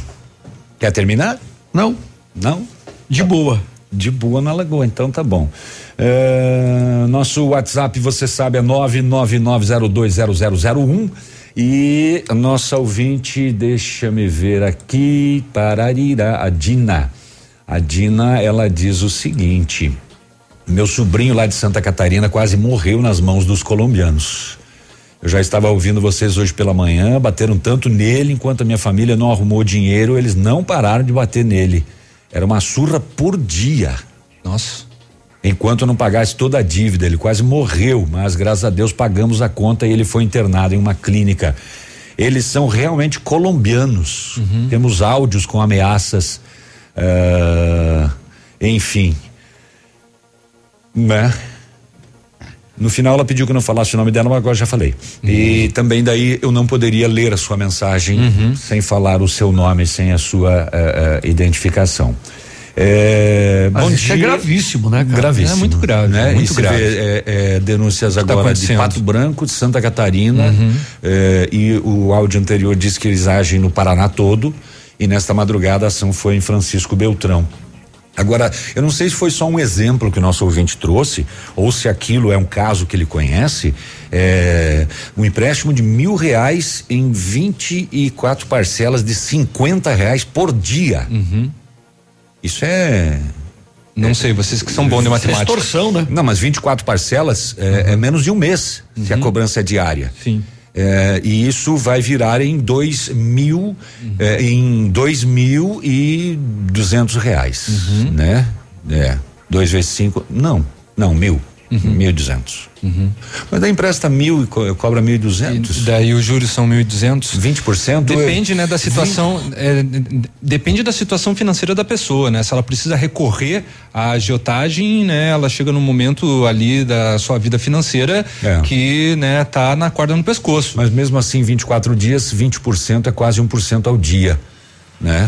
quer terminar? Não. Não? De boa. De boa na lagoa, então tá bom. É, nosso WhatsApp, você sabe, é 999020001 e nossa ouvinte, deixa me ver aqui, pararira, a Dina. A Dina, ela diz o seguinte: meu sobrinho lá de Santa Catarina quase morreu nas mãos dos colombianos. Eu já estava ouvindo vocês hoje pela manhã, bateram tanto nele enquanto a minha família não arrumou dinheiro, eles não pararam de bater nele. Era uma surra por dia. Nossa. Enquanto eu não pagasse toda a dívida, ele quase morreu, mas graças a Deus pagamos a conta e ele foi internado em uma clínica. Eles são realmente colombianos. Temos áudios com ameaças, ah, enfim. Né? No final ela pediu que eu não falasse o nome dela, mas agora já falei. E também daí eu não poderia ler a sua mensagem sem falar o seu nome, sem a sua eh, eh, identificação. É, bom isso é dia. gravíssimo, né, cara? Gravíssimo. É muito grave, Né? muito e se grave. vê, é, é, denúncias tá agora de acontecendo? Pato Branco, de Santa Catarina, é, e o áudio anterior diz que eles agem no Paraná todo, e nesta madrugada a ação foi em Francisco Beltrão. Agora, eu não sei se foi só um exemplo que o nosso ouvinte trouxe, ou se aquilo é um caso que ele conhece. É, um empréstimo de mil reais em 24 parcelas de 50 reais por dia. Isso é. Não sei, vocês que são bons de matemática. Extorsão, né? Não, mas 24 parcelas é, é menos de um mês se a cobrança é diária. Sim. É, e isso vai virar em dois mil, é, em dois mil e duzentos reais, né? É, dois vezes cinco, não, não, mil, mil e duzentos. Mas daí empresta mil e co- cobra mil e duzentos. Daí os juros são 1.200. 20%? Depende, né, da situação. é, depende da situação financeira da pessoa, né? Se ela precisa recorrer à agiotagem, né? Ela chega num momento ali da sua vida financeira É. que, né, tá na corda no pescoço. Mas mesmo assim, 24 dias, 20% é quase 1% ao dia. Né?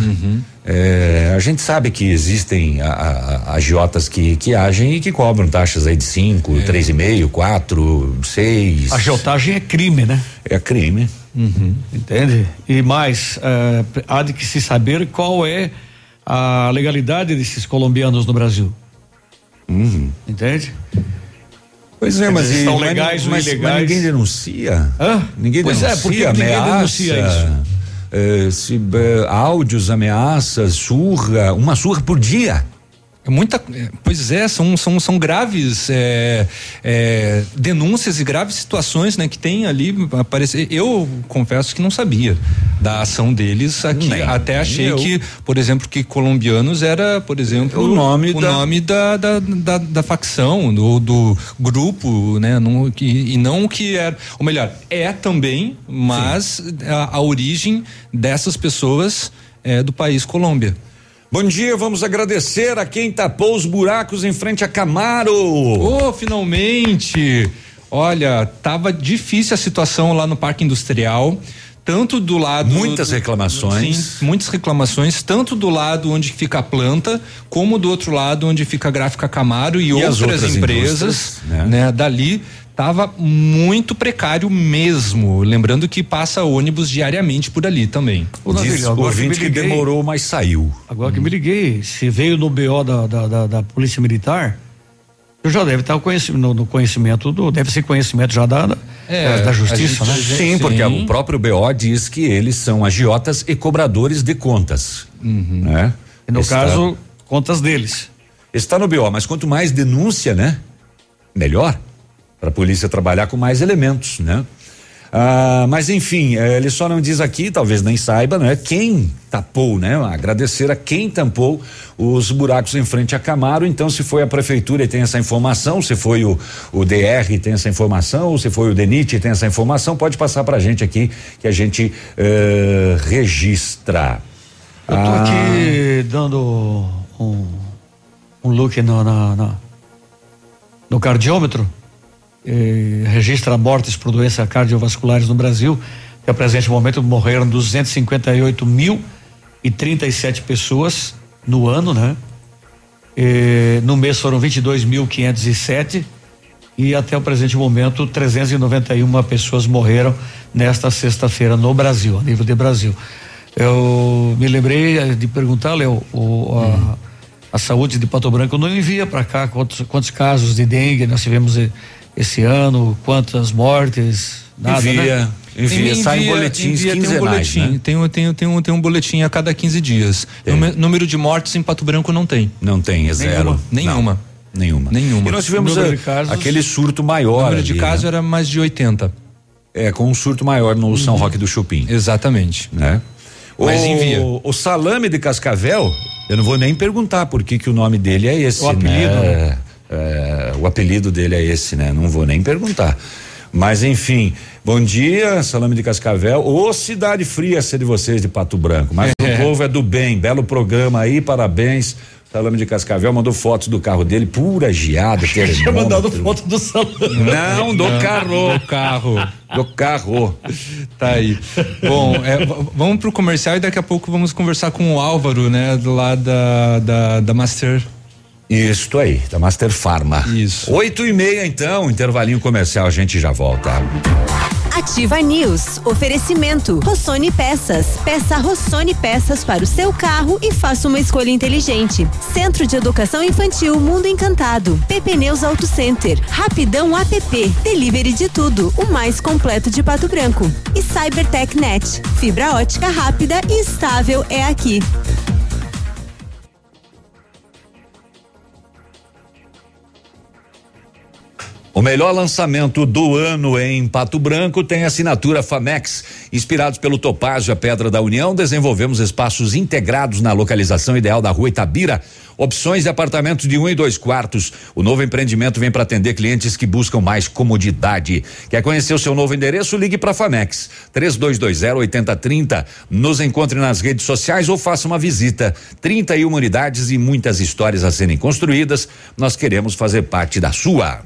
É, a gente sabe que existem a- a- a- agiotas que, que agem e que cobram taxas aí de 5, 3,5, 4, 6. Agiotagem é crime, né? É crime. Entende? E mais, eh, há de que se saber qual é a legalidade desses colombianos no Brasil. Entende? Pois é, mas, estão mas- legais ou mas, mas ilegais? ninguém denuncia. Hã? Ninguém Pois é, denuncia, por que que ninguém denuncia isso? Eh, se, eh, áudios, ameaças, surra, uma surra por dia. É muita, é, pois é, são, são, são graves é, é, denúncias e graves situações, né, que tem ali aparecer. Eu confesso que não sabia da ação deles aqui. Nem- Até achei eu. que, por exemplo, que colombianos era, por exemplo, O nome o da- nome da, da, da, da facção, do, do grupo, né, não, que, e não o que era. Ou melhor, é também, mas a, a origem dessas pessoas é do país Colômbia. Bom dia, vamos agradecer a quem tapou os buracos em frente a Camaro. Oh, finalmente! Olha, tava difícil a situação lá no Parque Industrial. Tanto do lado. Muitas do- reclamações. Sim, muitas reclamações, tanto do lado onde fica a planta, como do outro lado onde fica a Gráfica Camaro e, E as outras, outras empresas, né? né? Dali tava muito precário mesmo. Lembrando que passa ônibus diariamente por ali também. Diz o agora ouvinte que que demorou, mas saiu. Agora que me liguei, se veio no BO da, da, da, da Polícia Militar, eu já deve estar conhecimento, no, no conhecimento do. Deve ser conhecimento já da, da, É, da justiça, gente- né? Sim, porque o próprio BO diz que eles são agiotas e cobradores de contas. Né? E no Está- caso, contas deles. Está no BO, mas quanto mais denúncia, né? Melhor. Para a polícia trabalhar com mais elementos, né? Ah, mas enfim, eh, ele só não diz aqui, talvez nem saiba, né? Quem tapou, né? Agradecer a quem tampou os buracos em frente a Camaro. Então, se foi a prefeitura e tem essa informação, se foi o, o DR e tem essa informação, ou se foi o DENIT e tem essa informação, pode passar pra gente aqui que a gente eh, registra. Eu tô Ah, aqui dando um, um look no, na- na- no cardiômetro. Eh, registra mortes por doenças cardiovasculares no Brasil. Até o presente momento morreram 258.037 pessoas no ano, né? Eh, no mês foram 22.507 e até o presente momento 391 pessoas morreram nesta sexta-feira no Brasil, a nível de Brasil. Eu me lembrei eh, de perguntar, Léo, a, a saúde de Pato Branco não envia para cá quantos, quantos casos de dengue nós tivemos esse ano, quantas mortes, nada, Envia, né? envia, sai em boletins envia, tem um quinzenais, boletim, né? tem, um, tem, um, tem, um, tem um boletim a cada 15 dias. Número, número de mortes em Pato Branco não tem. Não tem, é zero. Nenhuma. Nenhuma. Nenhuma. E nós tivemos eh, de casos- aquele surto maior. O número de ali, casos né? era mais de 80. É, com um surto maior no São Roque do Chupim. Exatamente. Né? Mas o, envia. O salame de Cascavel, eu não vou nem perguntar por que que o nome dele é esse, O apelido, né? É, o apelido dele é esse, né? Não vou nem perguntar. Mas enfim, bom dia, salame de Cascavel. Ô cidade fria ser de vocês de Pato Branco. Mas É. o povo é do bem, belo programa aí, parabéns. Salame de Cascavel mandou fotos do carro dele, pura geada, Tinha termômetro. mandado foto do salão. Não, do Não, carro. do carro. Do carro. Tá aí. Bom, é, vamos pro comercial e daqui a pouco vamos conversar com o Álvaro, né? Do lado da, da, da Master. Isto aí, da Master Pharma. Isso. Oito e meia então, intervalinho comercial, a gente já volta. Ativa News. Oferecimento. Rossoni Peças. Peça Rossoni Peças para o seu carro e faça uma escolha inteligente. Centro de Educação Infantil Mundo Encantado. PP Neus Auto Center. Rapidão app. Delivery de tudo. O mais completo de Pato Branco. E Cybertech Net. Fibra ótica rápida e estável é aqui. O melhor lançamento do ano em Pato Branco tem assinatura Famex. Inspirados pelo Topázio, a Pedra da União, desenvolvemos espaços integrados na localização ideal da rua Itabira. Opções de apartamentos de um e dois quartos. O novo empreendimento vem para atender clientes que buscam mais comodidade. Quer conhecer o seu novo endereço? Ligue para Famex 3220 8030. Nos encontre nas redes sociais ou faça uma visita. 31 unidades e muitas histórias a serem construídas. Nós queremos fazer parte da sua.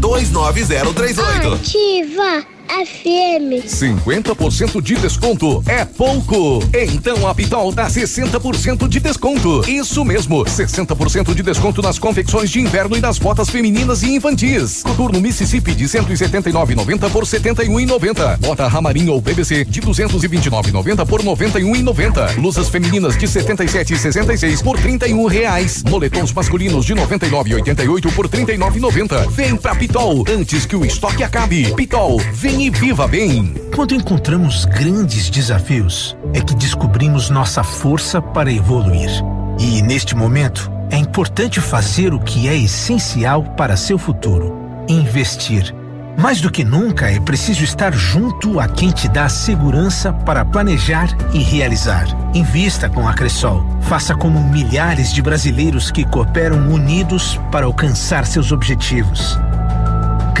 29038. Ativa FM. 50% de desconto é pouco. Então a Pitol dá 60% de desconto. Isso mesmo, 60% de desconto nas confecções de inverno e nas botas femininas e infantis. Coturno Mississippi de 179,90 por 71,90. Bota Ramarim ou PVC de 229,90 por 91,90. Blusas femininas de 77,66 por 31 reais. Moletons masculinos de 99,88 por 39,90. Vem pra Pitol antes que o estoque acabe. Pitol, vem e viva bem. Quando encontramos grandes desafios, é que descobrimos nossa força para evoluir. E neste momento, é importante fazer o que é essencial para seu futuro: investir. Mais do que nunca, é preciso estar junto a quem te dá segurança para planejar e realizar. Invista com a Cressol. Faça como milhares de brasileiros que cooperam unidos para alcançar seus objetivos.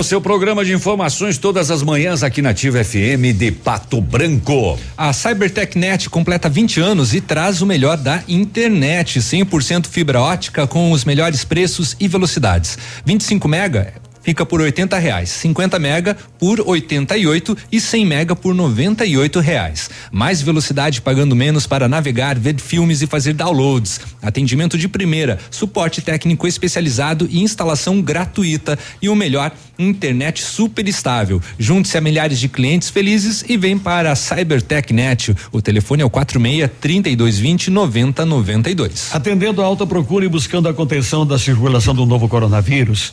O seu programa de informações todas as manhãs aqui na Ativa FM de Pato Branco. A CyberTechNet completa 20 anos e traz o melhor da internet, 100% fibra ótica com os melhores preços e velocidades. 25 mega fica por 80 reais, 50 mega por 88 e 100 mega por 98 reais. Mais velocidade pagando menos para navegar, ver filmes e fazer downloads. Atendimento de primeira, suporte técnico especializado e instalação gratuita e o melhor, internet super estável. Junte-se a milhares de clientes felizes e vem para a CyberTechNet. O telefone é o 46 3220 9092. Atendendo a alta procura e buscando a contenção da circulação do novo coronavírus.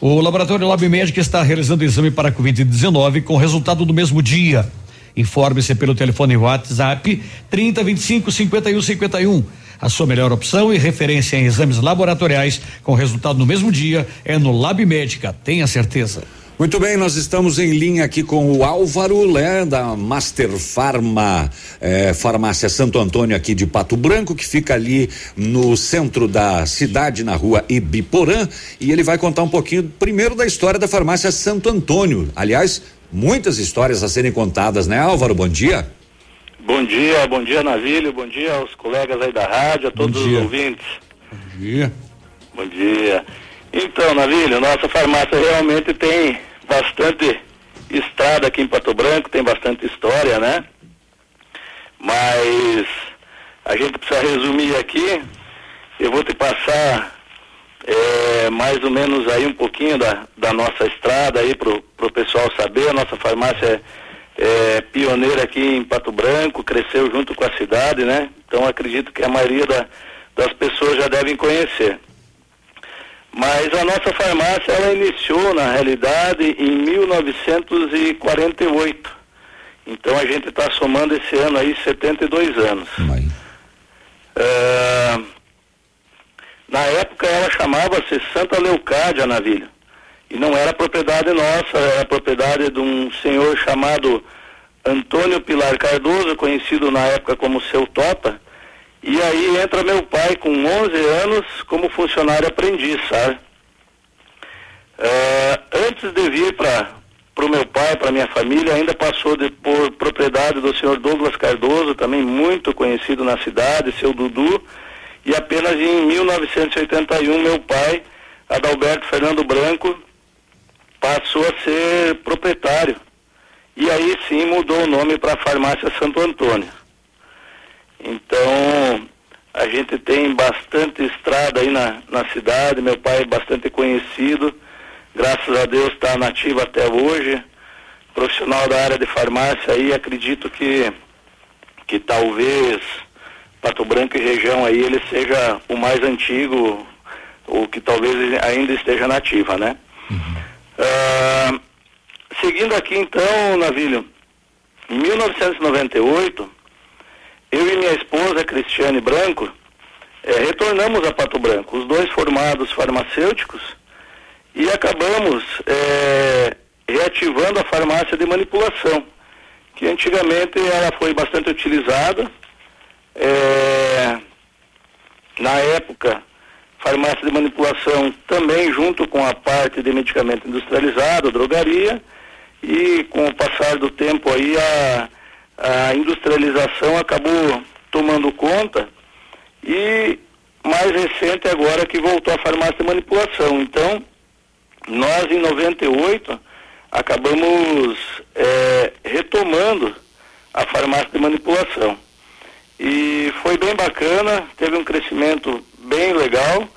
O laboratório Lab está realizando exame para Covid-19 com resultado do mesmo dia. Informe-se pelo telefone WhatsApp 30 25 51 51. A sua melhor opção e referência em exames laboratoriais com resultado no mesmo dia é no Lab Médica, tenha certeza. Muito bem, nós estamos em linha aqui com o Álvaro, né, da Master Farma, eh, Farmácia Santo Antônio aqui de Pato Branco, que fica ali no centro da cidade, na rua Ibiporã, e ele vai contar um pouquinho primeiro da história da Farmácia Santo Antônio. Aliás, muitas histórias a serem contadas, né, Álvaro? Bom dia. Bom dia, bom dia, Navílio, bom dia aos colegas aí da rádio, a todos os ouvintes. Bom dia. Bom dia. Então, Navílio, nossa farmácia realmente tem bastante estrada aqui em Pato Branco, tem bastante história, né? Mas a gente precisa resumir aqui. Eu vou te passar é, mais ou menos aí um pouquinho da, da nossa estrada aí pro, pro pessoal saber. A nossa farmácia é, é pioneira aqui em Pato Branco, cresceu junto com a cidade, né? Então acredito que a maioria da, das pessoas já devem conhecer. Mas a nossa farmácia ela iniciou na realidade em 1948. Então a gente está somando esse ano aí 72 anos. Uh, na época ela chamava-se Santa Leucádia Navilho. E não era propriedade nossa, era propriedade de um senhor chamado Antônio Pilar Cardoso, conhecido na época como Seu Tota, e aí entra meu pai com 11 anos como funcionário aprendiz, sabe? Uh, antes de vir para o meu pai, para minha família, ainda passou de, por propriedade do senhor Douglas Cardoso, também muito conhecido na cidade, seu Dudu, e apenas em 1981 meu pai, Adalberto Fernando Branco, passou a ser proprietário. E aí sim mudou o nome para Farmácia Santo Antônio. Então, a gente tem bastante estrada aí na, na cidade, meu pai é bastante conhecido, graças a Deus está nativo até hoje, profissional da área de farmácia aí, acredito que, que talvez Pato Branco e região aí ele seja o mais antigo, ou que talvez ainda esteja nativa, né? Uhum. Uh, seguindo aqui então, Navilho, em 1998, eu e minha esposa, Cristiane Branco, é, retornamos a Pato Branco, os dois formados farmacêuticos, e acabamos é, reativando a farmácia de manipulação, que antigamente ela foi bastante utilizada. É, na época, farmácia de manipulação também junto com a parte de medicamento industrializado, drogaria, e com o passar do tempo aí a a industrialização acabou tomando conta e mais recente agora que voltou a farmácia de manipulação. Então, nós em 98 acabamos é, retomando a farmácia de manipulação. E foi bem bacana, teve um crescimento bem legal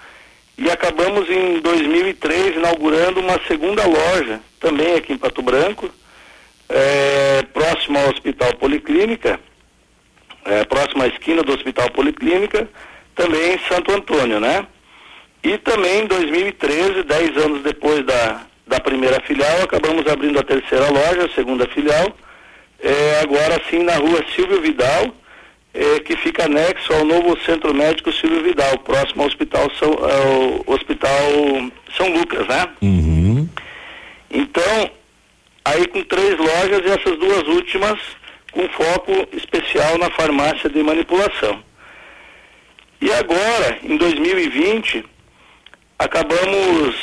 e acabamos em 2003 inaugurando uma segunda loja, também aqui em Pato Branco, é, próximo ao Hospital Policlínica, é, próximo à esquina do Hospital Policlínica, também em Santo Antônio, né? E também em 2013, 10 anos depois da, da primeira filial, acabamos abrindo a terceira loja, a segunda filial, é, agora sim na rua Silvio Vidal, é, que fica anexo ao novo Centro Médico Silvio Vidal, próximo ao Hospital São, ao Hospital São Lucas, né? Uhum. Então, aí com três lojas e essas duas últimas com foco especial na farmácia de manipulação. E agora, em 2020, acabamos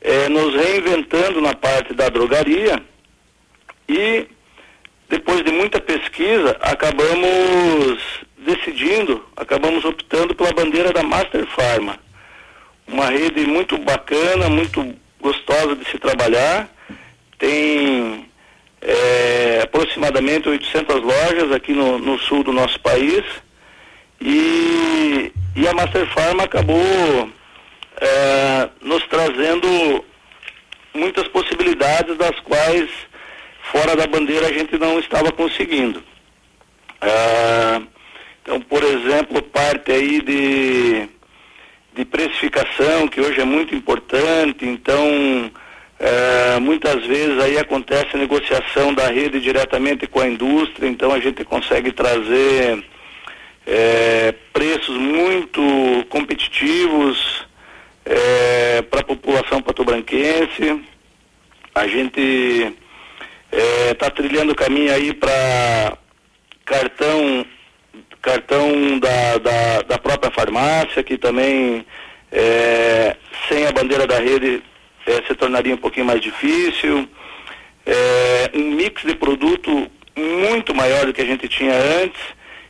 é, nos reinventando na parte da drogaria e depois de muita pesquisa, acabamos decidindo, acabamos optando pela bandeira da Master Pharma. Uma rede muito bacana, muito gostosa de se trabalhar. Tem é, aproximadamente 800 lojas aqui no, no, sul do nosso país. E, e a Master Pharma acabou é, nos trazendo muitas possibilidades das quais fora da bandeira a gente não estava conseguindo. Ah, então, por exemplo, parte aí de, de precificação, que hoje é muito importante, então ah, muitas vezes aí acontece a negociação da rede diretamente com a indústria, então a gente consegue trazer é, preços muito competitivos é, para a população patobranquense. A gente está é, trilhando o caminho aí para cartão cartão da, da, da, própria farmácia, que também sem a bandeira da rede é, se tornaria um pouquinho mais difícil. É, um mix de produto muito maior do que a gente tinha antes.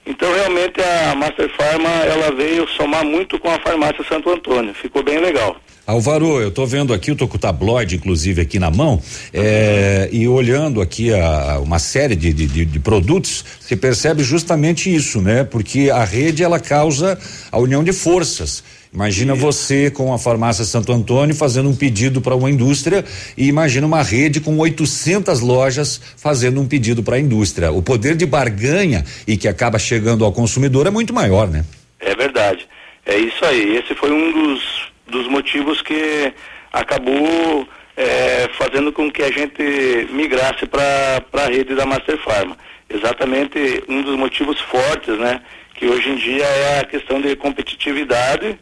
Então realmente a Master Pharma ela veio somar muito com a farmácia Santo Antônio. Ficou bem legal. Alvaro, eu estou vendo aqui, eu tô com o tabloide, inclusive, aqui na mão, é, e olhando aqui a, uma série de, de, de, produtos, se percebe justamente isso, né? Porque a rede ela causa a união de forças. Imagina você com a farmácia Santo Antônio fazendo um pedido para uma indústria e imagina uma rede com 800 lojas fazendo um pedido para a indústria. O poder de barganha e que acaba chegando ao consumidor é muito maior, né? É verdade. É isso aí. Esse foi um dos dos motivos que acabou é, fazendo com que a gente migrasse para a rede da Master Pharma. Exatamente um dos motivos fortes, né? Que hoje em dia é a questão de competitividade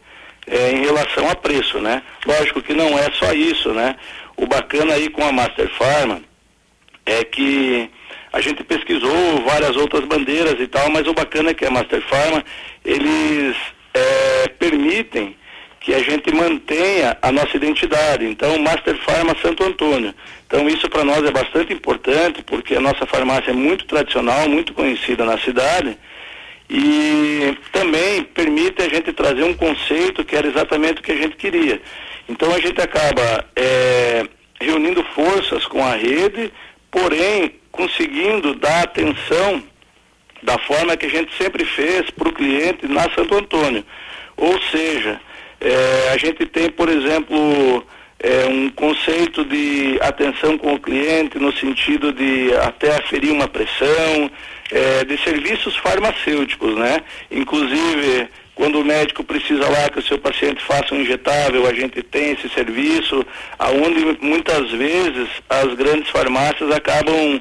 é, em relação a preço, né? Lógico que não é só isso, né? O bacana aí com a Master Pharma é que a gente pesquisou várias outras bandeiras e tal, mas o bacana é que a Master Pharma, eles é, permitem que a gente mantenha a nossa identidade. Então, Master Pharma Santo Antônio. Então, isso para nós é bastante importante, porque a nossa farmácia é muito tradicional, muito conhecida na cidade, e também permite a gente trazer um conceito que era exatamente o que a gente queria. Então, a gente acaba é, reunindo forças com a rede, porém, conseguindo dar atenção da forma que a gente sempre fez para o cliente na Santo Antônio. Ou seja, é, a gente tem, por exemplo, é, um conceito de atenção com o cliente no sentido de até aferir uma pressão, é, de serviços farmacêuticos, né? Inclusive, quando o médico precisa lá que o seu paciente faça um injetável, a gente tem esse serviço, aonde muitas vezes as grandes farmácias acabam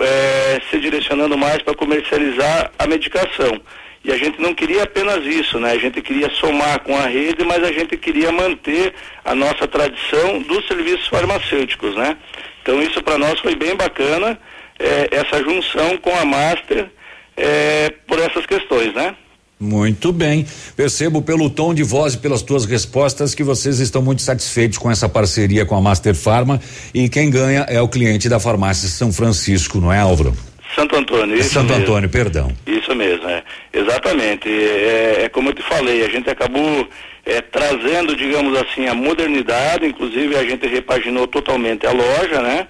é, se direcionando mais para comercializar a medicação. E a gente não queria apenas isso, né? A gente queria somar com a rede, mas a gente queria manter a nossa tradição dos serviços farmacêuticos, né? Então isso para nós foi bem bacana, é, essa junção com a Master é, por essas questões, né? Muito bem. Percebo pelo tom de voz e pelas tuas respostas que vocês estão muito satisfeitos com essa parceria com a Master Pharma e quem ganha é o cliente da farmácia São Francisco, não é, Álvaro? Santo Antônio. Isso Santo mesmo. Antônio, perdão. Isso mesmo, é. Exatamente. É, é como eu te falei, a gente acabou é, trazendo, digamos assim, a modernidade, inclusive a gente repaginou totalmente a loja, né?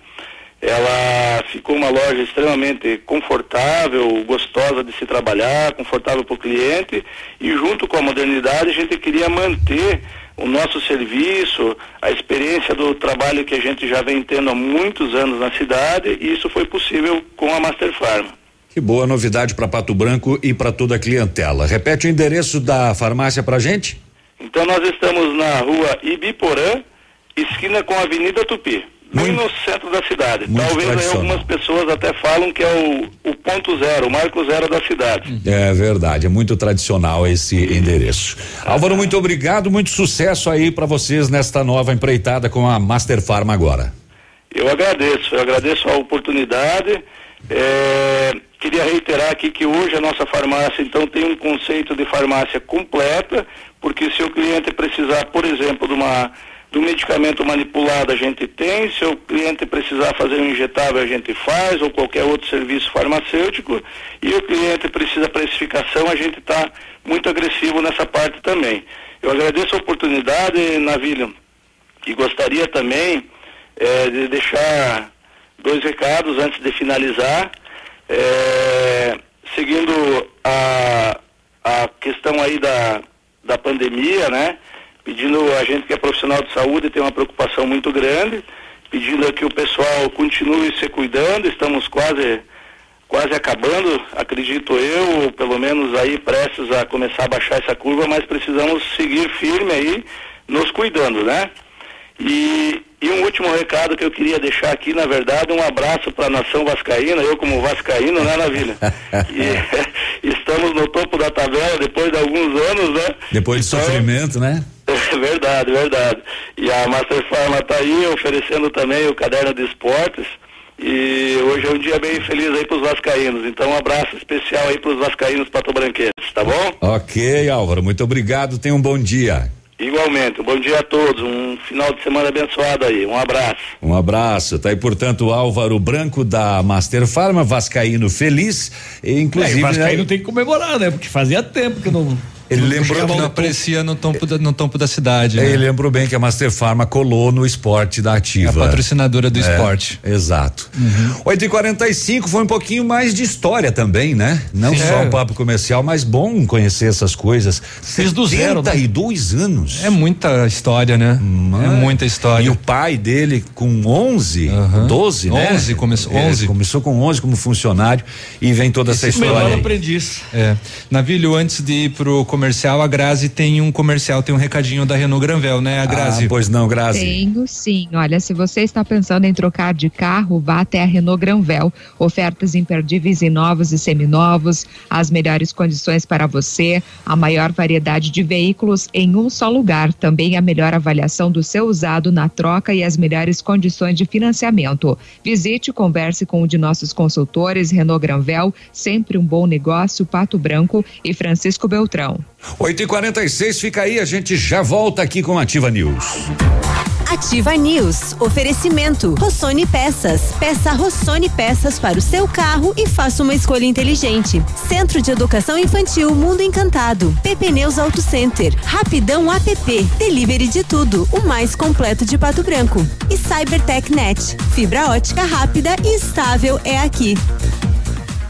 Ela ficou uma loja extremamente confortável, gostosa de se trabalhar, confortável para o cliente e junto com a modernidade a gente queria manter o nosso serviço, a experiência do trabalho que a gente já vem tendo há muitos anos na cidade, e isso foi possível com a Master Pharma. Que boa novidade para Pato Branco e para toda a clientela. Repete o endereço da farmácia para gente? Então nós estamos na rua Ibiporã, esquina com a Avenida Tupi, bem no centro da cidade. Muito Talvez algumas pessoas até falam que é o, o ponto zero, o marco zero da cidade. É verdade, é muito tradicional esse endereço. Álvaro, muito obrigado, muito sucesso aí para vocês nesta nova empreitada com a Master Farma agora. Eu agradeço, eu agradeço a oportunidade. É, queria reiterar aqui que hoje a nossa farmácia então tem um conceito de farmácia completa, porque se o cliente precisar, por exemplo, de uma do medicamento manipulado a gente tem, se o cliente precisar fazer um injetável a gente faz, ou qualquer outro serviço farmacêutico, e o cliente precisa precificação, a gente está muito agressivo nessa parte também. Eu agradeço a oportunidade, Navilho, e gostaria também eh, de deixar dois recados antes de finalizar. Eh, seguindo a, a questão aí da, da pandemia, né? Pedindo a gente que é profissional de saúde tem uma preocupação muito grande, pedindo que o pessoal continue se cuidando, estamos quase quase acabando, acredito eu, ou pelo menos aí prestes a começar a baixar essa curva, mas precisamos seguir firme aí, nos cuidando, né? E, e um último recado que eu queria deixar aqui, na verdade, um abraço para a nação vascaína, eu como vascaíno, né, Navilha? E estamos no topo da tabela depois de alguns anos, né? Depois de sofrimento, né? verdade, verdade. E a Master Pharma está aí oferecendo também o caderno de esportes. E hoje é um dia bem feliz aí para os vascaínos. Então um abraço especial aí para os vascaínos patobranquenses, tá bom? Ok, Álvaro, muito obrigado, tenha um bom dia. Igualmente, um bom dia a todos, um final de semana abençoado aí, um abraço. Um abraço. Tá aí, portanto, o Álvaro Branco da Master Farma, Vascaíno feliz. E, inclusive. É, o Vascaíno né, tem que comemorar, né? Porque fazia tempo que não. Ele lembrou que ao não aparecia no topo da, no topo da cidade. né? Ele lembrou bem que a Master Farma colou no esporte da ativa. É a patrocinadora do É, esporte. Exato. 8 e 45 foi um pouquinho mais de história também, né? Não Sim. só É. um papo comercial, mas bom conhecer essas coisas. Fiz do zero, né? 72 anos. É muita história, né? É muita história. E o pai dele com 11, 12, né? 11 começou, É, 11. começou com 11 como funcionário e vem toda essa Esse história. menor aí. aprendiz. É. Navilho, antes de ir pro comercial, a Grazi tem um comercial, tem um recadinho da Renault Granvel, né, a Grazi? Ah, pois não, Tenho sim. Olha, se você está pensando em trocar de carro, vá até a Renault Granvel. Ofertas imperdíveis em novos e seminovos, as melhores condições para você, a maior variedade de veículos em um só lugar. Também a melhor avaliação do seu usado na troca e as melhores condições de financiamento. Visite, converse com um de nossos consultores, Renault Granvel, sempre um bom negócio, Pato Branco e Francisco Beltrão. 8 e 46 fica aí, a gente já volta aqui com Ativa News. Ativa News. Oferecimento. Rossoni Peças. Peça Rossoni Peças para o seu carro e faça uma escolha inteligente. Centro de Educação Infantil Mundo Encantado. PP Neus Auto Center. Rapidão app. Delivery de tudo. O mais completo de Pato Branco. E Cybertech Net. Fibra ótica rápida e estável é aqui.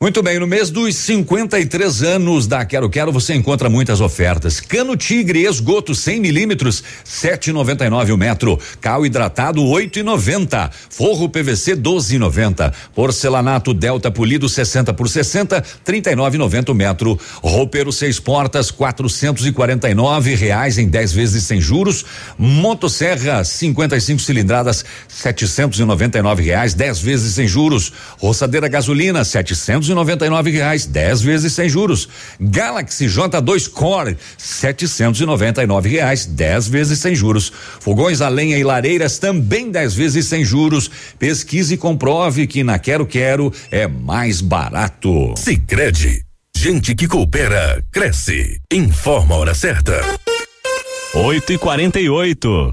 Muito bem, no mês dos 53 anos da Quero Quero você encontra muitas ofertas. Cano Tigre esgoto 100 milímetros, 7,99 o metro. Cal hidratado 8,90. Forro PVC 12,90. Porcelanato Delta polido 60 por 60, 39,90 o metro. Roupeiro seis portas 449 reais em 10 vezes sem juros. Motosserra 55 cilindradas 799 reais 10 vezes sem juros. Roçadeira gasolina 799 reais 10 vezes sem juros. Galaxy J2 Core 799 reais 10 vezes sem juros. Fogões a lenha e lareiras também 10 vezes sem juros. Pesquise e comprove que na Quero Quero é mais barato. Sicredi, gente que coopera cresce. Informa a hora certa. 8 e 48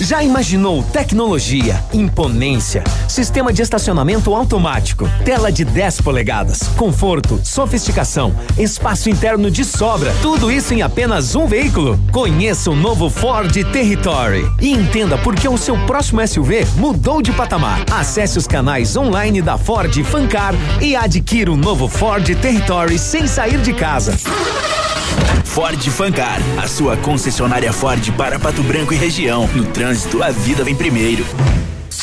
Já imaginou tecnologia, imponência, sistema de estacionamento automático, tela de 10 polegadas, conforto, sofisticação, espaço interno de sobra, tudo isso em apenas um veículo? Conheça o novo Ford Territory e entenda por que o seu próximo SUV mudou de patamar. Acesse os canais online da Ford Fancar e adquira o novo Ford Territory sem sair de casa. Ford Fancar, a sua concessionária Ford para Pato Branco e região. No trânsito, a vida vem primeiro.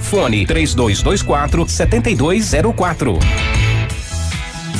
Fone 3224 7204.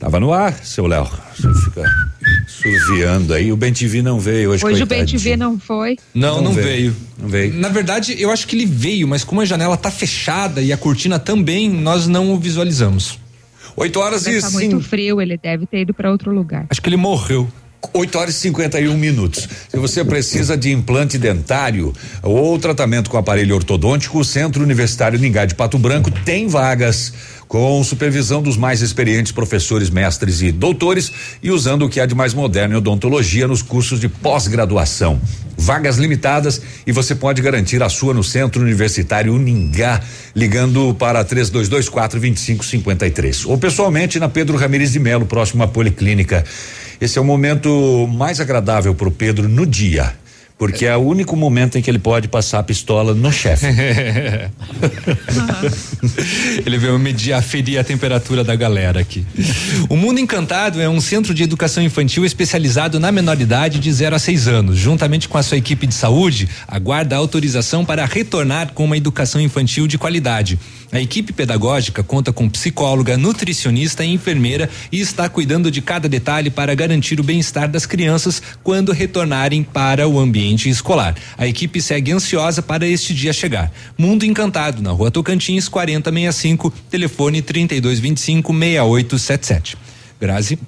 Tava no ar, seu Léo. Você fica surviando aí. O Ben TV não veio hoje. Hoje o Ben TV não foi. Não, não, Não veio. veio. Não veio. Na verdade, eu acho que ele veio, mas como a janela tá fechada e a cortina também, nós não o visualizamos. 8 horas Mas tá muito frio, ele deve ter ido para outro lugar. Acho que ele morreu. 8 horas e 51 minutos. Se você precisa de implante dentário ou tratamento com aparelho ortodôntico, o Centro Universitário Ningá de Pato Branco tem vagas com supervisão dos mais experientes professores, mestres e doutores e usando o que há de mais moderno em odontologia nos cursos de pós-graduação. Vagas limitadas e você pode garantir a sua no Centro Universitário Uningá, ligando para 3224 2553 ou pessoalmente na Pedro Ramires de Melo, próximo à Policlínica. Esse é o momento mais agradável para o Pedro no dia. Porque é o único momento em que ele pode passar a pistola no chefe. Ele veio medir, aferir a temperatura da galera aqui. O Mundo Encantado é um centro de educação infantil especializado na menoridade de 0 a 6 anos. Juntamente com a sua equipe de saúde, aguarda autorização para retornar com uma educação infantil de qualidade. A equipe pedagógica conta com psicóloga, nutricionista e enfermeira e está cuidando de cada detalhe para garantir o bem-estar das crianças quando retornarem para o ambiente escolar. A equipe segue ansiosa para este dia chegar. Mundo Encantado, na rua Tocantins, 4065, telefone 3225 6877. Grazi.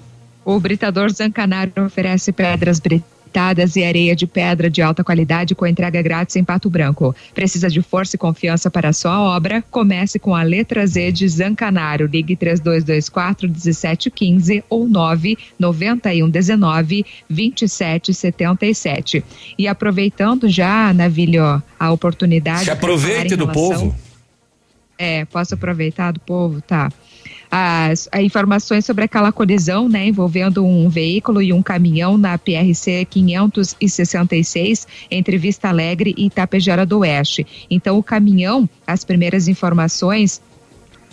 O Britador Zancanaro oferece pedras e areia de pedra de alta qualidade com entrega grátis em Pato Branco. Precisa de força e confiança para a sua obra? Comece com a letra Z de Zancanaro. Ligue 3224 1715 ou 99119 2777. E aproveitando já, Navilho, a oportunidade. Se aproveite do relação- povo. É, posso aproveitar do povo? Tá. As, as informações sobre aquela colisão, né, envolvendo um veículo e um caminhão na PRC 566 entre Vista Alegre e Itapejara do Oeste. Então, o caminhão, as primeiras informações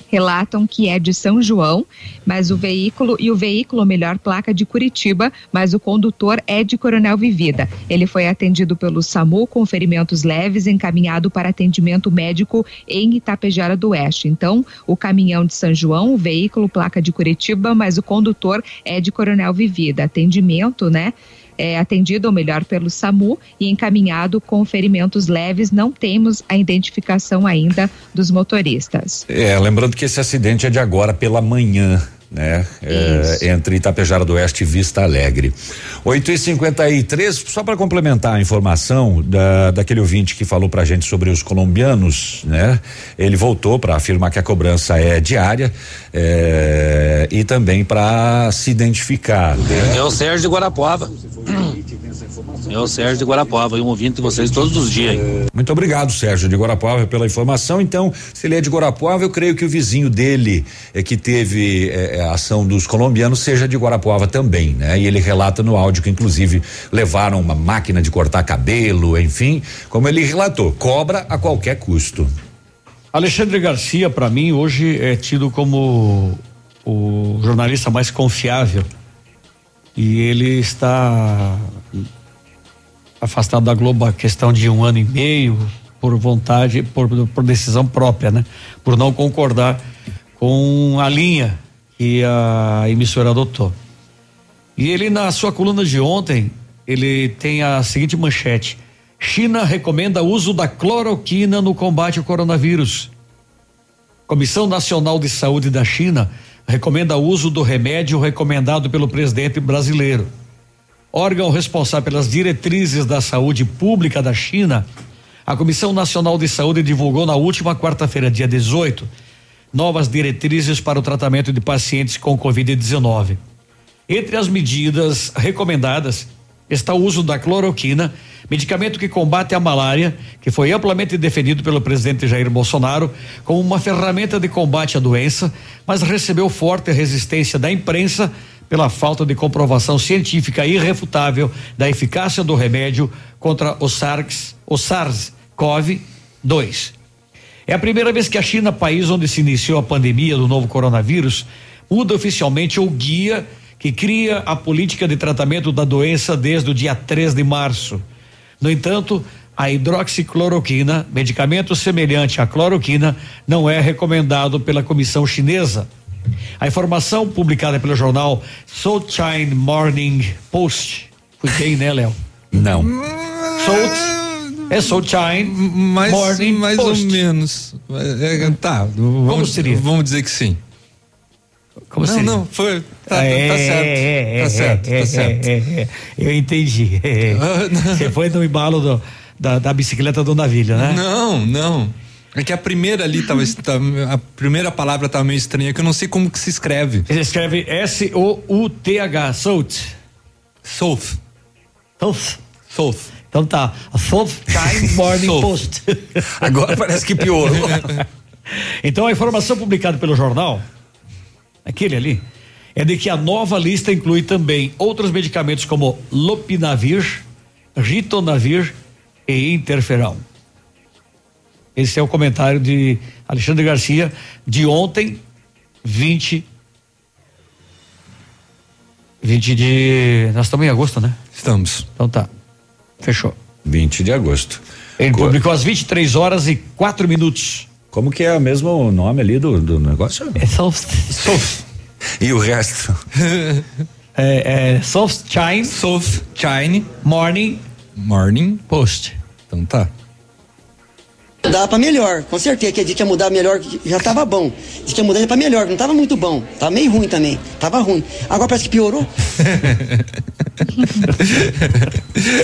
relatam que é de São João, mas o veículo e o veículo, melhor placa de Curitiba, mas o condutor é de Coronel Vivida. Ele foi atendido pelo SAMU com ferimentos leves, encaminhado para atendimento médico em Itapejara do Oeste. Então, o caminhão de São João, o veículo placa de Curitiba, mas o condutor é de Coronel Vivida. Atendimento, né? É, atendido, ou melhor, pelo SAMU e encaminhado com ferimentos leves. Não temos a identificação ainda dos motoristas. É, lembrando que esse acidente é de agora pela manhã né? É, entre Itapejara do Oeste e Vista Alegre. 8 e 53 só para complementar a informação da, daquele ouvinte que falou pra gente sobre os colombianos, né? Ele voltou para afirmar que a cobrança é diária é, e também para se identificar. Né? É o Sérgio de Guarapuava. É o Sérgio de Guarapuava, um ouvinte de vocês todos os dias. Hein? Muito obrigado, Sérgio de Guarapuava, pela informação. Então, se ele é de Guarapuava, eu creio que o vizinho dele é que teve é, a ação dos colombianos seja de Guarapuava também, né? E ele relata no áudio que inclusive levaram uma máquina de cortar cabelo, enfim, como ele relatou, cobra a qualquer custo. Alexandre Garcia, para mim, hoje é tido como o jornalista mais confiável e ele está afastado da Globo há questão de um ano e meio por vontade, por, por decisão própria, né? Por não concordar com a linha que a emissora adotou. E ele na sua coluna de ontem, ele tem a seguinte manchete: China recomenda uso da cloroquina no combate ao coronavírus. Comissão Nacional de Saúde da China recomenda o uso do remédio recomendado pelo presidente brasileiro órgão responsável pelas diretrizes da saúde pública da China, a Comissão Nacional de Saúde divulgou na última quarta-feira, dia 18, novas diretrizes para o tratamento de pacientes com Covid-19. Entre as medidas recomendadas está o uso da cloroquina, medicamento que combate a malária, que foi amplamente defendido pelo presidente Jair Bolsonaro como uma ferramenta de combate à doença, mas recebeu forte resistência da imprensa pela falta de comprovação científica irrefutável da eficácia do remédio contra o SARS, o SARS-CoV-2. É a primeira vez que a China, país onde se iniciou a pandemia do novo coronavírus, muda oficialmente o guia que cria a política de tratamento da doença desde o dia 3 de março. No entanto, a hidroxicloroquina, medicamento semelhante à cloroquina, não é recomendado pela comissão chinesa a informação publicada pelo jornal South China Morning Post. Fui bem, né, Léo? Não. South é South China mais, Morning mais Post. ou menos. É, tá, vamos, seria? vamos dizer que sim. Como não, seria? não, foi. Tá, é, tá certo. é, tá é, certo, é, tá certo. é, é, é. Eu entendi. Você foi no embalo do, da, da bicicleta do navio, né? Não, não. É que a primeira ali tava, a primeira palavra tava meio estranha, que eu não sei como que se escreve. Ele escreve S-O-U-T-H, South. South. South. South. Então tá, a South China Morning. Post. Agora parece que piorou. então a informação publicada pelo jornal, aquele ali, é de que a nova lista inclui também outros medicamentos como lopinavir, ritonavir e interferão. Esse é o comentário de Alexandre Garcia de ontem, 20 20 de. Nós estamos em agosto, né? Estamos. Então tá. Fechou. 20 de agosto. Ele publicou às 23 horas e 4 minutos. Como que é o mesmo nome ali do, do negócio? É South. South. E o resto? é, é South China. South China. Morning. Morning. Post. Então tá. Dá pra melhor, com certeza que a gente ia mudar melhor, já tava bom. Diz que ia mudar pra melhor, não tava muito bom. Tava meio ruim também. Tava ruim. Agora parece que piorou.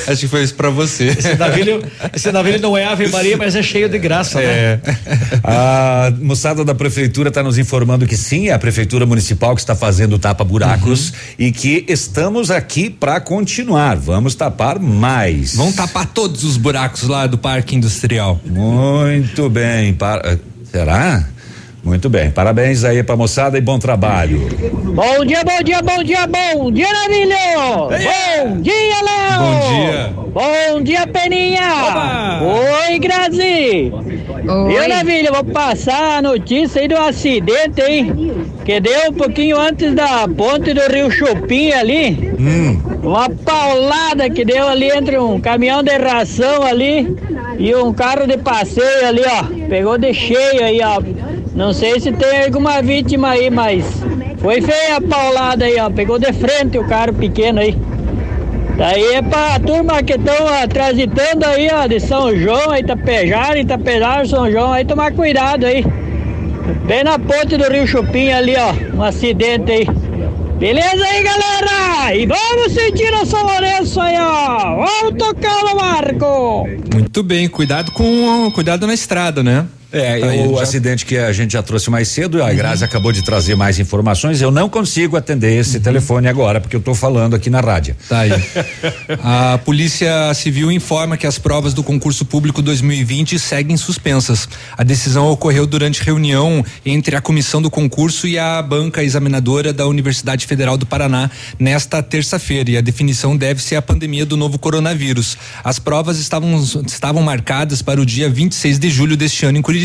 Acho que foi isso pra você. Esse navio, esse navio não é Ave Maria, mas é cheio de graça, É. né? A moçada da prefeitura está nos informando que sim, é a prefeitura municipal que está fazendo tapa-buracos e que estamos aqui para continuar. Vamos tapar mais. Vamos tapar todos os buracos lá do Parque Industrial. Muito bem. Para, será? Muito bem. Parabéns aí pra moçada e bom trabalho. Bom dia, bom dia, bom dia, bom dia, Navilho! Bom dia, Léo! Bom dia. Bom dia, Peninha! Opa. Oi, Grazi! Oi, Navilha, vou passar a notícia aí do acidente aí, que deu um pouquinho antes da ponte do Rio Chupim ali. Hum. Uma paulada que deu ali entre um caminhão de ração ali e um carro de passeio ali, ó. Pegou de cheio aí, ó. Não sei se tem alguma vítima aí, mas foi feia a paulada aí, ó. Pegou de frente o carro pequeno aí. Daí é pra turma que estão transitando aí, ó, de São João, Itapejara, Itapejara, São João, aí tomar cuidado aí. Bem na ponte do Rio Chupim ali, ó, um acidente aí. Beleza aí, galera? E vamos sentir o São Lourenço aí, ó. Vamos tocar no marco. Muito bem, cuidado com cuidado na estrada, né? É, Tá o já- acidente que a gente já trouxe mais cedo, a Grazi acabou de trazer mais informações. Eu não consigo atender esse telefone agora, porque eu tô falando aqui na rádio. Tá aí. A Polícia Civil informa que as provas do concurso público 2020 seguem suspensas. A decisão ocorreu durante reunião entre a comissão do concurso e a banca examinadora da Universidade Federal do Paraná nesta terça-feira. E a definição deve-se à pandemia do novo coronavírus. As provas estavam, estavam marcadas para o dia 26 de julho deste ano em Curitiba.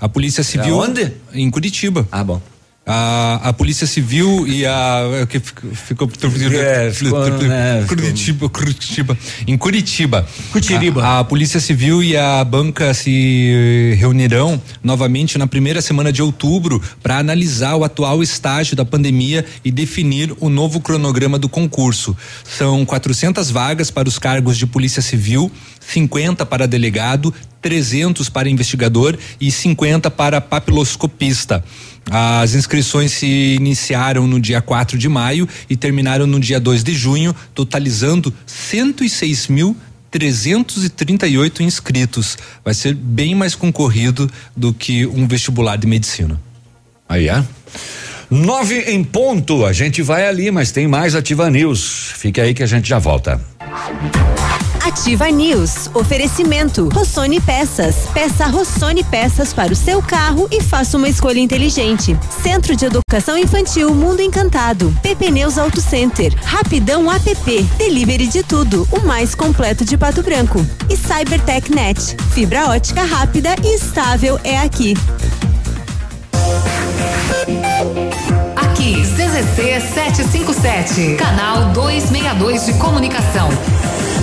A Polícia Civil. Aonde? Em Curitiba. Ah, bom. A, a Polícia Civil e a. que ficou. É, ficou, né, Curitiba, Curitiba. Em Curitiba. Curitiba. A, a Polícia Civil e a banca se reunirão novamente na primeira semana de outubro para analisar o atual estágio da pandemia e definir o novo cronograma do concurso. São 400 vagas para os cargos de Polícia Civil, 50 para delegado, 300 para investigador e 50 para papiloscopista. As inscrições se iniciaram no dia 4 de maio e terminaram no dia 2 de junho, totalizando 106 mil 338 inscritos. Vai ser bem mais concorrido do que um vestibular de medicina. Aí é? Nove em ponto. A gente vai ali, mas tem mais Ativa News. Fique aí que a gente já volta. Ativa News. Oferecimento. Rossoni Peças. Peça Rossoni Peças para o seu carro e faça uma escolha inteligente. Centro de Educação Infantil Mundo Encantado. PP Neus Auto Center. Rapidão app. Delivery de tudo. O mais completo de Pato Branco. E Cybertech Net. Fibra ótica rápida e estável é aqui. Aqui, CZC 757, canal 262 de comunicação.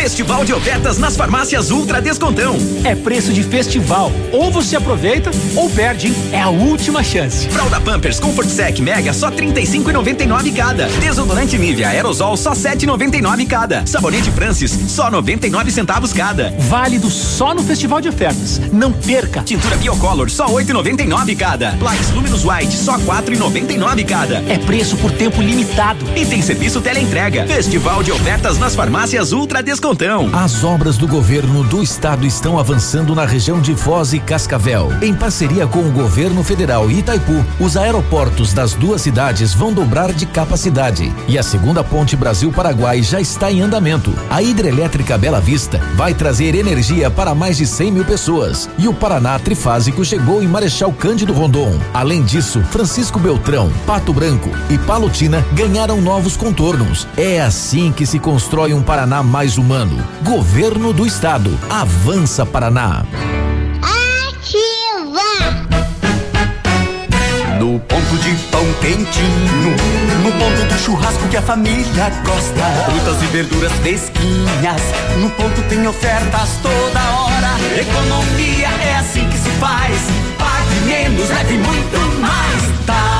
Festival de ofertas nas farmácias Ultra Descontão. É preço de festival. Ou você aproveita ou perde, hein? É a última chance. Fralda Pampers Comfort Sec Mega só 35,99 cada. Desodorante Nivea Aerosol só 7,99 cada. Sabonete Francis só 99 centavos cada. Válido só no festival de ofertas. Não perca. Tintura Biocolor só 8,99 cada. Plaques Luminous White só 4,99 cada. É preço por tempo limitado. E tem serviço teleentrega. Festival de ofertas nas farmácias Ultra Descontão. As obras do governo do estado estão avançando na região de Foz e Cascavel. Em parceria com o governo federal e Itaipu, os aeroportos das duas cidades vão dobrar de capacidade. E a segunda ponte Brasil-Paraguai já está em andamento. A hidrelétrica Bela Vista vai trazer energia para mais de 100 mil pessoas. E o Paraná Trifásico chegou em Marechal Cândido Rondon. Além disso, Francisco Beltrão, Pato Branco e Palotina ganharam novos contornos. É assim que se constrói um Paraná mais humano. Governo do Estado. Avança Paraná. Ativa! No ponto de pão quentinho, no ponto do churrasco que a família gosta. Frutas e verduras fresquinhas, no ponto tem ofertas toda hora. Economia é assim que se faz. Pague menos, leve muito mais. Tá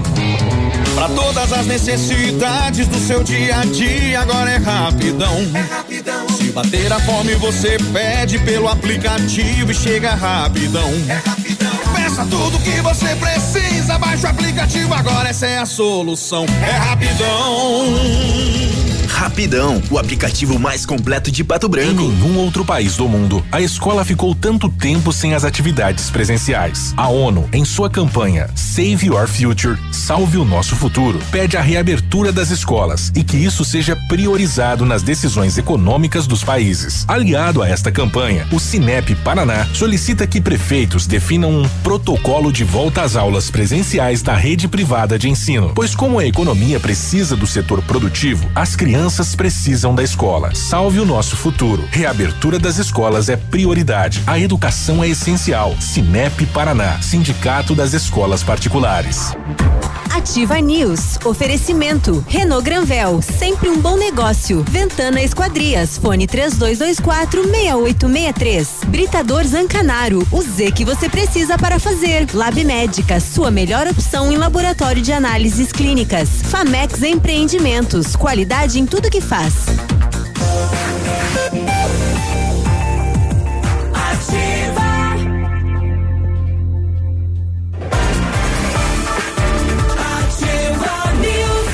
Pra todas as necessidades do seu dia a dia, agora é rapidão. É rapidão. Se bater a fome, você pede pelo aplicativo e chega rapidão. É rapidão. Peça tudo que você precisa, baixa o aplicativo agora, essa é a solução. É rapidão. Rapidão, o aplicativo mais completo de Pato Branco. Em nenhum outro país do mundo, a escola ficou tanto tempo sem as atividades presenciais. A ONU, em sua campanha Save Your Future, Salve o Nosso Futuro, pede a reabertura das escolas e que isso seja priorizado nas decisões econômicas dos países. Aliado a esta campanha, o Cinep Paraná solicita que prefeitos definam um protocolo de volta às aulas presenciais da rede privada de ensino, pois como a economia precisa do setor produtivo, as crianças crianças precisam da escola. Salve o nosso futuro. Reabertura das escolas é prioridade. A educação é essencial. Cinep Paraná, Sindicato das Escolas Particulares. Ativa News. Oferecimento. Renault Granvel. Sempre um bom negócio. Ventana Esquadrias. Fone 3224 6863. Britador Zancanaro. O Z que você precisa para fazer. Lab Médica. Sua melhor opção em laboratório de análises clínicas. Famex Empreendimentos. Qualidade em tudo que faz.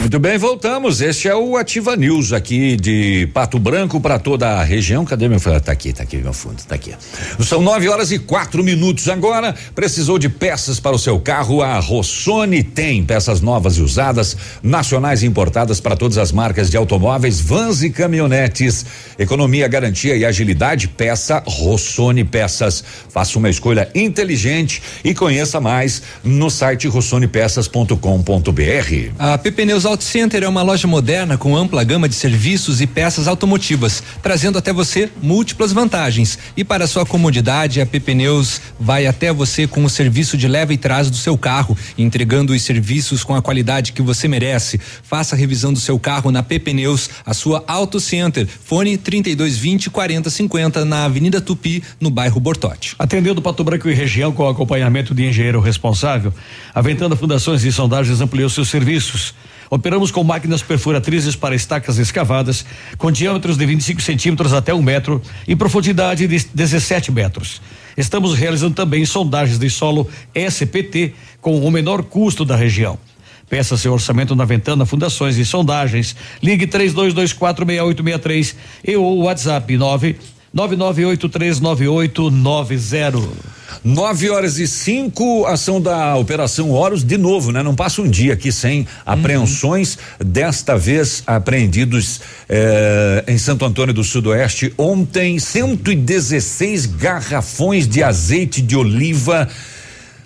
Muito bem, voltamos. Este é o Ativa News aqui de Pato Branco para toda a região. Cadê meu fundo? Tá aqui, tá aqui meu fundo, tá aqui. São nove horas e quatro minutos agora. Precisou de peças para o seu carro? A Rossoni tem peças novas e usadas, nacionais e importadas para todas as marcas de automóveis, vans e caminhonetes. Economia, garantia e agilidade. Peça Rossoni Peças. Faça uma escolha inteligente e conheça mais no site rossonepeças.com.br. A PP Neus Auto Center é uma loja moderna com ampla gama de serviços e peças automotivas, trazendo até você múltiplas vantagens. E para sua comodidade, a PP Neus vai até você com o serviço de leva e trás do seu carro, entregando os serviços com a qualidade que você merece. Faça a revisão do seu carro na PP Neus, a sua Auto Center. Fone 3220 4050 na Avenida Tupi, no bairro Bortote. Atendendo Pato Branco e região com acompanhamento de engenheiro responsável, a Ventana Fundações e Sondagens ampliou seus serviços. Operamos com máquinas perfuratrizes para estacas escavadas, com diâmetros de 25 centímetros até um metro e profundidade de 17 metros. Estamos realizando também sondagens de solo SPT com o menor custo da região. Peça seu orçamento na Ventana Fundações e Sondagens. Ligue 32246863 e o WhatsApp 9 99839890. Nove horas e cinco, ação da Operação Horus, de novo, né? Não passa um dia aqui sem apreensões, desta vez apreendidos eh, em Santo Antônio do Sudoeste. Ontem, 116 garrafões de azeite de oliva,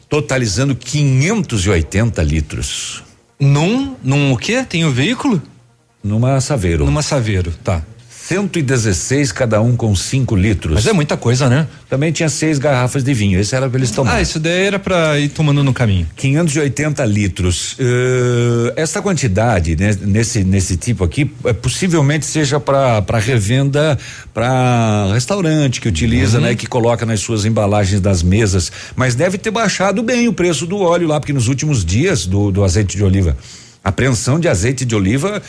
totalizando 580 litros. Num, num o quê? Tem o veículo? Numa Saveiro. Numa Saveiro, tá. 116 cada um com 5 litros. Mas é muita coisa, né? Também tinha seis garrafas de vinho. Esse era para eles tomar. Ah, isso daí era para ir tomando no caminho. 580 litros. Uh, essa quantidade né, nesse nesse tipo aqui é, possivelmente seja para revenda para restaurante que utiliza, uhum. né, que coloca nas suas embalagens das mesas, mas deve ter baixado bem o preço do óleo lá, porque nos últimos dias do, do azeite de oliva a apreensão de azeite de oliva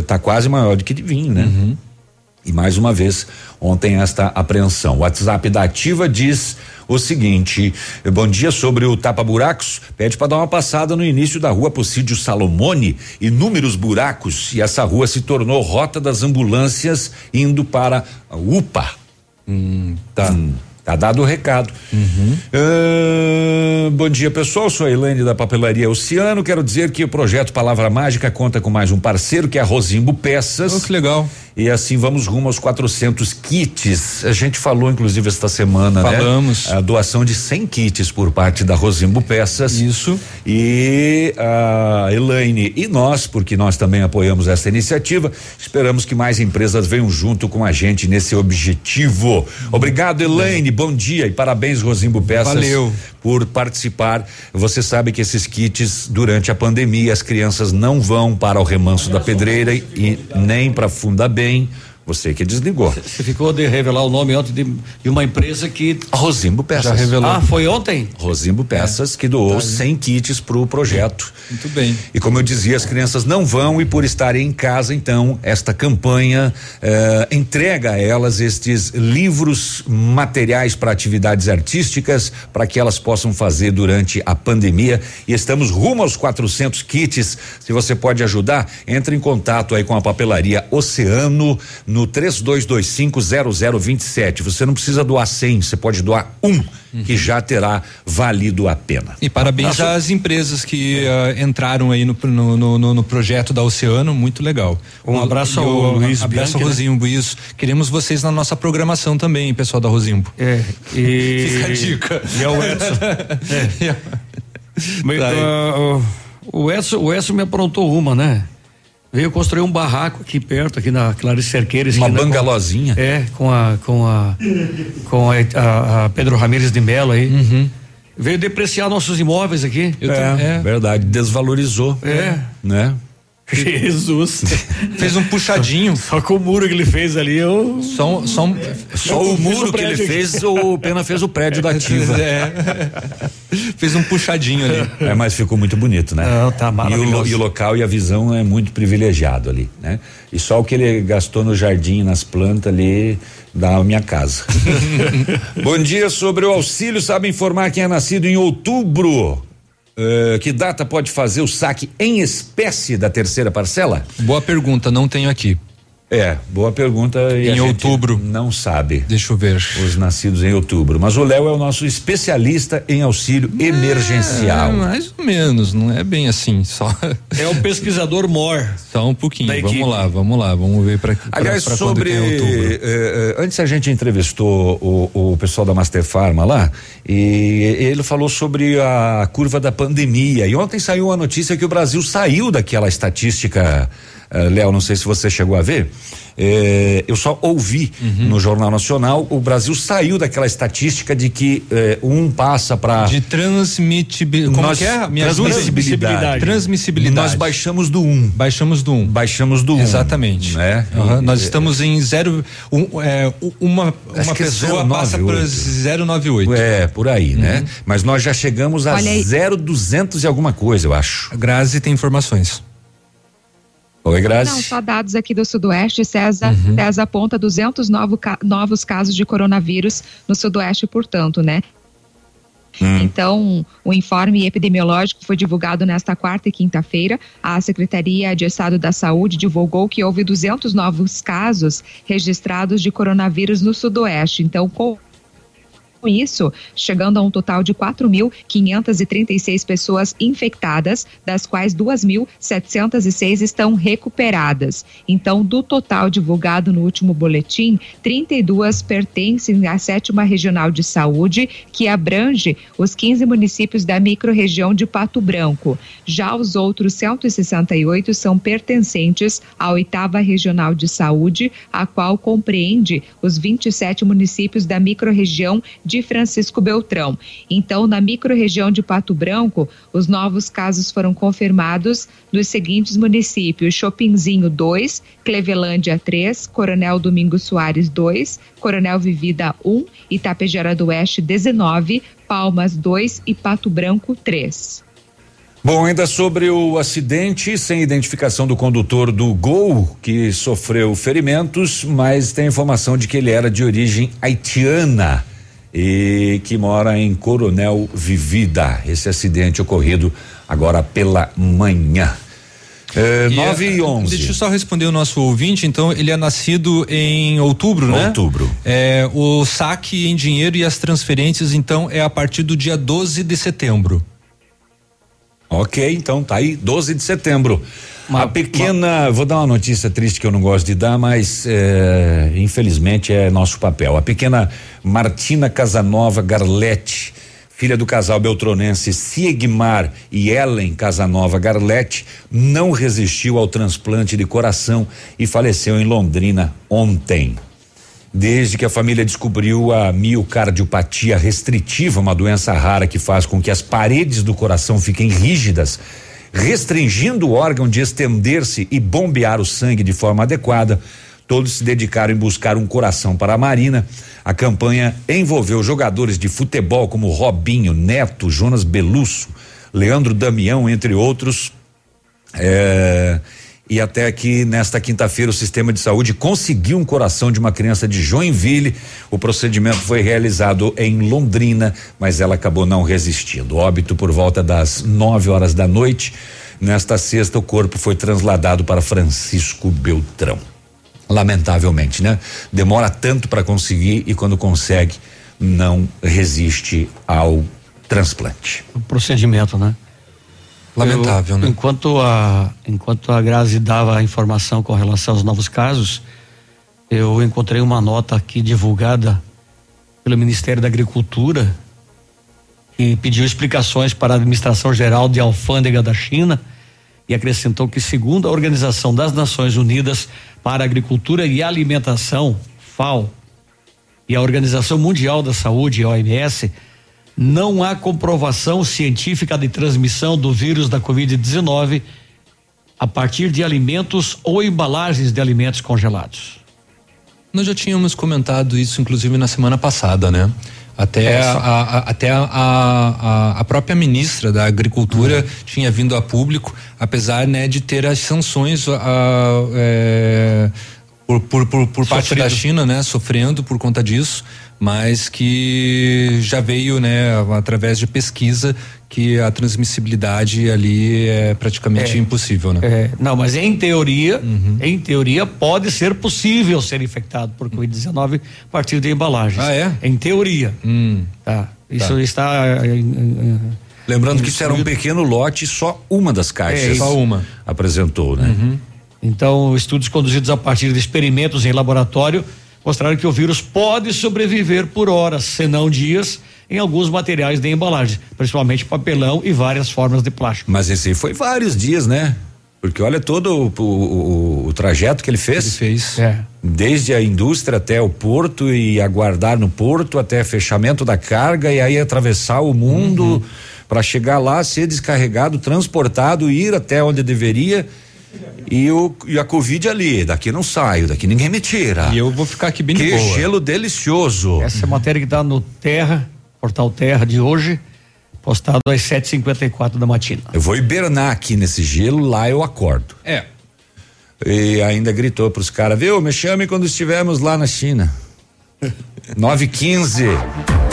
está uh, quase maior do que de vinho, né? Uhum. E mais uma vez, ontem esta apreensão. O WhatsApp da Ativa diz o seguinte: bom dia sobre o tapa-buracos. Pede para dar uma passada no início da rua Possídio Salomone, inúmeros buracos. E essa rua se tornou rota das ambulâncias indo para a UPA. Hum, tá. Hum. Tá dado o recado. Uhum. Uh, bom dia, pessoal. Sou a Elaine da Papelaria Oceano. Quero dizer que o projeto Palavra Mágica conta com mais um parceiro, que é a Rosimbo Peças. Oh, que legal. E assim vamos rumo aos 400 kits. A gente falou, inclusive, esta semana, né? Falamos. né? A doação de 100 kits por parte da Rosimbo Peças. Isso. E a Elaine e nós, porque nós também apoiamos essa iniciativa, esperamos que mais empresas venham junto com a gente nesse objetivo. Obrigado, Elaine. Bom dia e parabéns, Rosimbo Peças. Valeu. Por participar. Você sabe que esses kits, durante a pandemia, as crianças não vão para o remanso da pedreira e nem para Funda Bem Você que desligou. Você ficou de revelar o nome ontem de, de uma empresa que. Rosimbo Peças. Já revelou. Ah, foi ontem? Rosimbo Peças, é. que doou tá 100 kits para o projeto. Muito bem. E como eu dizia, as crianças não vão e por estarem em casa, então, esta campanha eh, entrega a elas estes livros, materiais para atividades artísticas, para que elas possam fazer durante a pandemia. E estamos rumo aos 400 kits. Se você pode ajudar, entre em contato aí com a papelaria Oceano no 32250027. Você não precisa doar 100, você pode doar um, uhum. que já terá valido a pena. E parabéns Nossa. às empresas que uh, entraram aí no, no, no, no, projeto da Oceano, muito legal. Um abraço ao o, Luiz abraço Bianchi, ao Rosimbo, né? isso. Queremos vocês na nossa programação também, pessoal da Rosimbo. É, e Fica a dica. E ao Edson. é. Mas, uh, o Edson, o Edson me aprontou uma, né? Veio construir um barraco aqui perto, aqui na Clarice Cerqueiras. Uma bangalozinha? é, com a com a com a, a, a Pedro Ramires de Mello aí. Uhum. Veio depreciar nossos imóveis aqui. É, é, verdade, desvalorizou. É. Né? Jesus. fez um puxadinho. Só com o muro que ele fez ali, eu. Só, só, um, só o muro que ele fez, o Pena fez o prédio da Ativa. É. fez um puxadinho ali. É, mas ficou muito bonito, né? Não, tá maravilhoso. E o, e o local e a visão é muito privilegiado ali, né? E só o que ele gastou no jardim, nas plantas ali, da minha casa. Bom dia sobre o auxílio, sabe informar quem é nascido em outubro Uh, que data pode fazer o saque em espécie da terceira parcela? Boa pergunta, não tenho aqui. É, boa pergunta. em outubro. Não sabe. Deixa eu ver. Os nascidos em outubro. Mas o Léo é o nosso especialista em auxílio é, emergencial. Mais ou menos, não é bem assim, só. É o pesquisador Mor. Só um pouquinho. Vamos lá, vamos lá, vamos ver para. Aliás, pra, pra sobre. Eh, eh, antes a gente entrevistou o, o pessoal da Master Pharma lá e ele falou sobre a curva da pandemia. E ontem saiu a notícia que o Brasil saiu daquela estatística Uh, Léo, não sei se você chegou a ver. É, eu só ouvi uhum. no Jornal Nacional, o Brasil saiu daquela estatística de que é, um passa para de transmitibilidade. Como nós, que é? Minha transmissibilidade. transmissibilidade. Nós baixamos do 1. Um. Baixamos do 1. Um. Baixamos do 1. Um, Exatamente. Né? Uhum. Nós estamos em zero. Um, é, uma uma pessoa é passa para 098. É, por aí, né? uhum. né? Mas nós já chegamos a 0,200 e alguma coisa, eu acho. A Grazi tem informações. Oi, Grazi. Não, só dados aqui do Sudoeste, César, uhum. César aponta 200 novo, novos casos de coronavírus no Sudoeste, portanto, né? Hum. Então, o informe epidemiológico foi divulgado nesta quarta e quinta-feira. A Secretaria de Estado da Saúde divulgou que houve 200 novos casos registrados de coronavírus no Sudoeste. Então, com com isso, chegando a um total de 4.536 pessoas infectadas, das quais 2.706 estão recuperadas. Então, do total divulgado no último boletim, 32 pertencem à sétima regional de saúde, que abrange os 15 municípios da microrregião de Pato Branco. Já os outros 168 são pertencentes à oitava regional de saúde, a qual compreende os 27 municípios da microrregião de de Francisco Beltrão. Então, na microrregião de Pato Branco, os novos casos foram confirmados nos seguintes municípios: Chopinzinho 2, Clevelândia 3, Coronel Domingos Soares 2, Coronel Vivida 1, Itapejara do Oeste 19, Palmas 2 e Pato Branco 3. Bom, ainda sobre o acidente, sem identificação do condutor do Gol, que sofreu ferimentos, mas tem informação de que ele era de origem haitiana e que mora em Coronel Vivida. Esse acidente ocorrido agora pela manhã. É, 9 e 11. Deixa eu só responder o nosso ouvinte. Então, ele é nascido em outubro, né? Outubro. É, o saque em dinheiro e as transferências, então, é a partir do dia 12 de setembro. Ok, então tá aí, 12 de setembro. Uma, a pequena, uma... vou dar uma notícia triste que eu não gosto de dar, mas é, infelizmente é nosso papel. A pequena Martina Casanova Garletti, filha do casal beltronense Siegmar e Ellen Casanova Garletti, não resistiu ao transplante de coração e faleceu em Londrina ontem. Desde que a família descobriu a miocardiopatia restritiva, uma doença rara que faz com que as paredes do coração fiquem rígidas, restringindo o órgão de estender-se e bombear o sangue de forma adequada, Todos se dedicaram em buscar um coração para a Marina. A campanha envolveu jogadores de futebol como Robinho, Neto, Jonas Belusso, Leandro Damião, entre outros. É, e até que nesta quinta-feira o sistema de saúde conseguiu um coração de uma criança de Joinville. O procedimento foi realizado em Londrina, mas ela acabou não resistindo. Óbito por volta das 9 horas da noite. Nesta sexta, o corpo foi trasladado para Francisco Beltrão. Lamentavelmente, né? Demora tanto para conseguir e quando consegue, não resiste ao transplante. O procedimento, né? Lamentável, Eu, né? Enquanto a, enquanto a Grazi dava a informação com relação aos novos casos, eu encontrei uma nota aqui divulgada pelo Ministério da Agricultura que pediu explicações para a Administração Geral de Alfândega da China e acrescentou que, segundo a Organização das Nações Unidas para a Agricultura e Alimentação, FAO, e a Organização Mundial da Saúde, OMS, não há comprovação científica de transmissão do vírus da Covid-19 a partir de alimentos ou embalagens de alimentos congelados. Nós já tínhamos comentado isso, inclusive, na semana passada, né? Até, É, a, a- até a, a, a própria ministra da Agricultura Uhum. tinha vindo a público, apesar né, de ter as sanções a, é, por, por, por, por parte da China, né, sofrendo por conta disso, mas que já veio, né, através de pesquisa, que a transmissibilidade ali é praticamente É. impossível, né? É, não, mas em teoria, em teoria pode ser possível ser infectado por Covid-19 a partir de embalagens. Ah, é? Em teoria. Hum. Tá. Isso Tá. está. eh, eh, eh, Lembrando que isso era um pequeno lote, só uma das caixas. É, só uma. Apresentou, né? Então, estudos conduzidos a partir de experimentos em laboratório mostraram que o vírus pode sobreviver por horas, se não dias, em alguns materiais de embalagem, principalmente papelão e várias formas de plástico. Mas esse aí foi vários dias, né? Porque olha todo o, o- o- o trajeto que ele fez. Ele fez. É. Desde a indústria até o porto e aguardar no porto até fechamento da carga e aí atravessar o mundo Uhum. para chegar lá, ser descarregado, transportado, ir até onde deveria. E, o, e a Covid ali, daqui não saio, daqui ninguém me tira. E eu vou ficar aqui bem de que boa. gelo delicioso. Essa é a matéria que está no Terra, portal Terra de hoje, postado às 7h54 da matina. Eu vou hibernar aqui nesse gelo, lá eu acordo. É. E ainda gritou pros caras, viu? Me chame quando estivermos lá na China. 915.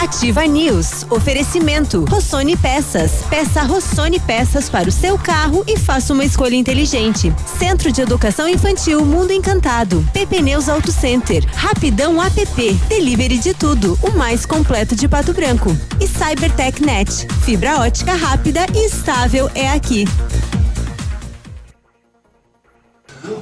Ativa News. Oferecimento. Rossoni Peças. Peça Rossoni Peças para o seu carro e faça uma escolha inteligente. Centro de Educação Infantil Mundo Encantado. PP Neus Auto Center. Rapidão app. Delivery de tudo. O mais completo de Pato Branco. E Cybertech Net. Fibra ótica rápida e estável é aqui.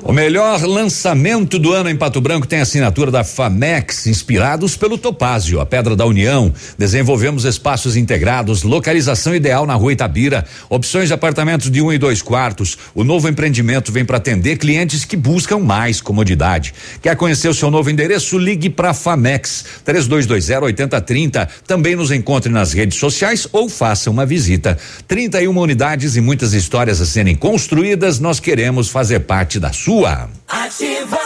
O melhor lançamento do ano em Pato Branco tem a assinatura da Famex, inspirados pelo Topázio, a Pedra da União. Desenvolvemos espaços integrados, localização ideal na rua Itabira, opções de apartamentos de um e dois quartos. O novo empreendimento vem para atender clientes que buscam mais comodidade. Quer conhecer o seu novo endereço? Ligue para Famex 3220-8030. Também nos encontre nas redes sociais ou faça uma visita. 31 unidades e muitas histórias a serem construídas. Nós queremos fazer parte da sua. Ativa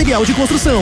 material de construção.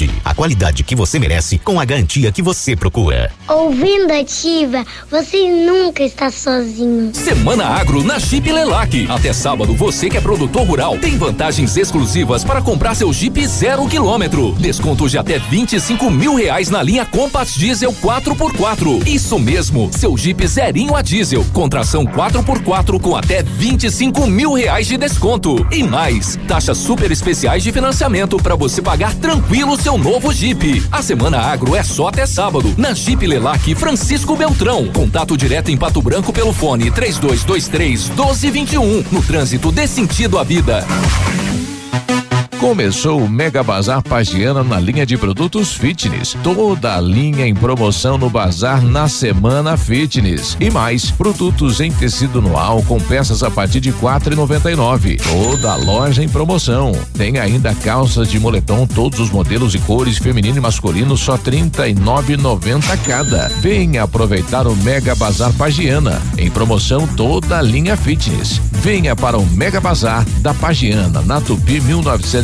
A qualidade que você merece com a garantia que você procura. Ouvindo ativa, você nunca está sozinho. Semana Agro na Jeep Lelac. Até sábado, você que é produtor rural tem vantagens exclusivas para comprar seu Jeep zero quilômetro. Desconto de até 25 mil reais na linha Compass Diesel 4x4. Isso mesmo, seu Jeep zerinho a diesel, com tração 4x4 com até 25 mil reais de desconto. E mais, taxas super especiais de financiamento para você pagar tranquilo seu novo Jeep. A Semana Agro é só até sábado, na Jeep Lelac Francisco Beltrão. Contato direto em Pato Branco pelo fone 3223 1221. No trânsito dê sentido à vida. Começou o Mega Bazar Pagiana na linha de produtos fitness. Toda a linha em promoção no bazar na semana fitness. E mais, produtos em tecido noal com peças a partir de quatro e noventa e nove. Toda a loja em promoção. Tem ainda calças de moletom, todos os modelos e cores, feminino e masculino, só trinta e nove noventa cada. Venha aproveitar o Mega Bazar Pagiana. Em promoção toda a linha fitness. Venha para o Mega Bazar da Pagiana, na Tupi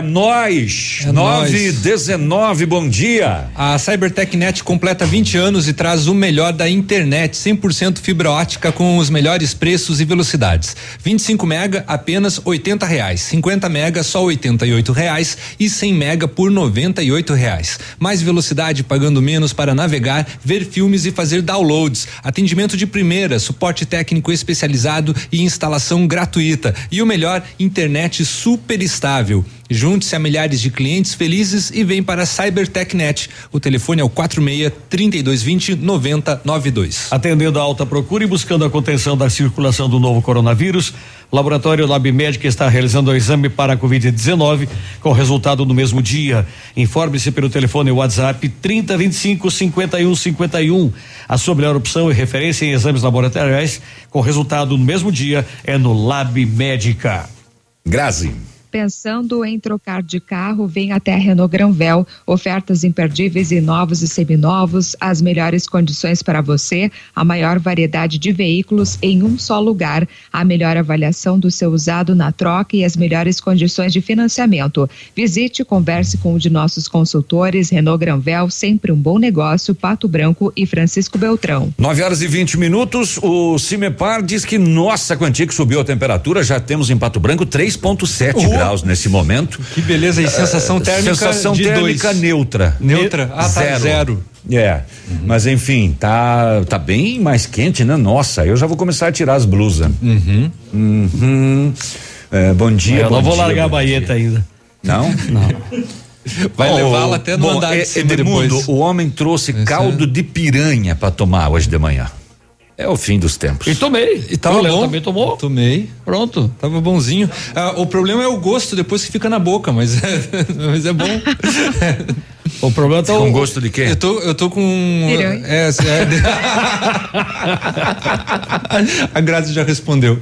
É nós. É 9 nóis. 19, bom dia. A CyberTechNet completa 20 anos e traz o melhor da internet, 100% fibra ótica com os melhores preços e velocidades. 25 mega apenas 80 reais, 50 mega só 88 reais e 100 mega por 98 reais. Mais velocidade pagando menos para navegar, ver filmes e fazer downloads. Atendimento de primeira, suporte técnico especializado e instalação gratuita. E o melhor, internet super estável. Junte-se a milhares de clientes felizes e vem para a CyberTechNet. O telefone é o 46 3220 9092. Atendendo a alta procura e buscando a contenção da circulação do novo coronavírus, o Laboratório Lab Médica está realizando o exame para a Covid-19 com resultado no mesmo dia. Informe-se pelo telefone WhatsApp 3025 5151. A sua melhor opção e referência em exames laboratoriais com resultado no mesmo dia é no Lab Médica. Grazi. Pensando em trocar de carro, vem até a Renault Granvel. Ofertas imperdíveis em novos e seminovos, as melhores condições para você, a maior variedade de veículos em um só lugar, a melhor avaliação do seu usado na troca e as melhores condições de financiamento. Visite e converse com um de nossos consultores. Renault Granvel, sempre um bom negócio. Pato Branco e Francisco Beltrão. 9 horas e 20 minutos. O Cimepar diz que nossa quantia que subiu a temperatura, já temos em Pato Branco 3,7 graus nesse momento. Que beleza, e sensação Eh, térmica Sensação de térmica dois. neutra. Neutra? Ah, tá, zero. zero. É, mas enfim, tá tá bem mais quente, né? Nossa, eu já vou começar a tirar as blusas. Uhum. Uhum. É, bom dia. Eu bom não vou dia, largar a baeta ainda. Não? Não. Vai Ô, levá-la até no bom, andar de é, cima Edmundo, depois. o homem trouxe Esse caldo de piranha para tomar hoje de manhã. É o fim dos tempos. E tomei. E tava O Léo bom. também tomou? Tomei. Pronto. Tava bonzinho. Ah, o problema é o gosto depois que fica na boca, mas é, mas é bom. O problema tá Com o, gosto de quê? Eu tô, eu tô com. Piranha. É, é, a Grazi já respondeu.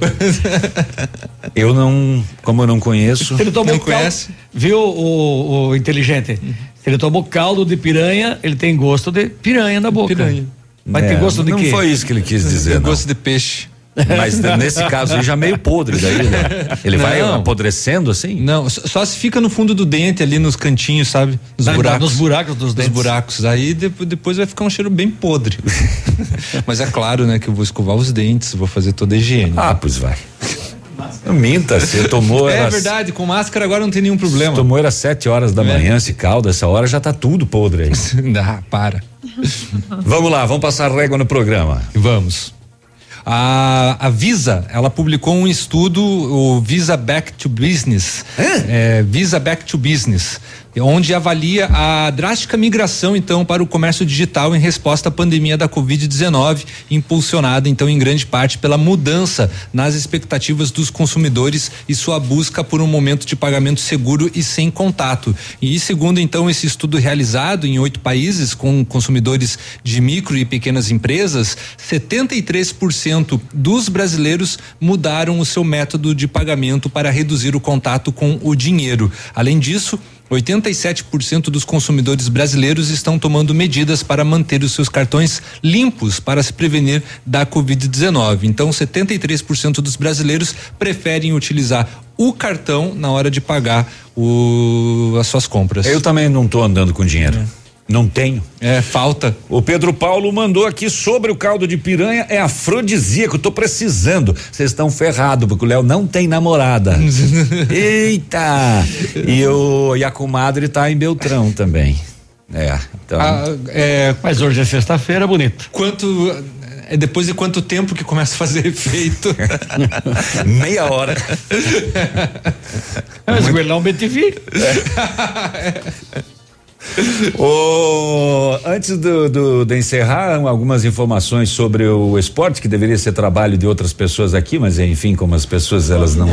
Eu não, como eu não conheço. Se ele tomou Não caldo, conhece? viu o, o inteligente? Se ele tomou caldo de piranha, ele tem gosto de piranha na boca. Piranha. Vai É, ter gosto de não quê? foi isso que ele quis dizer, não. gosto de peixe. Mas nesse caso aí já meio podre daí, né? Ele vai Não. apodrecendo assim? Não, só, só se fica no fundo do dente ali nos cantinhos, sabe? Nos Vai- buracos. nos buracos dos Nos dentes. buracos. Aí depois, vai ficar um cheiro bem podre. Mas é claro, né, que eu vou escovar os dentes, vou fazer toda a higiene. Ah, pois vai. Não Minta, você tomou. é era- verdade, com máscara agora não tem nenhum problema. Tomou era sete horas da É. manhã esse caldo, essa hora já tá tudo podre aí. Ah, para. Vamos lá, vamos passar régua no programa. Vamos. A, a Visa, ela publicou um estudo, o Visa Back to Business. É, Visa Back to Business. Onde avalia a drástica migração então para o comércio digital em resposta à pandemia da Covid-19, impulsionada então em grande parte pela mudança nas expectativas dos consumidores e sua busca por um momento de pagamento seguro e sem contato. E segundo então esse estudo realizado em oito países com consumidores de micro e pequenas empresas, 73% dos brasileiros mudaram o seu método de pagamento para reduzir o contato com o dinheiro. Além disso, 87% dos consumidores brasileiros estão tomando medidas para manter os seus cartões limpos para se prevenir da Covid-19. Então, 73% dos brasileiros preferem utilizar o cartão na hora de pagar o, as suas compras. Eu também não estou andando com dinheiro. É. Não tenho. É, falta. O Pedro Paulo mandou aqui sobre o caldo de piranha, é afrodisíaco, tô precisando. Vocês estão ferrados, porque o Léo não tem namorada. Eita! E, o, e a comadre tá em Beltrão também. É, então. Ah, é, mas hoje é sexta-feira, bonito. Quanto é depois de quanto tempo que começa a fazer efeito? Meia hora. Mas o Guilherme BTV. É. o, antes do, do, de encerrar, algumas informações sobre o esporte, que deveria ser trabalho de outras pessoas aqui, mas enfim, como as pessoas elas não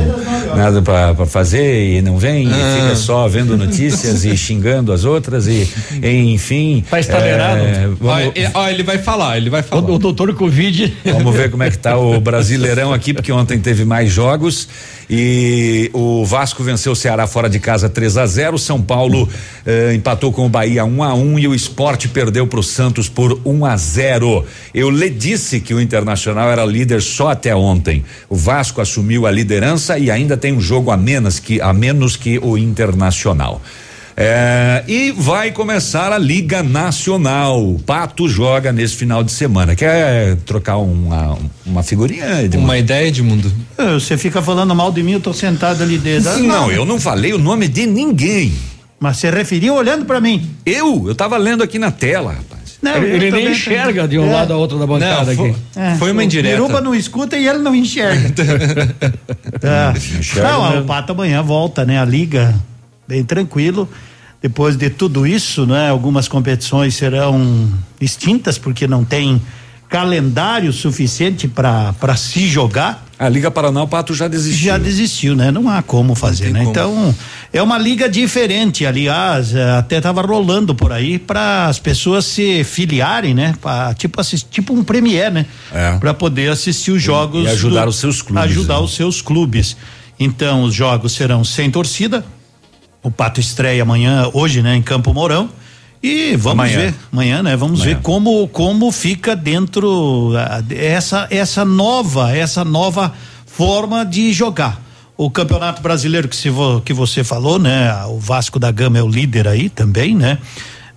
nada para fazer e não vêm, ah. e fica só vendo notícias e xingando as outras e, enfim. Tá estabeirado. É, vamos, ó, ele vai falar, ele vai falar. O, o doutor Covid. Vamos ver como é que tá o Brasileirão aqui, porque ontem teve mais jogos e o Vasco venceu o Ceará fora de casa 3 a 0 São Paulo eh, empatou com o Bahia 1 um a 1 um, e o esporte perdeu para o Santos por 1 um a 0 Eu lhe disse que o Internacional era líder só até ontem. O Vasco assumiu a liderança e ainda tem um jogo a menos que, a menos que o Internacional. É, e vai começar a Liga Nacional. O Pato joga nesse final de semana. Quer trocar uma, uma figurinha? Edmundo? Uma ideia, Edmundo? É, você fica falando mal de mim, eu tô sentado ali dentro. Não, não, eu não falei o nome de ninguém. Mas você referiu olhando para mim? Eu? Eu tava lendo aqui na tela, rapaz. Não, ele, ele nem enxerga de um é. lado a outro da bancada não, aqui. É. Foi uma indireta. Piruba não escuta e ele não enxerga. tá. Não, né? o Pato amanhã volta, né? A liga, bem tranquilo depois de tudo isso, né, algumas competições serão extintas porque não tem calendário suficiente para se jogar. A Liga Paraná, o Pato já desistiu. Já desistiu, né? Não há como fazer, né? Como. Então, é uma liga diferente, aliás, é, até tava rolando por aí para as pessoas se filiarem, né? Pra, tipo assistir, tipo um premier, né? É. Para poder assistir os jogos e, ajudar do, os seus clubes. Ajudar né? os seus clubes. Então, os jogos serão sem torcida, o Pato estreia amanhã, hoje, né, em Campo Mourão. E vamos amanhã. ver amanhã, né? Vamos amanhã. ver como como fica dentro essa essa nova essa nova forma de jogar. O Campeonato Brasileiro que se vo, que você falou, né? O Vasco da Gama é o líder aí também, né?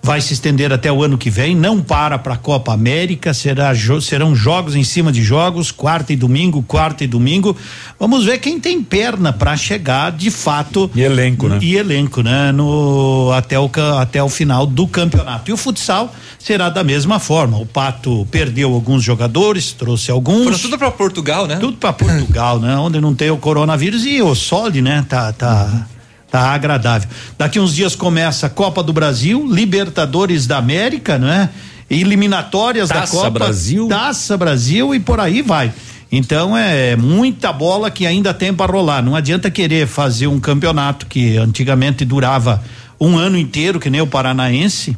Vai se estender até o ano que vem, não para para a Copa América, será serão jogos em cima de jogos, quarta e domingo, quarta e domingo. Vamos ver quem tem perna para chegar de fato. E elenco, né? E elenco, né? No até o até o final do campeonato. E o futsal será da mesma forma. O Pato perdeu alguns jogadores, trouxe alguns. Foram tudo para Portugal, né? Tudo para Portugal, né? Onde não tem o coronavírus e o Sole, né? Tá tá uhum Tá agradável. Daqui uns dias começa a Copa do Brasil, Libertadores da América, né? Eliminatórias Taça da Copa. Brasil. Taça Brasil e por aí vai. Então é muita bola que ainda tem para rolar. Não adianta querer fazer um campeonato que antigamente durava um ano inteiro, que nem o Paranaense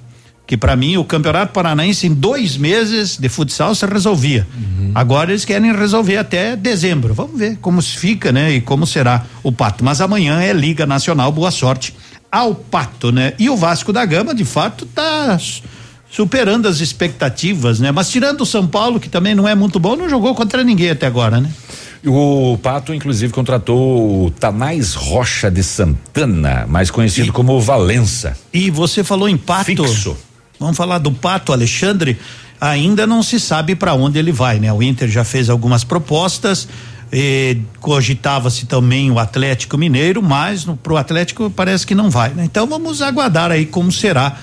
que para mim o Campeonato Paranaense em dois meses de futsal se resolvia. Uhum. Agora eles querem resolver até dezembro. Vamos ver como fica, né? E como será o Pato. Mas amanhã é Liga Nacional. Boa sorte ao Pato, né? E o Vasco da Gama, de fato, tá superando as expectativas, né? Mas tirando o São Paulo, que também não é muito bom, não jogou contra ninguém até agora, né? O Pato, inclusive, contratou o Tanais Rocha de Santana, mais conhecido e, como Valença. E você falou em Pato. Fixo. Vamos falar do Pato Alexandre. Ainda não se sabe para onde ele vai, né? O Inter já fez algumas propostas. Cogitava-se também o Atlético Mineiro, mas no, pro Atlético parece que não vai, né? Então vamos aguardar aí como será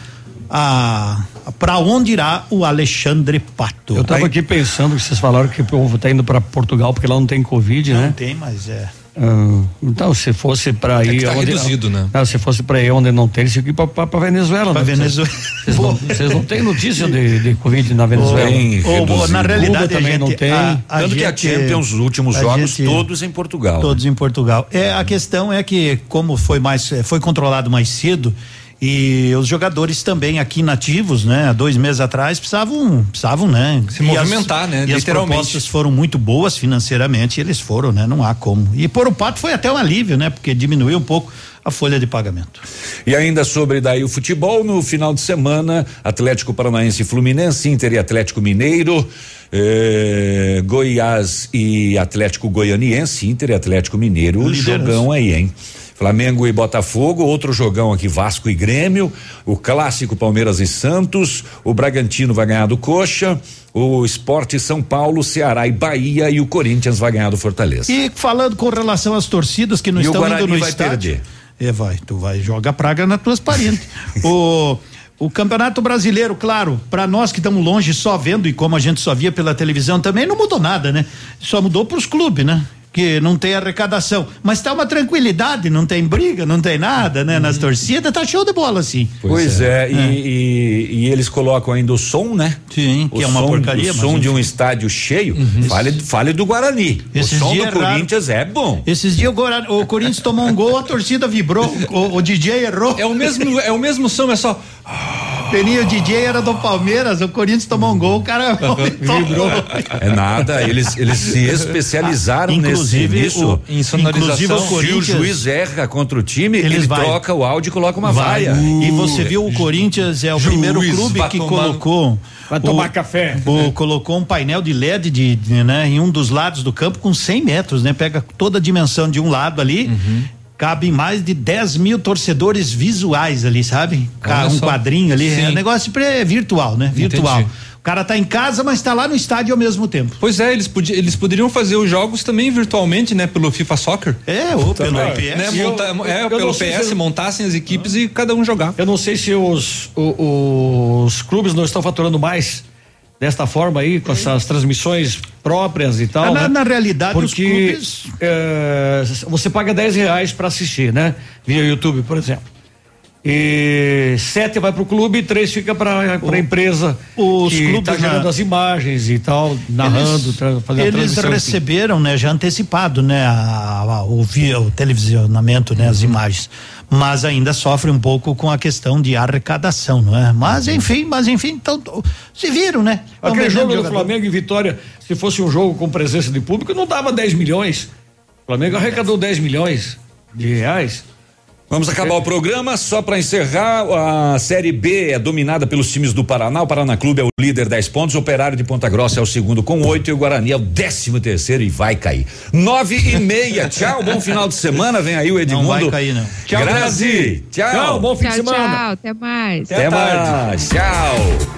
a para onde irá o Alexandre Pato. Eu estava aqui pensando que vocês falaram que o povo tá indo para Portugal porque lá não tem covid, não né? Não tem, mas é Ah, então, se fosse para É ir tá onde, reduzido, né? Não, se fosse para ir onde não tem, que ir para Venezuela. Pra né? Venezuela. Vocês não, vocês não têm notícia de, de Covid na Venezuela? Reduzido. na realidade, Cuba também a não gente- tem. a- a Tanto que a gente- Champions, os últimos jogos, gente- todos em Portugal. Todos em Portugal. É, a questão é que, como foi mais, eh, foi controlado mais cedo, e os jogadores também aqui nativos, né, há dois meses atrás, precisavam, precisavam, né? Se E movimentar, né, E as literalmente. propostas foram muito boas financeiramente, e eles foram, né? Não há como. E por o pato foi até um alívio, né? Porque diminuiu um pouco a folha de pagamento. E ainda sobre daí o futebol, no final de semana, Atlético Paranaense e Fluminense, Inter e Atlético Mineiro, eh, Goiás e Atlético Goianiense, Inter e Atlético Mineiro, Liderança. jogão aí, hein? Flamengo e Botafogo, outro jogão aqui, Vasco e Grêmio, o clássico Palmeiras e Santos, o Bragantino vai ganhar do Coxa, o Esporte São Paulo, Ceará e Bahia e o Corinthians vai ganhar do Fortaleza. E falando com relação às torcidas que não E o estão Guarani indo no vai estádio. perder. É, vai, tu vai joga praga nas tuas parentes. o o Campeonato Brasileiro, claro, para nós que estamos longe só vendo e como a gente só via pela televisão também não mudou nada, né? Só mudou para os clubes, né? Que não tem arrecadação, mas tá uma tranquilidade, não tem briga, não tem nada, né? Nas torcidas tá show de bola assim. Pois, é, E, e- e eles colocam ainda o som, né? Sim, que o é uma som, porcaria, O som de um estádio cheio, fale, fale do Guarani. Esses o som do é. Corinthians é bom. Esses dias o, Guarani- o Corinthians tomou um gol, a torcida vibrou, o, o DJ errou. É o mesmo, é o mesmo som, é só. Peninha, o DJ era do Palmeiras, o Corinthians tomou um gol, o cara vibrou. É nada, eles, eles se especializaram Inclusive, nesse, nisso. o- Em sonorização. inclusive o Se o Corinthians- juiz erra contra o time, ele vai. troca o áudio e coloca uma Vai. vaia. E você viu o Corinthians é o Juiz, primeiro clube que tomar- colocou vai o- tomar café. o- colocou um painel de LED de, de, né, em um dos lados do campo com 100 metros, né? Pega toda a dimensão de um lado ali. Uhum. Cabem mais de 10 mil torcedores visuais ali, sabe? Olha um só. quadrinho ali. Sim. É um negócio virtual, né? Virtual. Entendi. O cara tá em casa, mas tá lá no estádio ao mesmo tempo. Pois é, eles, podi eles poderiam fazer os jogos também virtualmente, né? Pelo FIFA Soccer. É, ou pelo PS. Né, monta- eu- é, eu pelo PS, se eu- montassem as equipes e cada um jogar. Eu não sei se os, o- os clubes não estão faturando mais desta forma aí, com essas transmissões próprias e tal. Ah, na- né? na realidade, os Porque clubes- eh, você paga 10 reais para assistir, né? Via YouTube, por exemplo. E sete vai pro clube e três fica para a empresa os que clubes tá gerando na- as imagens e tal, narrando, Eles- fazendo a Eles receberam, né, já antecipado, né, a, a- o, o televisionamento, né, Uhum. as imagens, mas ainda sofre um pouco com a questão de arrecadação, não é? Mas enfim, mas enfim, então se viram, né? Tão Aquele jogo do. Flamengo e Vitória, se fosse um jogo com presença de público, não dava 10 milhões. O Flamengo arrecadou 10 milhões de reais. Vamos acabar o programa, só para encerrar, a Série B é dominada pelos times do Paraná, o Paraná Clube é o líder 10 pontos, o Operário de Ponta Grossa é o segundo com oito e o Guarani é o décimo terceiro e vai cair. Nove e meia, tchau, bom final de semana, vem aí o Edmundo. vai cair, não. Tchau, Grazi, tchau. Tchau, bom fim Tchau, de semana. tchau, até mais. Até mais, tchau.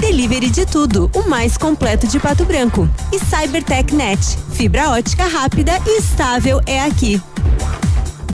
Delivery de tudo. O mais completo de Pato Branco. E CyberTech Net. Fibra ótica rápida e estável é aqui.